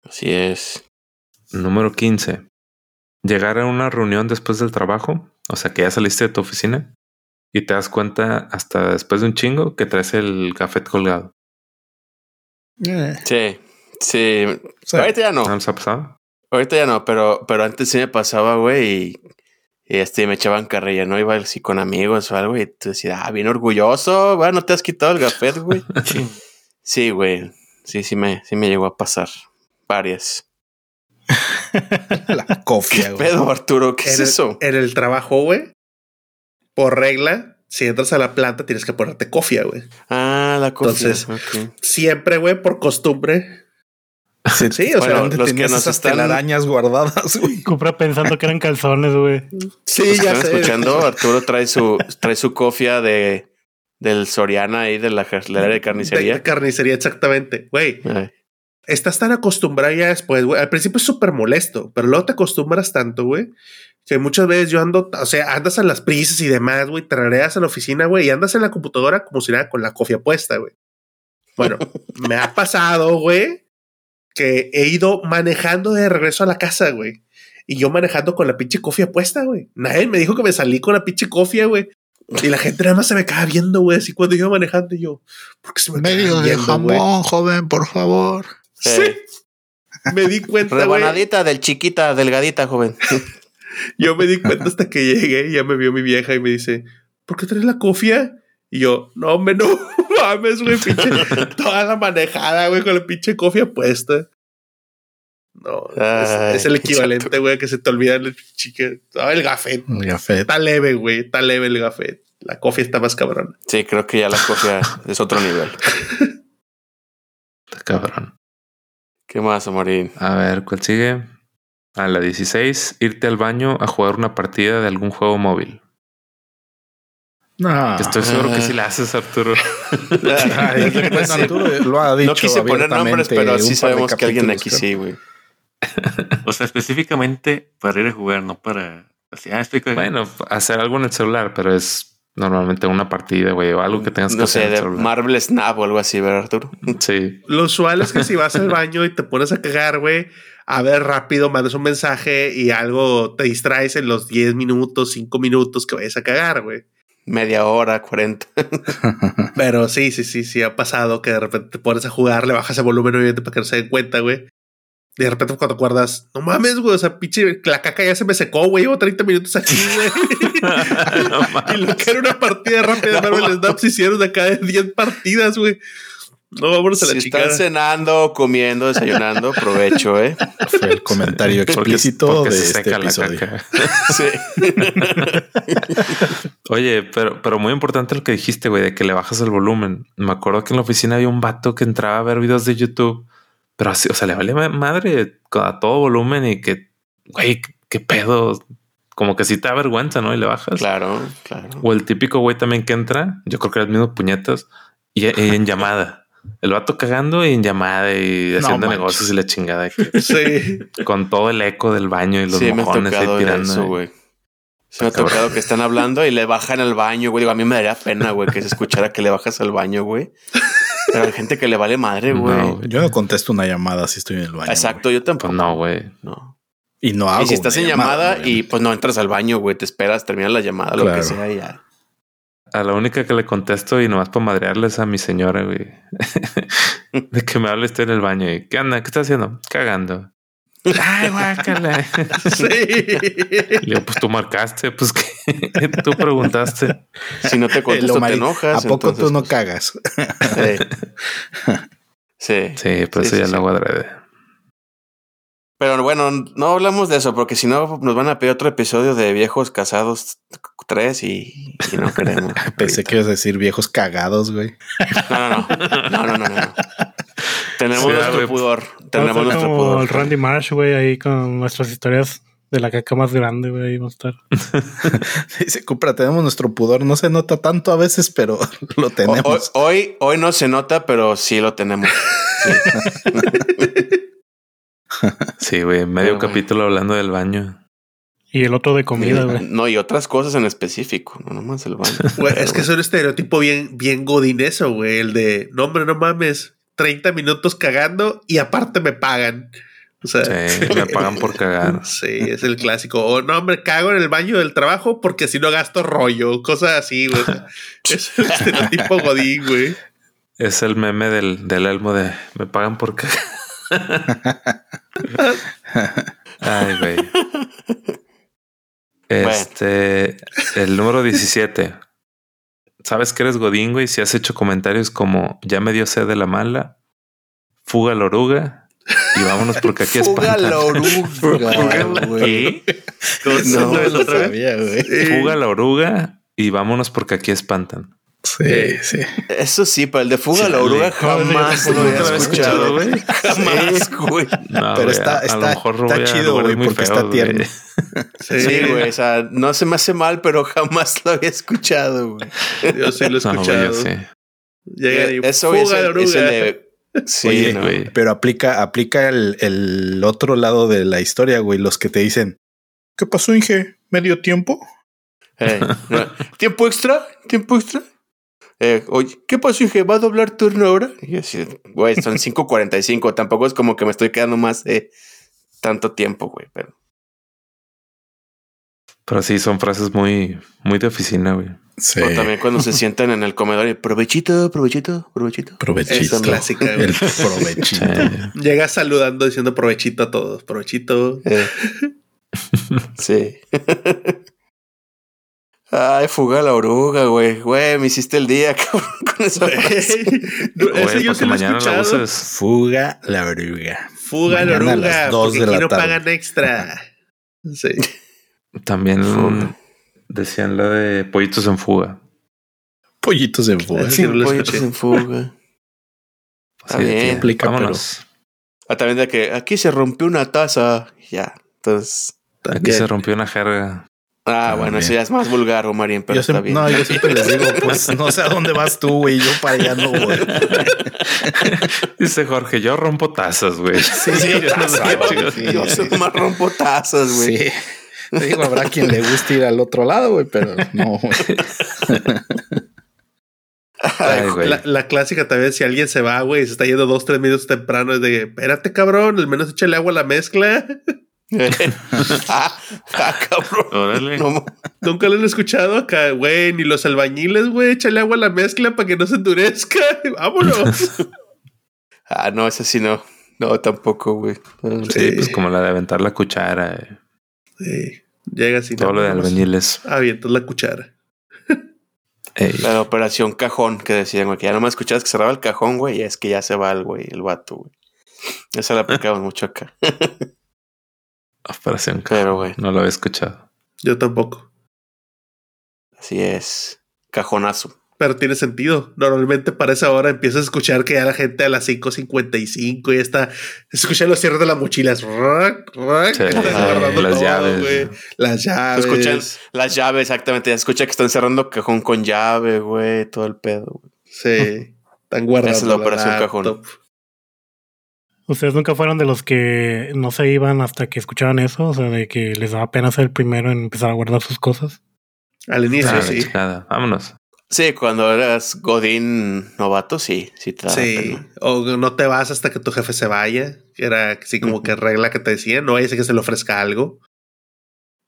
Así es. Número 15. Llegar a una reunión después del trabajo, o sea que ya saliste de tu oficina y te das cuenta hasta después de un chingo que traes el café colgado. Eh. Sí, sí. Ahorita ya no. ¿No ha pasado? Ahorita ya no, pero, pero antes sí me pasaba, güey, y, este, me echaban carrilla, ¿no? Iba así con amigos o algo y tú decías, ah, bien orgulloso, güey, no te has quitado el café, güey. sí, güey. Sí, sí me, sí me llegó a pasar. Varias. la cofia, ¿Qué pedo, Arturo? ¿Qué es eso? En el trabajo, güey, por regla, si entras a la planta tienes que ponerte cofia, güey. Ah, la cofia. Entonces, siempre, güey, por costumbre. Sí, o sea, los que nos esas telarañas guardadas, güey. Compra pensando que eran calzones, güey. Sí, ya sé. escuchando, Arturo trae su, trae su cofia de del Soriana ahí de la, de carnicería. De carnicería, exactamente. Güey, estás tan acostumbrado ya después, güey. Al principio es súper molesto, pero luego te acostumbras tanto, güey. Que muchas veces yo ando, o sea, andas a las prisas y demás, güey, trareas a la oficina, güey, y andas en la computadora como si nada con la cofia puesta, güey. Bueno, me ha pasado, güey, que he ido manejando de regreso a la casa, güey. Y yo manejando con la pinche cofia puesta, güey. Nadie me dijo que me salí con la pinche cofia, güey. Y la gente nada más se me acaba viendo, güey, así cuando iba manejando y yo, porque se me Medio de jamón, joven, por favor. Sí. Me di cuenta. Rebanadita del chiquita, delgadita, joven. yo me di cuenta hasta que llegué y ya me vio mi vieja y me dice, ¿por qué traes la cofia? Y yo, no, hombre, no mames, güey, pinche. toda la manejada, güey, con la pinche cofia puesta. No, es, el equivalente, güey, que se te olvida el chique. el gafet. El gafet. Está leve, güey. Está leve el gafet. La cofia está más cabrón. Sí, creo que ya la cofia es otro nivel. Está cabrón. ¿Qué más, Amorín? A ver, ¿cuál sigue? A la 16, irte al baño a jugar una partida de algún juego móvil. No. Estoy seguro que sí la haces, Arturo. Arturo lo ha dicho. No quise poner nombres, pero sí sabemos que alguien aquí sí, güey. o sea, específicamente para ir a jugar, no para. Ah, bueno, hacer algo en el celular, pero es normalmente una partida, güey, o algo que tengas que hacer. No sé, de Marvel Snap o algo así, ¿verdad, Arturo? Sí. Lo usual es que si vas al baño y te pones a cagar, güey, a ver rápido, mandas un mensaje y algo te distraes en los 10 minutos, 5 minutos que vayas a cagar, güey. Media hora, 40. Pero sí, sí, sí, sí ha pasado que de repente te pones a jugar, le bajas el volumen obviamente para que no se den cuenta, güey de repente cuando acuerdas, no mames, güey, o sea, pinche, la caca ya se me secó, güey, llevo 30 minutos aquí, güey. y lo que era una partida rápida de Marvel Snap se hicieron acá de 10 partidas, güey. No, vámonos a la si chica. están cenando, comiendo, desayunando, provecho, ¿eh? Fue el comentario explícito de este episodio. sí. Oye, pero, pero muy importante lo que dijiste, güey, de que le bajas el volumen. Me acuerdo que en la oficina había un vato que entraba a ver videos de YouTube pero así, o sea, le vale madre a todo volumen y que, güey, qué pedo. Como que si te da vergüenza, ¿no? Y le bajas. Claro, claro. O el típico güey también que entra, yo creo que era el mismo puñetas, y, en llamada. El vato cagando y en llamada y haciendo negocios y la chingada. sí. Con todo el eco del baño y los mojones ahí tirando. Eso, güey. Se me ha tocado que están hablando y le bajan al baño, güey. Digo, a mí me daría pena, güey, que se escuchara que le bajas al baño, güey. Pero hay gente que le vale madre, güey. yo no contesto una llamada si estoy en el baño. Exacto, yo tampoco. Pues no, güey. No. Y no hago. Y si estás en llamada, y pues no entras al baño, güey, te esperas, terminas la llamada, lo que sea, y ya. A la única que le contesto y nomás para madrearles a mi señora, güey. de que me hable estoy en el baño y ¿qué anda? ¿Qué estás haciendo? Cagando. Ay, guácala. Sí. Le pues tú marcaste, pues que tú preguntaste. Si no te contesto, te enojas. ¿A poco tú no cagas? Sí. Sí. Sí, pues eso ya lo hago adrede. Pero bueno, no hablamos de eso, porque si no nos van a pedir otro episodio de viejos casados tres y, no queremos. Pensé que ibas a decir viejos cagados, güey. No, no, no. No, no, no, no. Tenemos nuestro pudor. Tenemos nuestro como pudor. el Randy Marsh, güey, ahí con nuestras historias de la caca más grande, güey, ahí va a estar. Dice, Cupra, tenemos nuestro pudor. No se nota tanto a veces, pero lo tenemos. Hoy, hoy, no se nota, pero sí lo tenemos. Sí, güey, medio capítulo hablando del baño. Y el otro de comida, güey. No, y otras cosas en específico, no nomás el baño. es que es un estereotipo bien, bien godineso, güey. El de, no, hombre, no mames, 30 minutos cagando y aparte me pagan. O sea, sí, me pagan por cagar. Sí, es el clásico. O no, me cago en el baño del trabajo porque si no gasto rollo, cosas así, güey. es el estereotipo godín, güey. Es el meme del, del elmo de me pagan por cagar. Ay, güey. Este, el número 17. Sabes que eres Godín, güey, si has hecho comentarios como ya me dio sed de la mala, fuga la oruga y vámonos porque aquí Fuga espantan. la oruga, güey. No, lo sabía, güey. Fuga la oruga y vámonos porque aquí espantan. Sí, sí. Eso sí, pero el de fuga a la oruga jamás lo había escuchado, güey. Jamás, güey. No, Pero está, a- a lo está, mejor está chido, güey, porque está tierno. Sí, güey. O sea, no se me hace mal, pero jamás lo había escuchado, güey. Yo sí lo he No, escuchado. sí. Llegan y Eh, Eso es fuga el, la oruga. es el de. Sí, Oye, no. güey. Pero aplica, aplica el, el otro lado de la historia, güey. Los que te dicen, ¿qué pasó, Inge? ¿Medio tiempo? Eh, no. ¿Tiempo extra? ¿Tiempo extra? Eh, oye, ¿qué pasó, Inge? ¿Va a doblar turno ahora? Y yo así, güey, son 5.45. Tampoco es como que me estoy quedando más de tanto tiempo, güey. Pero Pero sí, son frases muy, muy de oficina, güey. Sí. o también cuando se sientan en el comedor y provechito, provechito, provechito. Provechito. Es clásica, güey. El provechito. Sí. Llega saludando diciendo provechito a todos. Provechito. Eh. sí. Ay, fuga la oruga, güey. Güey, me hiciste el día, cabrón, con esa frase. Güey, ese yo sí que lo he mañana la escuchado. Fuga la oruga. Fuga la Mañana a oruga. las dos porque de la aquí no tarde. pagan extra. Sí. También Fuga. decían la de pollitos en fuga. Pollitos en fuga. Sí, no lo pollitos escuché. en fuga. Está Así de bien. que, Aplica, vámonos. Ah, también de que aquí se rompió una taza. Ya, entonces. Aquí se rompió una jerga. Ah, bueno, eso ya es más vulgar, Omarín, pero Yo está siempre, bien. no, yo siempre les digo, pues no sé a dónde vas tú, güey. Yo para allá no voy. Dice Jorge, yo rompo tazas, güey. Sí, yo no sé sí, Yo más rompo tazas, güey. Sí. Te digo, habrá quien le guste ir al otro lado, güey, pero no, güey. Ay, güey. La, la clásica también, si alguien se va, güey, se está yendo dos, tres minutos temprano, es de, espérate, cabrón, al menos échale agua a la mezcla. ah, ah, cabrón. Órale. No, Nunca lo han escuchado acá, güey, ni los albañiles, güey, échale agua a la mezcla para que no se endurezca. Vámonos. ah, no, ese sí no. No, tampoco, güey. Sí, pues como la de aventar la cuchara. eh, Sí, llega así. Todo lo de albañiles. Avientas la cuchara. Ey, La operación cajón que decían, güey, que ya no me escuchabas que cerraba el cajón, güey, y es que ya se va el güey, el vato, güey. Esa la aplicamos mucho acá. Operación Pero, güey, No lo había escuchado. Yo tampoco. así es. Cajonazo. Pero tiene sentido. Normalmente para esa hora empiezas a escuchar que ya la gente a las 5.55 ya está. Escucha los cierres de las mochilas. Sí, ah, guardando las todo, llaves. güey. Las llaves. escuchan las llaves, exactamente. Ya escucha que están cerrando cajón con llave, güey, todo el pedo, güey. Sí. Están guardando. Esa es la operación cajón. ¿Ustedes nunca fueron de los que no se iban hasta que escuchaban eso? O sea, de que les daba pena ser el primero en empezar a guardar sus cosas. Al inicio, Ah, sí. chingada. Vámonos. Sí, cuando eras Godín novato, sí, sí te daba Sí. pena. O no te vas hasta que tu jefe se vaya. Que era así como que regla que te decían. No vaya a que se le ofrezca algo.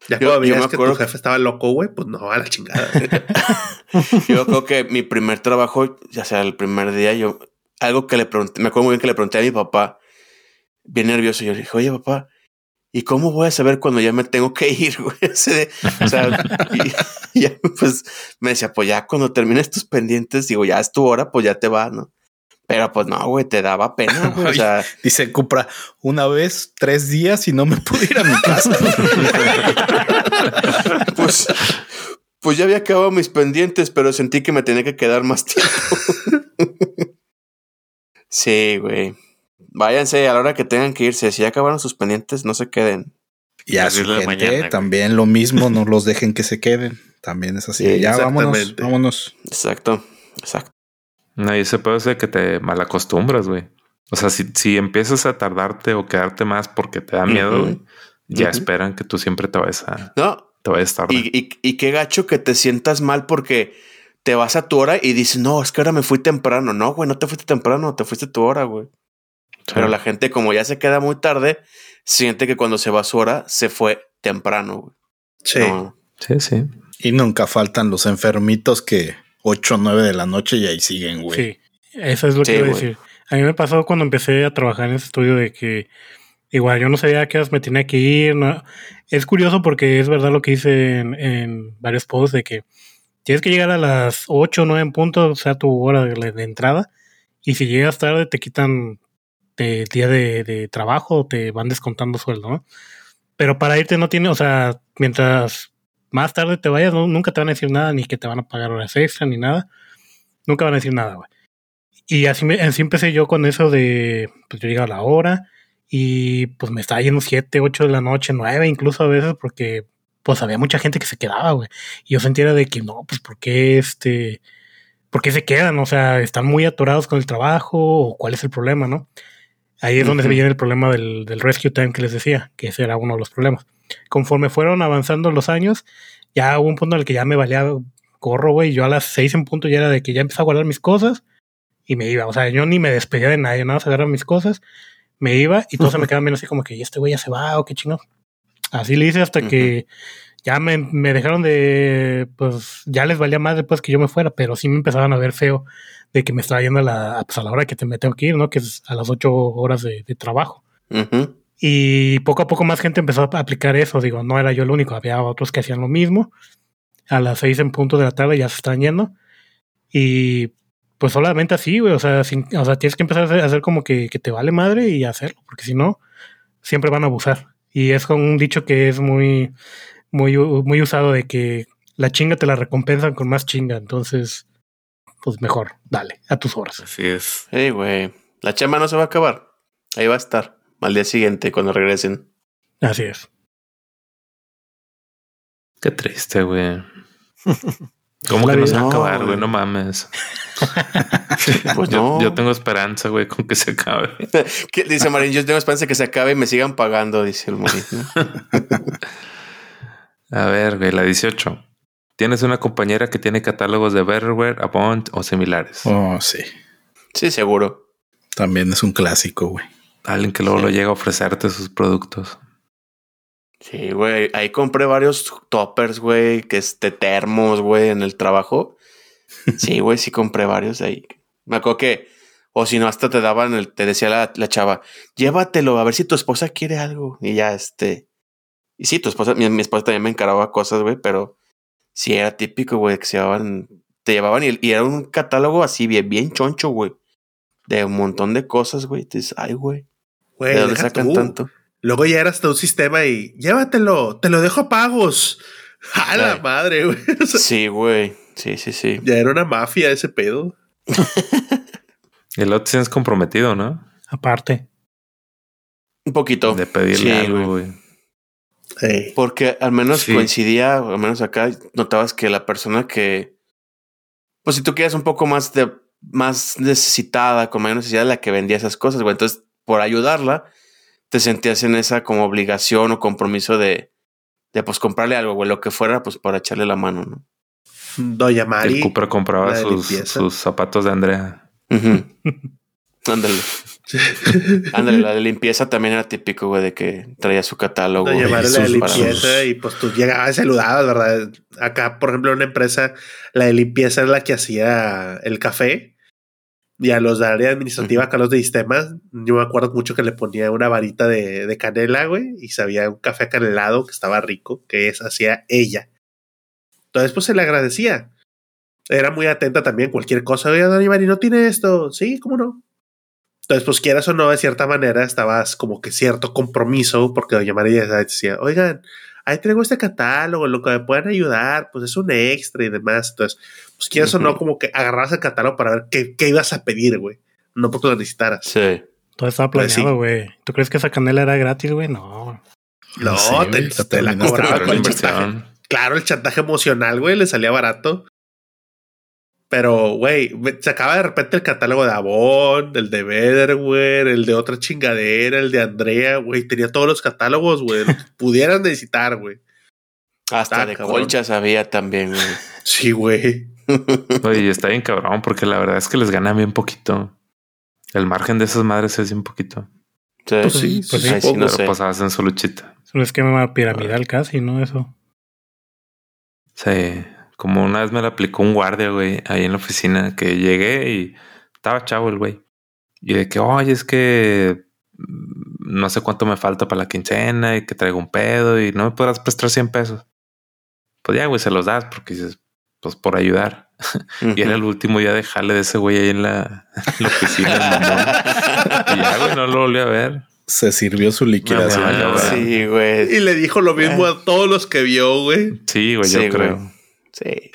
Ya Yo- cuando yo me que tu jefe estaba loco, güey, pues no, a la chingada. Yo creo que mi primer trabajo, ya sea el primer día, yo, algo que le pregunté, me acuerdo muy bien que le pregunté a mi papá, bien nervioso, yo le dije, oye papá, ¿y cómo voy a saber cuando ya me tengo que ir, güey? O sea, y, pues me decía, pues ya cuando termines tus pendientes, digo, ya es tu hora, pues ya te va, ¿no? Pero pues no, güey, te daba pena, güey. O sea, Dice Cupra, una vez, tres días y no me pude ir a mi casa. pues, pues ya había acabado mis pendientes, pero sentí que me tenía que quedar más tiempo. sí, güey. Váyanse a la hora que tengan que irse. Si ya acabaron sus pendientes, no se queden. y a su de gente mañana, también lo mismo, no los dejen que se queden. También es así. Sí, ya vámonos, exactamente. vámonos. Exacto, exacto. No, y ese puede ser que te malacostumbras, güey. O sea, si, si empiezas a tardarte o quedarte más porque te da miedo, güey, ya esperan que tú siempre te vayas a, No, te vayas tarde. y, y, y qué gacho que te sientas mal porque te vas a tu hora y dices, no, es que ahora me fui temprano. No, güey, no te fuiste temprano, te fuiste a tu hora, güey. Pero la gente, como ya se queda muy tarde, siente que cuando se va su hora, se fue temprano. Sí. Sí, sí. Y nunca faltan los enfermitos que 8 o 9 de la noche y ahí siguen, güey. Sí, eso es lo que iba a decir. A mí me pasó cuando empecé a trabajar en ese estudio de que igual yo no sabía a qué horas me tenía que ir. Es curioso porque es verdad lo que hice en, varios posts de que tienes que llegar a las 8 o 9 en punto, o sea, tu hora de, entrada. Y si llegas tarde, te quitan de día de, trabajo, te van descontando sueldo, ¿no? Pero para irte no tiene, o sea, mientras más tarde te vayas, nunca te van a decir nada, ni que te van a pagar horas extra, ni nada. Nunca van a decir nada, güey. Y así, me, empecé yo con eso de, pues yo llegaba a la hora y pues me estaba yendo 7, 8 de la noche, 9 incluso a veces, porque pues había mucha gente que se quedaba, güey. Y yo sentía de que no, pues ¿por qué este, por qué se quedan? O sea, están muy atorados con el trabajo o cuál es el problema, ¿no? Ahí es donde se viene el problema del, del rescue time que les decía, que ese era uno de los problemas conforme fueron avanzando los años, ya hubo un punto en el que ya me valía corro, güey. Yo a las seis en punto ya era de que ya empecé a guardar mis cosas y me iba. O sea, yo ni me despedía de nadie, nada más agarrar mis cosas, me iba y todos se me quedaban viendo así como que, ¿y este güey ya se va o qué chingón? Así le hice hasta que ya me, me, dejaron de, pues ya les valía más después que yo me fuera, pero sí me empezaban a ver feo de que me estaba yendo a la, pues, a la hora que te me tengo que ir, ¿no? Que es a las ocho horas de, trabajo. Y poco a poco más gente empezó a aplicar eso. Digo, no era yo el único, había otros que hacían lo mismo. A las seis en punto de la tarde ya se están yendo. Y pues solamente así, güey. O sea, o sea, tienes que empezar a hacer, como que, que, te vale madre y hacerlo, porque si no, siempre van a abusar. Y es con un dicho que es muy, muy, muy usado de que la chinga te la recompensan con más chinga. Entonces, pues mejor, dale, a tus horas. Así es. Hey, güey, la chamba no se va a acabar. Ahí va a estar al día siguiente cuando regresen. Así es. Qué triste, güey. ¿Cómo que no se va a acabar, güey? No, mames. pues yo, no. Yo tengo esperanza, güey, con que se acabe. Dice Marín, yo tengo esperanza que se acabe y me sigan pagando, dice el Marín. a ver, güey, la 18. Tienes una compañera que tiene catálogos de Betterware, Avon o similares. Oh, sí. Sí, seguro. También es un clásico, güey. Alguien que luego lo llega a ofrecerte sus productos. Sí, güey. Ahí compré varios toppers, güey, que es de termos, güey, en el trabajo. Sí, güey, sí compré varios ahí. Me acuerdo que, o si no, hasta te daban, el, te decía la, la, chava, llévatelo, a ver si tu esposa quiere algo. Y ya, este. Y sí, tu esposa, mi, mi esposa también me encaraba cosas, güey, pero sí era típico, güey, que se llevaban, te llevaban y, y, era un catálogo así bien, bien choncho, güey. De un montón de cosas, güey. Dices, ay, güey. Güey, ¿De dónde sacan tanto? Luego ya era hasta un sistema y llévatelo, te lo dejo a pagos. A la madre, güey. sí, güey. Sí, sí, sí. Ya era una mafia ese pedo. El otro es comprometido, ¿no? Aparte. Un poquito. De pedirle algo, güey. Porque al menos coincidía, al menos acá notabas que la persona que, pues si tú quieres un poco más de, más necesitada, con mayor necesidad, la que vendía esas cosas, güey. Entonces por ayudarla, te sentías en esa como obligación o compromiso de, de pues comprarle algo, güey, lo que fuera, pues para echarle la mano, ¿no? Doña Mari. El Cupra compraba sus, sus, zapatos de Andrea. Ándale. Ándale, la de limpieza también era típico, güey, de que traía su catálogo. Doña Mari, la de limpieza y pues tú llegabas y saludabas, ¿verdad? Acá, por ejemplo, en una empresa, la de limpieza es la que hacía el café y a los de área administrativa, acá los de sistemas, yo me acuerdo mucho que le ponía una varita de, de canela, güey, y sabía un café canelado que estaba rico, que es hacía ella. Entonces, pues se le agradecía. Era muy atenta también, cualquier cosa. Oiga, Don Iván, ¿y no tiene esto? Sí, ¿cómo no? Entonces, pues quieras o no, de cierta manera, estabas como que cierto compromiso, porque Doña María decía, oigan, ahí tengo este catálogo, lo que me pueden ayudar, pues es un extra y demás. Entonces, pues quieras o no, como que agarras el catálogo para ver qué, qué ibas a pedir, güey. No porque lo necesitaras. Sí. Todo estaba pues planeado, güey. ¿Tú crees que esa canela era gratis, güey? No. No, te, la cobraba con el chantaje. Claro, el chantaje emocional, güey, le salía barato. Pero, güey, se acaba de repente el catálogo de Avon, el de Betterware, el de otra chingadera, el de Andrea, güey. Tenía todos los catálogos, güey. pudieran necesitar, güey. Hasta de colchas había también, güey. Sí, güey. Oye, está bien cabrón, porque la verdad es que les gana bien poquito. El margen de esas madres es un poquito. Sí, pues sí, pues sí, sí, no sé. pues hacen su luchita. Es un esquema piramidal casi, ¿no? Eso. Sí, como una vez me la aplicó un guardia, güey, ahí en la oficina, que llegué y estaba chavo el güey. Y de que, oye, es que no sé cuánto me falta para la quincena y que traigo un pedo y no me podrás prestar 100 pesos. Pues ya, güey, se los das porque dices, pues por ayudar. y era el último día de jale de ese güey ahí en la, oficina. y ya, güey, no lo volví a ver. Se sirvió su liquidación. sí, güey. Y le dijo lo mismo a todos los que vio, güey. Sí, güey, yo creo. Sí.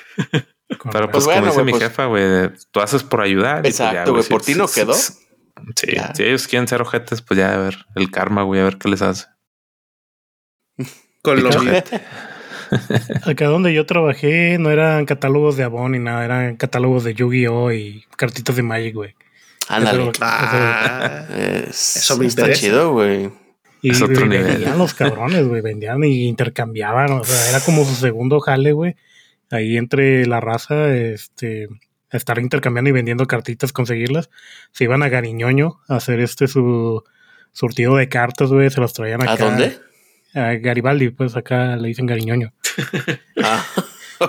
Pero pues, como dice mi pues jefa, güey, tú haces por ayudar. Pues, Exacto, güey, por ti no quedó. Sí, si ellos quieren ser ojetes, pues ya a ver el karma, güey, a ver qué les hace. Con lo Acá donde yo trabajé no eran catálogos de Avon ni nada, eran catálogos de Yu-Gi-Oh! y cartitas de Magic, güey. Ándale. Ah, eso, me está chido, güey. Y, es otro vendían los cabrones, güey, vendían y intercambiaban, o sea, era como su segundo jale, güey. Ahí entre la raza, este, estar intercambiando y vendiendo cartitas, conseguirlas. Se iban a Gariñoño a hacer este su surtido de cartas, güey, se los traían acá. ¿A dónde? A Garibaldi, pues acá le dicen Gariñoño. ah,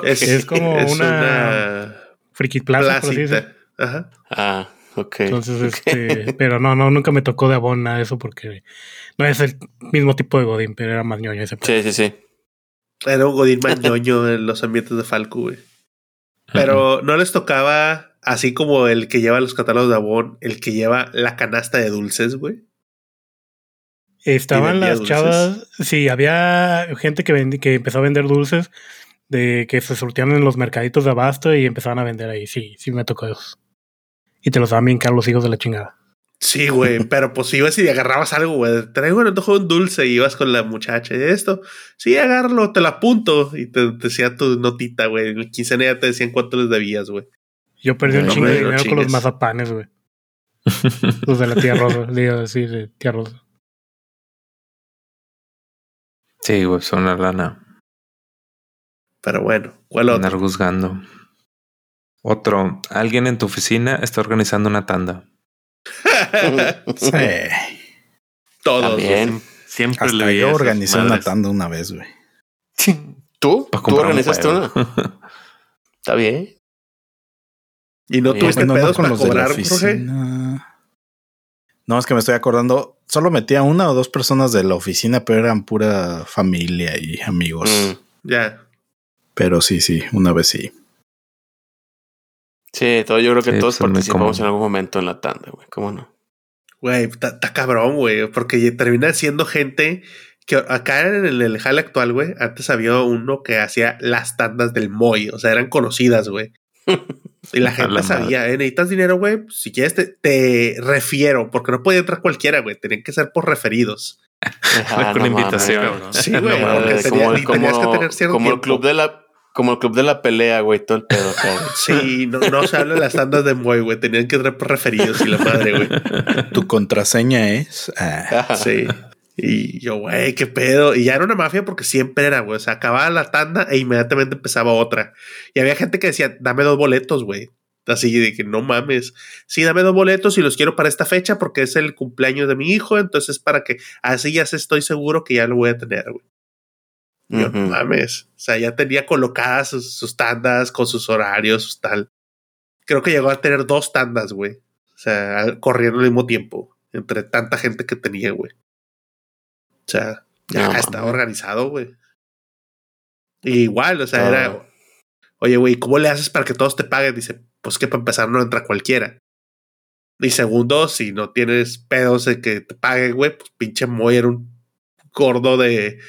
es, como una, friki plaza, por así Ajá. Ah, ok. Entonces, este, pero no, no, nunca me tocó de abona eso porque no es el mismo tipo de Godín, pero era más ñoño ese. Sí, sí, sí. Era un Godín más ñoño en los ambientes de Falco, güey. Pero no les tocaba, así como el que lleva los catálogos de Avon, el que lleva la canasta de dulces, güey. Estaban las chavas, sí, había gente que, que empezó a vender dulces de que se surtían en los mercaditos de abasto y empezaban a vender ahí. Sí, sí me tocó eso. Y te los daban bien caros los hijos de la chingada. Sí, güey, pero pues ibas y agarrabas algo, güey. Traigo un antojo un dulce y ibas con la muchacha y esto. Sí, agárralo, te lo apunto. Y te, decía tu notita, güey. En el quincena ya te decían cuánto les debías, güey. Yo perdí un chingo de dinero con los mazapanes, güey. los de la tía Rosa, digo así, de tía Rosa. Sí, güey, son una lana. Pero bueno, ¿cuál otro? Andar juzgando. Otro, alguien en tu oficina está organizando una tanda. sí. Todos. Bien. Siempre Hasta le yo organizé una tanda una vez, güey. ¿Tú? ¿Tú organizaste una? Está bien. ¿Y no tuviste bueno, pedos para cobrar, Jorge? No, es que me estoy acordando. Solo metía una o dos personas de la oficina, pero eran pura familia y amigos. Mm, ya. Pero sí, sí, una vez sí. Sí, todo, yo creo que todos participamos en algún momento en la tanda, güey. ¿Cómo no? Güey, está cabrón, güey. Porque termina siendo gente que acá en el, el hall actual, güey, antes había uno que hacía las tandas del Moy. O sea, eran conocidas, güey. Y la gente sabía, ¿eh? necesitas dinero, güey. Pues, si quieres, te, refiero, porque no puede entrar cualquiera, güey. Tenían que ser por referidos. Con invitación. sí, güey. como el club de la como el club de la pelea, güey, todo el pedo. sí, no, no se habla de las tandas de Moy, güey. Tenían que ser referidos y la madre, güey. Tu contraseña es. Ah. Sí. Y yo, güey, qué pedo. Y ya era una mafia porque siempre era, güey. O sea, acababa la tanda e inmediatamente empezaba otra. Y había gente que decía, dame dos boletos, güey. Así de que no mames. Sí, dame dos boletos y los quiero para esta fecha porque es el cumpleaños de mi hijo. Entonces, para que así ya estoy seguro que ya lo voy a tener, güey. Yo, no mames. O sea, ya tenía colocadas sus, tandas con sus horarios, sus tal. Creo que llegó a tener dos tandas, güey. O sea, corriendo al mismo tiempo. Entre tanta gente que tenía, güey. O sea, ya estaba organizado, güey. igual, o sea, era. Oye, güey, ¿cómo le haces para que todos te paguen? Dice, pues que para empezar no entra cualquiera. Y segundo, si no tienes pedos de que te paguen, güey, pues pinche Moy era un gordo de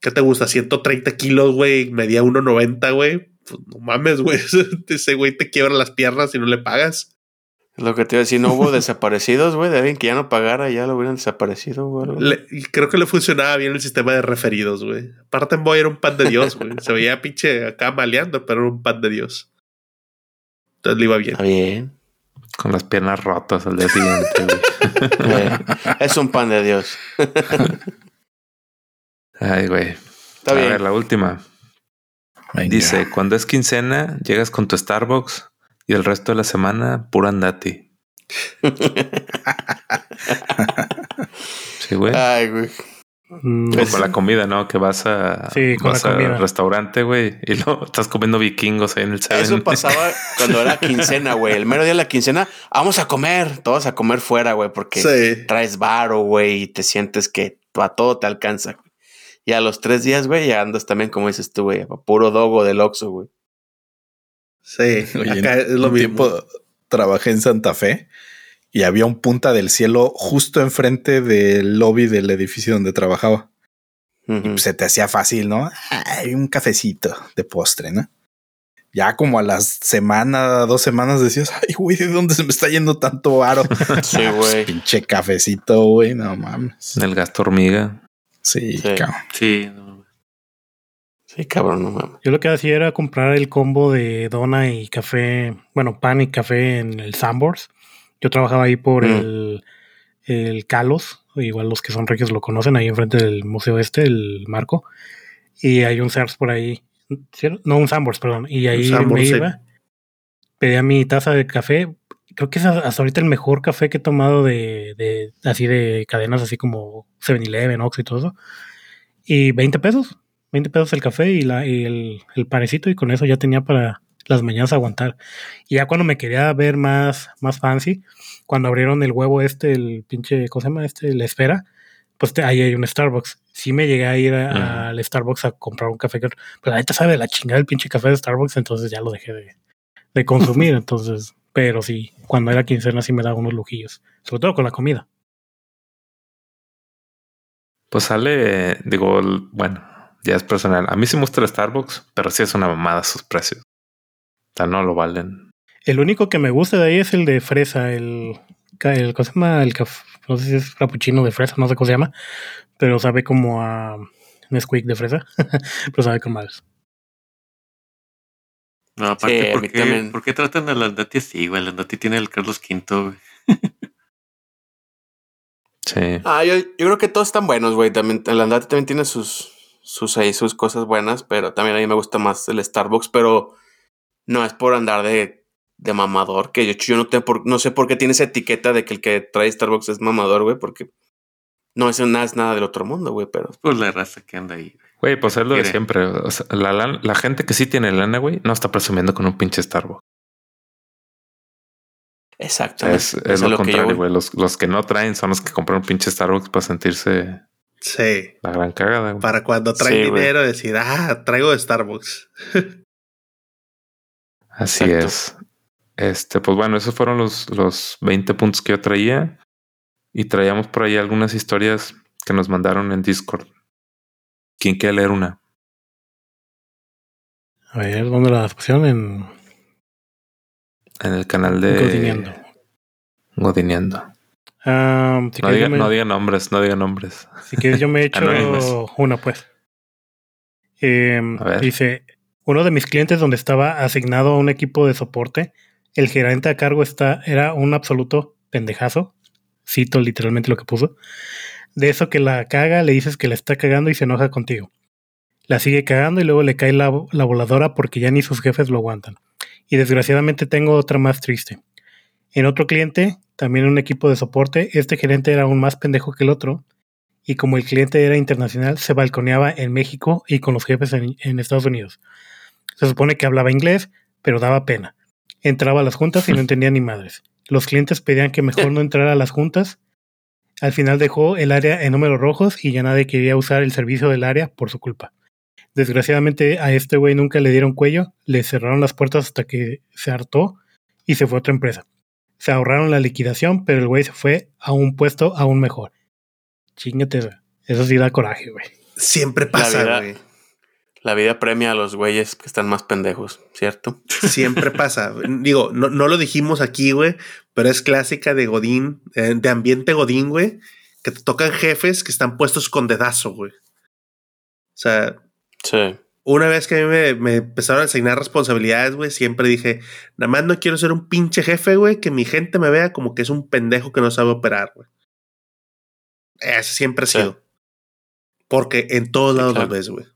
¿qué te gusta? 130 kilos, güey, medía 1,90, güey. Pues no mames, güey. Ese güey te quiebra las piernas y no le pagas. Lo que te iba a decir, no hubo desaparecidos, güey, de alguien que ya no pagara, ya lo hubieran desaparecido, güey. creo que le funcionaba bien el sistema de referidos, güey. Aparte, Boy era un pan de Dios, güey. Se veía pinche acá maleando, pero era un pan de Dios. Entonces le iba bien. Está bien. Con las piernas rotas al día siguiente, güey. Es un pan de Dios. Ay, güey. Está a ver, la última. Dice, cuando es quincena, llegas con tu Starbucks y el resto de la semana, pura andati. sí, güey. Ay, güey. Pues con la comida, ¿no? Que vas a, sí, vas al restaurante, güey, y luego estás comiendo vikingos ahí en el Seven. Eso pasaba cuando era quincena, güey. El mero día de la quincena, vamos a comer, todos a comer fuera, güey, porque traes varo, güey, y te sientes que a todo te alcanza. Y a los tres días, güey, ya andas también, como dices tú, güey, puro dogo del Oxxo, güey. Sí, acá es lo mismo. Tiempo trabajé en Santa Fe y había un punta del cielo justo enfrente del lobby del edificio donde trabajaba. Y pues se te hacía fácil, ¿no? Hay un cafecito de postre, ¿no? Ya como a las semanas, dos semanas decías, ay, güey, ¿de dónde se me está yendo tanto aro? sí, güey. Pinche cafecito, güey, no mames. El gasto hormiga. Sí, sí. cabrón. Sí, Sí, cabrón, no mames. Yo lo que hacía era comprar el combo de dona y café, bueno, pan y café en el Sambors. Yo trabajaba ahí por mm. el, el Calos, igual los que son regios lo conocen, ahí enfrente del Museo Este, el Marco. Y hay un Sars por ahí, no, un Sambors, perdón. Y ahí me iba, pedía mi taza de café. Creo que es hasta ahorita el mejor café que he tomado de, de así de cadenas así como 7-Eleven, Ox y todo eso. Y 20 pesos 20 pesos el café y, la, y el, el panecito y con eso ya tenía para las mañanas aguantar. Y ya cuando me quería ver más, más fancy, cuando abrieron el huevo este, el pinche, ¿cómo se llama este? La esfera, pues ahí hay un Starbucks. Sí me llegué a ir al Starbucks a comprar un café, pero la neta sabe la chingada el pinche café de Starbucks, entonces ya lo dejé de, de consumir. entonces, pero sí, cuando era quincena sí me daba unos lujillos, sobre todo con la comida. Pues sale, digo, bueno, ya es personal. A mí sí me gusta el Starbucks, pero sí es una mamada sus precios. O sea, no lo valen. El único que me gusta de ahí es el de fresa, el, el ¿cómo se llama? El café, no sé si es frappuccino de fresa, no sé cómo se llama, pero sabe como a Nesquik de fresa, pero sabe como más. No, aparte, ¿por, qué, ¿por, qué, tratan a Landati así, güey? Landati tiene el Carlos V, güey. sí. Ah, yo, yo, creo que todos están buenos, güey. También, Landati también tiene sus, sus ahí sus cosas buenas, pero también a mí me gusta más el Starbucks, pero no es por andar de, de mamador, que yo, yo no, tengo por, no sé por qué tiene esa etiqueta de que el que trae Starbucks es mamador, güey, porque no es nada, es nada del otro mundo, güey, pero... Pues la raza que anda ahí. Güey, pues es lo de siempre. la, la, gente que sí tiene lana, güey, no está presumiendo con un pinche Starbucks. Exacto. Es, es, lo, contrario, güey. Los, los que no traen son los que compran un pinche Starbucks para sentirse Sí. La gran cagada. Para cuando trae dinero decir, ah, traigo de Starbucks. Así es. Este, pues bueno, esos fueron los, los 20 puntos que yo traía. Y traíamos por ahí algunas historias que nos mandaron en Discord. ¿Quién quiere leer una? A ver, ¿dónde la pusieron? En, en el canal de Godineando. Godineando no, diga, nombres, no diga nombres. Si quieres, yo me he hecho una, pues. Em, dice: Uno de mis clientes, donde estaba asignado a un equipo de soporte, el gerente a cargo está, era un absoluto pendejazo. Cito literalmente lo que puso. De eso que la caga, le dices que la está cagando y se enoja contigo. La sigue cagando y luego le cae la, la voladora porque ya ni sus jefes lo aguantan. Y desgraciadamente tengo otra más triste. En otro cliente también un equipo de soporte, este gerente era aún más pendejo que el otro, y como el cliente era internacional, se balconeaba en México y con los jefes en, Estados Unidos. Se supone que hablaba inglés, pero daba pena. Entraba a las juntas y no entendía ni madres. Los clientes pedían que mejor no entrara a las juntas. Al final dejó el área en números rojos y ya nadie quería usar el servicio del área por su culpa. Desgraciadamente a este güey nunca le dieron cuello, le cerraron las puertas hasta que se hartó y se fue a otra empresa se ahorraron la liquidación, pero el güey se fue a un puesto aún mejor. Chingate, eso sí da coraje, güey. Siempre pasa, güey. La vida premia a los güeyes que están más pendejos, ¿cierto? Siempre pasa. Digo, no, no lo dijimos aquí, güey, pero es clásica de Godín, eh, de ambiente Godín, güey, que te tocan jefes que están puestos con dedazo, güey. O sea, sí una vez que a mí me, empezaron a asignar responsabilidades, güey, siempre dije, nada más no quiero ser un pinche jefe, güey, que mi gente me vea como que es un pendejo que no sabe operar, güey. Ese siempre ha sido. Porque en todos lados lo ves, güey.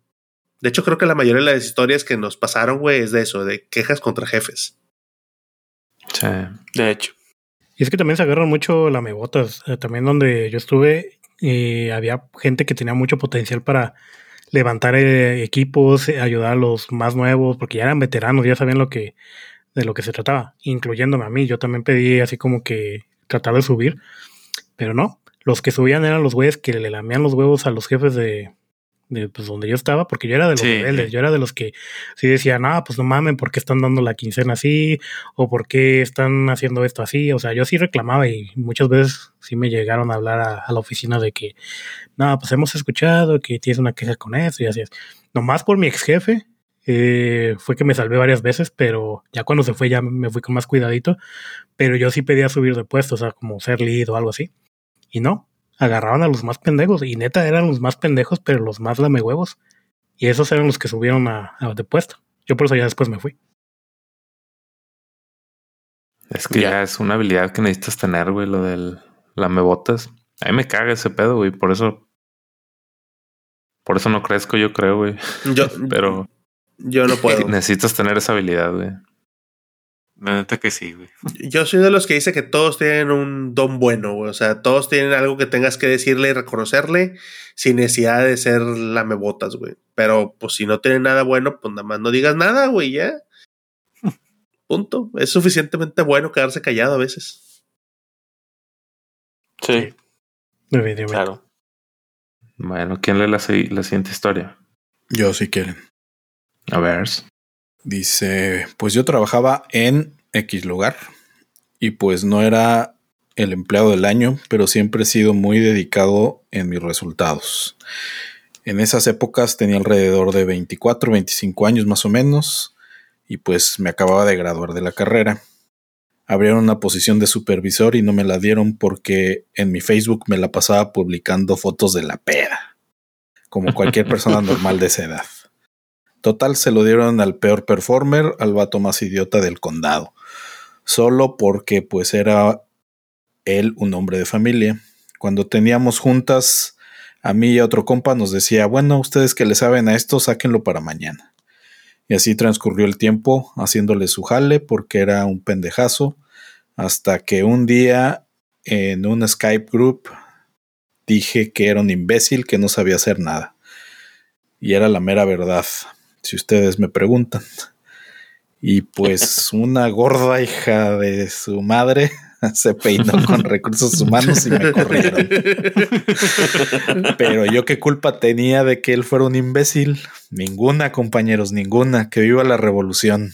De hecho, creo que la mayoría de las historias que nos pasaron, güey, es de eso, de quejas contra jefes. Sí. De hecho. Y es que también se agarran mucho lamebotas. Eh, también donde yo estuve, eh, había gente que tenía mucho potencial para levantar eh, equipos, ayudar a los más nuevos, porque ya eran veteranos, ya sabían lo que, de lo que se trataba, incluyéndome a mí. Yo también pedí así como que tratar de subir, pero no. Los que subían eran los güeyes que le lamían los huevos a los jefes de, de pues, donde yo estaba, porque yo era de los rebeldes, yo era de los que sí decían, ah, pues no mamen, ¿por qué están dando la quincena así? ¿O por qué están haciendo esto así? O sea, yo sí reclamaba y muchas veces sí me llegaron a hablar a, la oficina de que, no, pues hemos escuchado que tienes una queja con eso y así es. Nomás por mi ex jefe, eh, fue que me salvé varias veces, pero ya cuando se fue ya me fui con más cuidadito, pero yo sí pedía subir de puesto, o sea, como ser lead o algo así. Y no, agarraban a los más pendejos y neta eran los más pendejos, pero los más huevos Y esos eran los que subieron a, de puesto. Yo por eso ya después me fui. Es que ya, es una habilidad que necesitas tener, güey, lo del lamebotas. A mí me caga ese pedo, güey, por eso por eso no crezco, yo creo, güey. Yo, pero yo no puedo. Necesitas tener esa habilidad, güey. La neta que sí, güey. Yo soy de los que dice que todos tienen un don bueno, güey. O sea, todos tienen algo que tengas que decirle y reconocerle sin necesidad de ser lamebotas, güey. Pero, pues, si no tienen nada bueno, pues nada más no digas nada, güey, ya. Punto. Es suficientemente bueno quedarse callado a veces. Sí. Claro. Bueno, ¿quién lee la, la siguiente historia? Yo, si quieren. A ver. Dice, pues yo trabajaba en X lugar y pues no era el empleado del año, pero siempre he sido muy dedicado en mis resultados. En esas épocas tenía alrededor de 24, 25 años más o menos y pues me acababa de graduar de la carrera. Abrieron una posición de supervisor y no me la dieron porque en mi Facebook me la pasaba publicando fotos de la pera, como cualquier persona normal de esa edad. Total, se lo dieron al peor performer, al vato más idiota del condado. Solo porque pues era él un hombre de familia. Cuando teníamos juntas, a mí y a otro compa nos decía, bueno, ustedes que le saben a esto, sáquenlo para mañana. Y así transcurrió el tiempo haciéndole su jale porque era un pendejazo, hasta que un día en un Skype group dije que era un imbécil que no sabía hacer nada. Y era la mera verdad si ustedes me preguntan. Y pues una gorda hija de su madre se peinó con recursos humanos y me corrieron. Pero yo qué culpa tenía de que él fuera un imbécil. Ninguna, compañeros, ninguna. Que viva la revolución.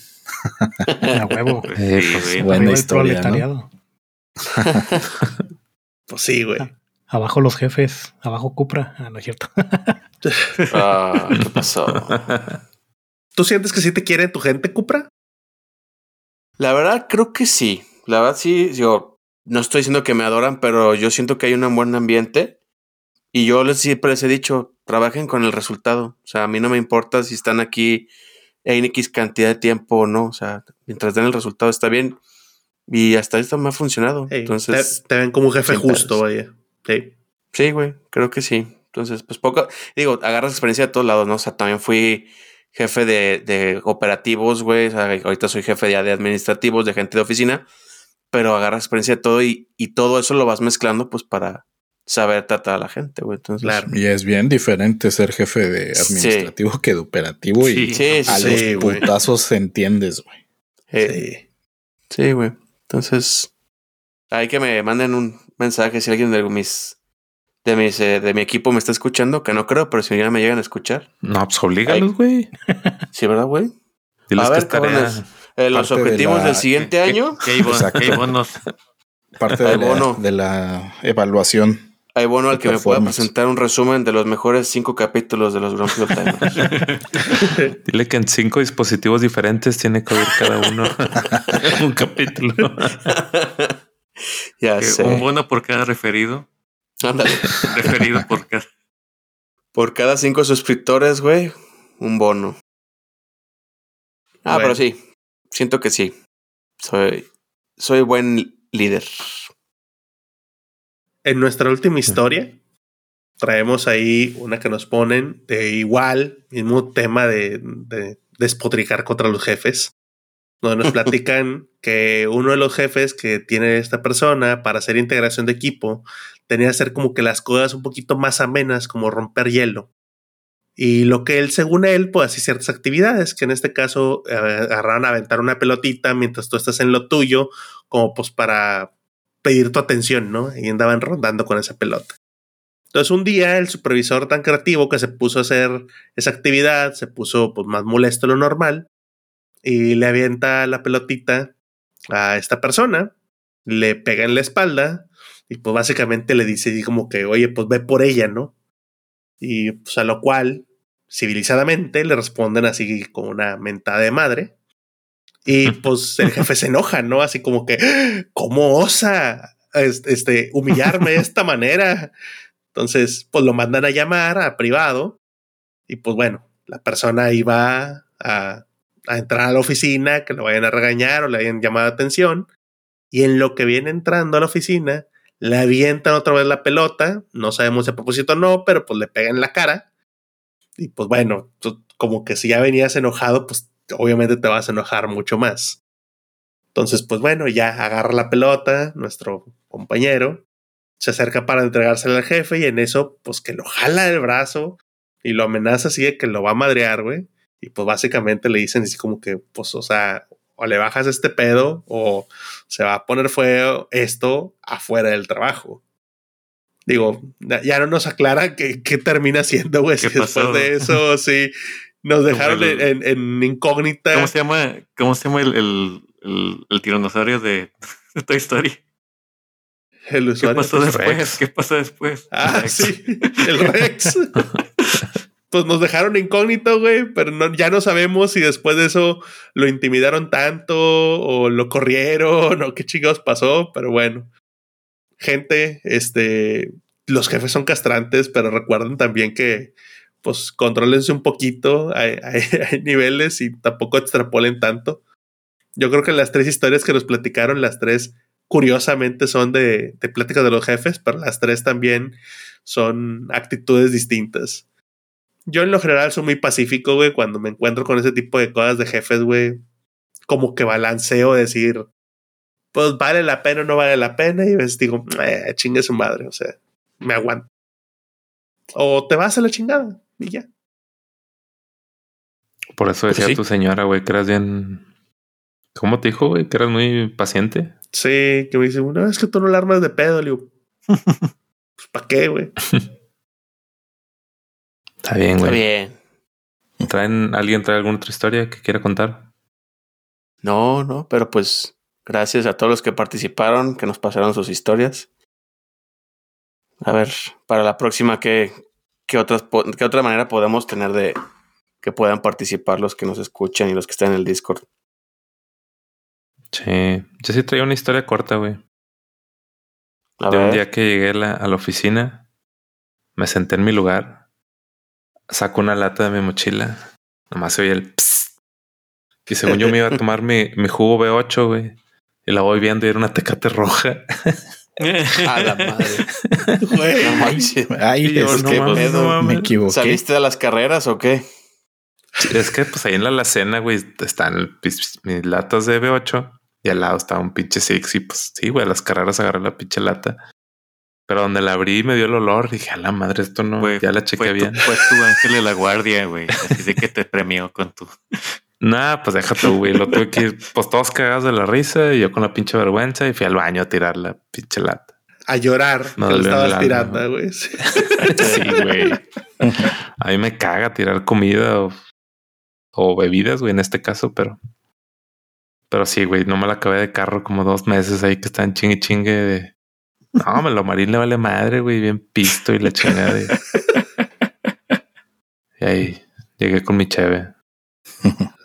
A huevo. Eh, pues, buena historia. pues sí, güey. Abajo los jefes, abajo Cupra. Ah, no es cierto. ah, ¿qué pasó? ¿Tú sientes que sí te quiere tu gente, Cupra? La verdad, creo que sí. La verdad, sí. Yo no estoy diciendo que me adoran, pero yo siento que hay un buen ambiente. Y yo les siempre les he dicho, trabajen con el resultado. O sea, a mí no me importa si están aquí en X cantidad de tiempo o no. O sea, mientras den el resultado está bien. Y hasta esto me ha funcionado. Entonces. Te, ven como un jefe justo, vaya. Sí. Sí, güey, creo que sí. Entonces, pues poco. Digo, agarras experiencia de todos lados, ¿no? O sea, también fui jefe de, de operativos, güey. ahorita soy jefe de, de administrativos, de gente de oficina, pero agarras experiencia de todo y, y, todo eso lo vas mezclando, pues para saber tratar a la gente, güey. Entonces, claro. Y es bien diferente ser jefe de administrativo que de operativo y a los putazos entiendes, güey. sí. Sí, güey. Entonces, hay que me manden un mensaje si alguien de mis de, mis, eh, de mi equipo me está escuchando, que no creo, pero si ya me llegan a escuchar. No, pues oblígalos, güey. Sí, ¿verdad, güey? A ver, cabrones, eh, los objetivos del siguiente año. ¿Qué, hay bonos? Parte de, la, de la evaluación. Hay bono al que me pueda presentar un resumen de los mejores cinco capítulos de los Grumpy Timers. Dile que en cinco dispositivos diferentes tiene que oír cada uno un capítulo. ya sé. Un bono por cada referido. Ándale. Referido por cada. Por cada cinco suscriptores, güey, un bono. Ah, pero sí. Siento que sí. Soy, soy buen líder. En nuestra última historia, traemos ahí una que nos ponen de igual, mismo tema de, de despotricar contra los jefes. donde nos platican que uno de los jefes que tiene esta persona para hacer integración de equipo tenía que hacer como que las cosas un poquito más amenas, como romper hielo. Y lo que él, según él, pues hacía ciertas actividades, que en este caso eh, agarraron a aventar una pelotita mientras tú estás en lo tuyo, como pues para pedir tu atención, ¿no? Y andaban rondando con esa pelota. Entonces un día el supervisor tan creativo que se puso a hacer esa actividad, se puso pues más molesto de lo normal y le avienta la pelotita a esta persona, le pega en la espalda y pues básicamente le dice así como que, oye, pues ve por ella, ¿no? Y pues a lo cual, civilizadamente, le responden así como una mentada de madre. Y pues el jefe se enoja, ¿no? Así como que, ¿cómo osa este, humillarme de esta manera? Entonces, pues lo mandan a llamar a privado. Y pues bueno, la persona iba a a entrar a la oficina, que lo vayan a regañar o le hayan llamado atención. Y en lo que viene entrando a la oficina, le avientan otra vez la pelota. No sabemos si a propósito o no, pero pues le pegan en la cara. Y pues bueno, como que si ya venías enojado, pues obviamente te vas a enojar mucho más. Entonces, pues bueno, ya agarra la pelota, nuestro compañero, se acerca para entregársela al jefe y en eso, pues que lo jala del brazo y lo amenaza así de que lo va a madrear, güey. Y pues básicamente le dicen así como que, pues, o sea, o le bajas este pedo o se va a poner fuego esto afuera del trabajo. Digo, ya no nos aclara qué, termina siendo, güey. Si después de eso, sí, nos dejaron en, incógnita. ¿Cómo se llama, cómo se llama el, el, el, tiranosaurio de, Toy Story? El ¿Qué pasó después? ¿Qué pasó después? Ah, sí, el Rex. pues nos dejaron incógnito, güey, pero ya no sabemos si después de eso lo intimidaron tanto o lo corrieron o qué chingados pasó, pero bueno. Gente, este, los jefes son castrantes, pero recuerden también que, pues, controlense un poquito, hay, hay, niveles y tampoco extrapolen tanto. Yo creo que las tres historias que nos platicaron, las tres, curiosamente, son de, de pláticas de los jefes, pero las tres también son actitudes distintas yo en lo general soy muy pacífico, güey, cuando me encuentro con ese tipo de cosas de jefes, güey, como que balanceo decir, pues vale la pena o no vale la pena, y a veces digo, eh, chingue su madre, o sea, me aguanto. O te vas a la chingada y ya. Por eso pues decía tu señora, güey, que eras bien. ¿Cómo te dijo, güey? Que eras muy paciente. Sí, que me dice, no, es que tú no la armas de pedo, le digo. pues, ¿para qué, güey? Está bien, güey. Está bien. ¿Traen, ¿Alguien trae alguna otra historia que quiera contar? No, no, pero pues gracias a todos los que participaron, que nos pasaron sus historias. A ver, para la próxima, ¿qué, qué, otras, qué otra manera podemos tener de que puedan participar los que nos escuchan y los que están en el Discord? Sí, yo sí traía una historia corta, güey. de un día que llegué la, a la oficina, me senté en mi lugar saco una lata de mi mochila. Nomás se oye el psst. Y según yo me iba a tomar mi, mi jugo B8, güey. Y la voy viendo y era una tecate roja. a la madre. Güey. Ay, es que me equivoqué. ¿Saliste de las carreras o qué? Es que pues ahí en la alacena, güey, están mis latas de B8 y al lado estaba un pinche Six y pues sí, güey, a las carreras agarré la pinche lata. Pero donde la abrí me dio el olor, dije, a la madre, esto no, ya la chequé bien. fue tu ángel de la guardia, güey. Así de que te premió con tu. Nah, pues déjate, güey. Lo tuve que ir, pues todos cagados de la risa y yo con la pinche vergüenza y fui al baño a tirar la pinche lata. A llorar. No lo estabas tirando, güey. Sí, güey. a mí me caga tirar comida o, o bebidas, güey, en este caso, pero. Pero sí, güey, no me la acabé de carro como dos meses ahí que están chingue chingue de no, me lo marín le vale madre, güey, bien pisto y la chingada. De... y ahí llegué con mi cheve.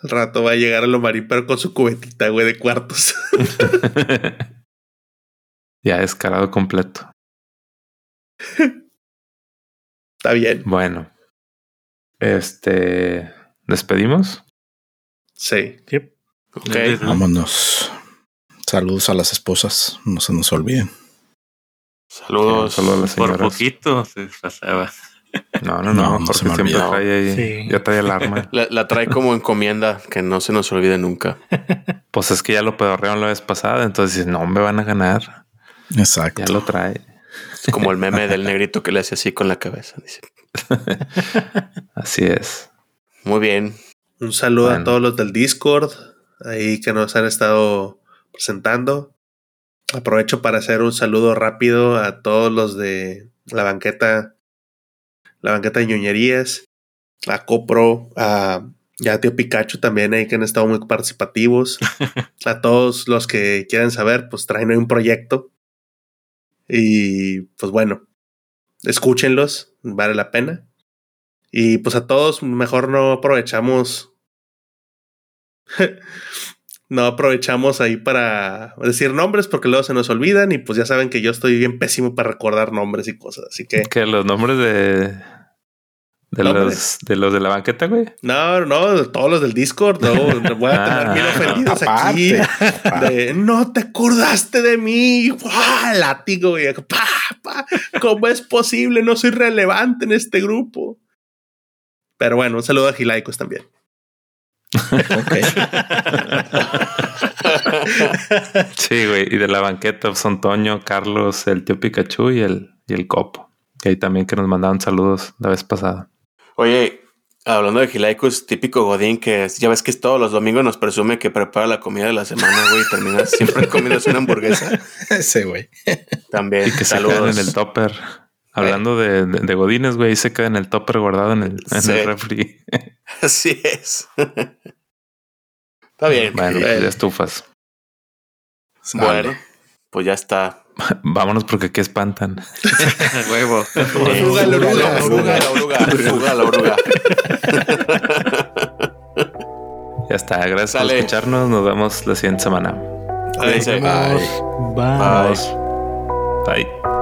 Al rato va a llegar a lo marín, pero con su cubetita, güey, de cuartos. ya descarado completo. Está bien. Bueno. Este. ¿Despedimos? Sí. Ok. Vámonos. Saludos a las esposas. No se nos olviden. Saludos. Por poquito se pasaba. No, no, no. no Jorge siempre trae ahí. Ya trae el arma. La, trae como encomienda, que no se nos olvide nunca. Pues es que ya lo pedorrearon la vez pasada, entonces no me van a ganar. Exacto. Ya lo trae. Es como el meme del negrito que le hace así con la cabeza. Dice. así es. Muy bien. Un saludo a todos los del Discord, ahí que nos han estado presentando. Aprovecho para hacer un saludo rápido a todos los de la banqueta, la banqueta de ñoñerías, a Copro, a ya tío Pikachu también ahí que han estado muy participativos. a todos los que quieran saber, pues traen un proyecto. Y pues bueno, escúchenlos, vale la pena. Y pues a todos, mejor no aprovechamos. no aprovechamos ahí para decir nombres porque luego se nos olvidan y pues ya saben que yo estoy bien pésimo para recordar nombres y cosas. Así que. Que los nombres de. De los, de los de la banqueta, güey. No, no, todos los del Discord. No, voy a tener ah, ofendidos aquí. De, no te acordaste de mí. ¡Wow! Látigo, güey. ¿Cómo es posible? No soy relevante en este grupo. Pero bueno, un saludo a Gilaicos también. sí, güey. Y de la banqueta son Toño, Carlos, el tío Pikachu y el, y el Copo. Y ahí también que nos mandaban saludos la vez pasada. Oye, hablando de Gilaicos, típico Godín que ya ves que todos los domingos nos presume que prepara la comida de la semana, güey, y termina siempre comiendo una hamburguesa. Sí, güey. También. Y que saludos. en el topper. Hablando de, de, Godines, güey, se queda en el topper guardado en el, en el refri. Así es. está bien. Bueno, pues ya estufas. Bueno, pues ya está. Vámonos porque aquí espantan. Huevo. Oruga, la oruga, oruga, la oruga, oruga, la oruga. Ya está. Gracias por escucharnos. Nos vemos la siguiente semana. Bye. Bye. Bye. Bye.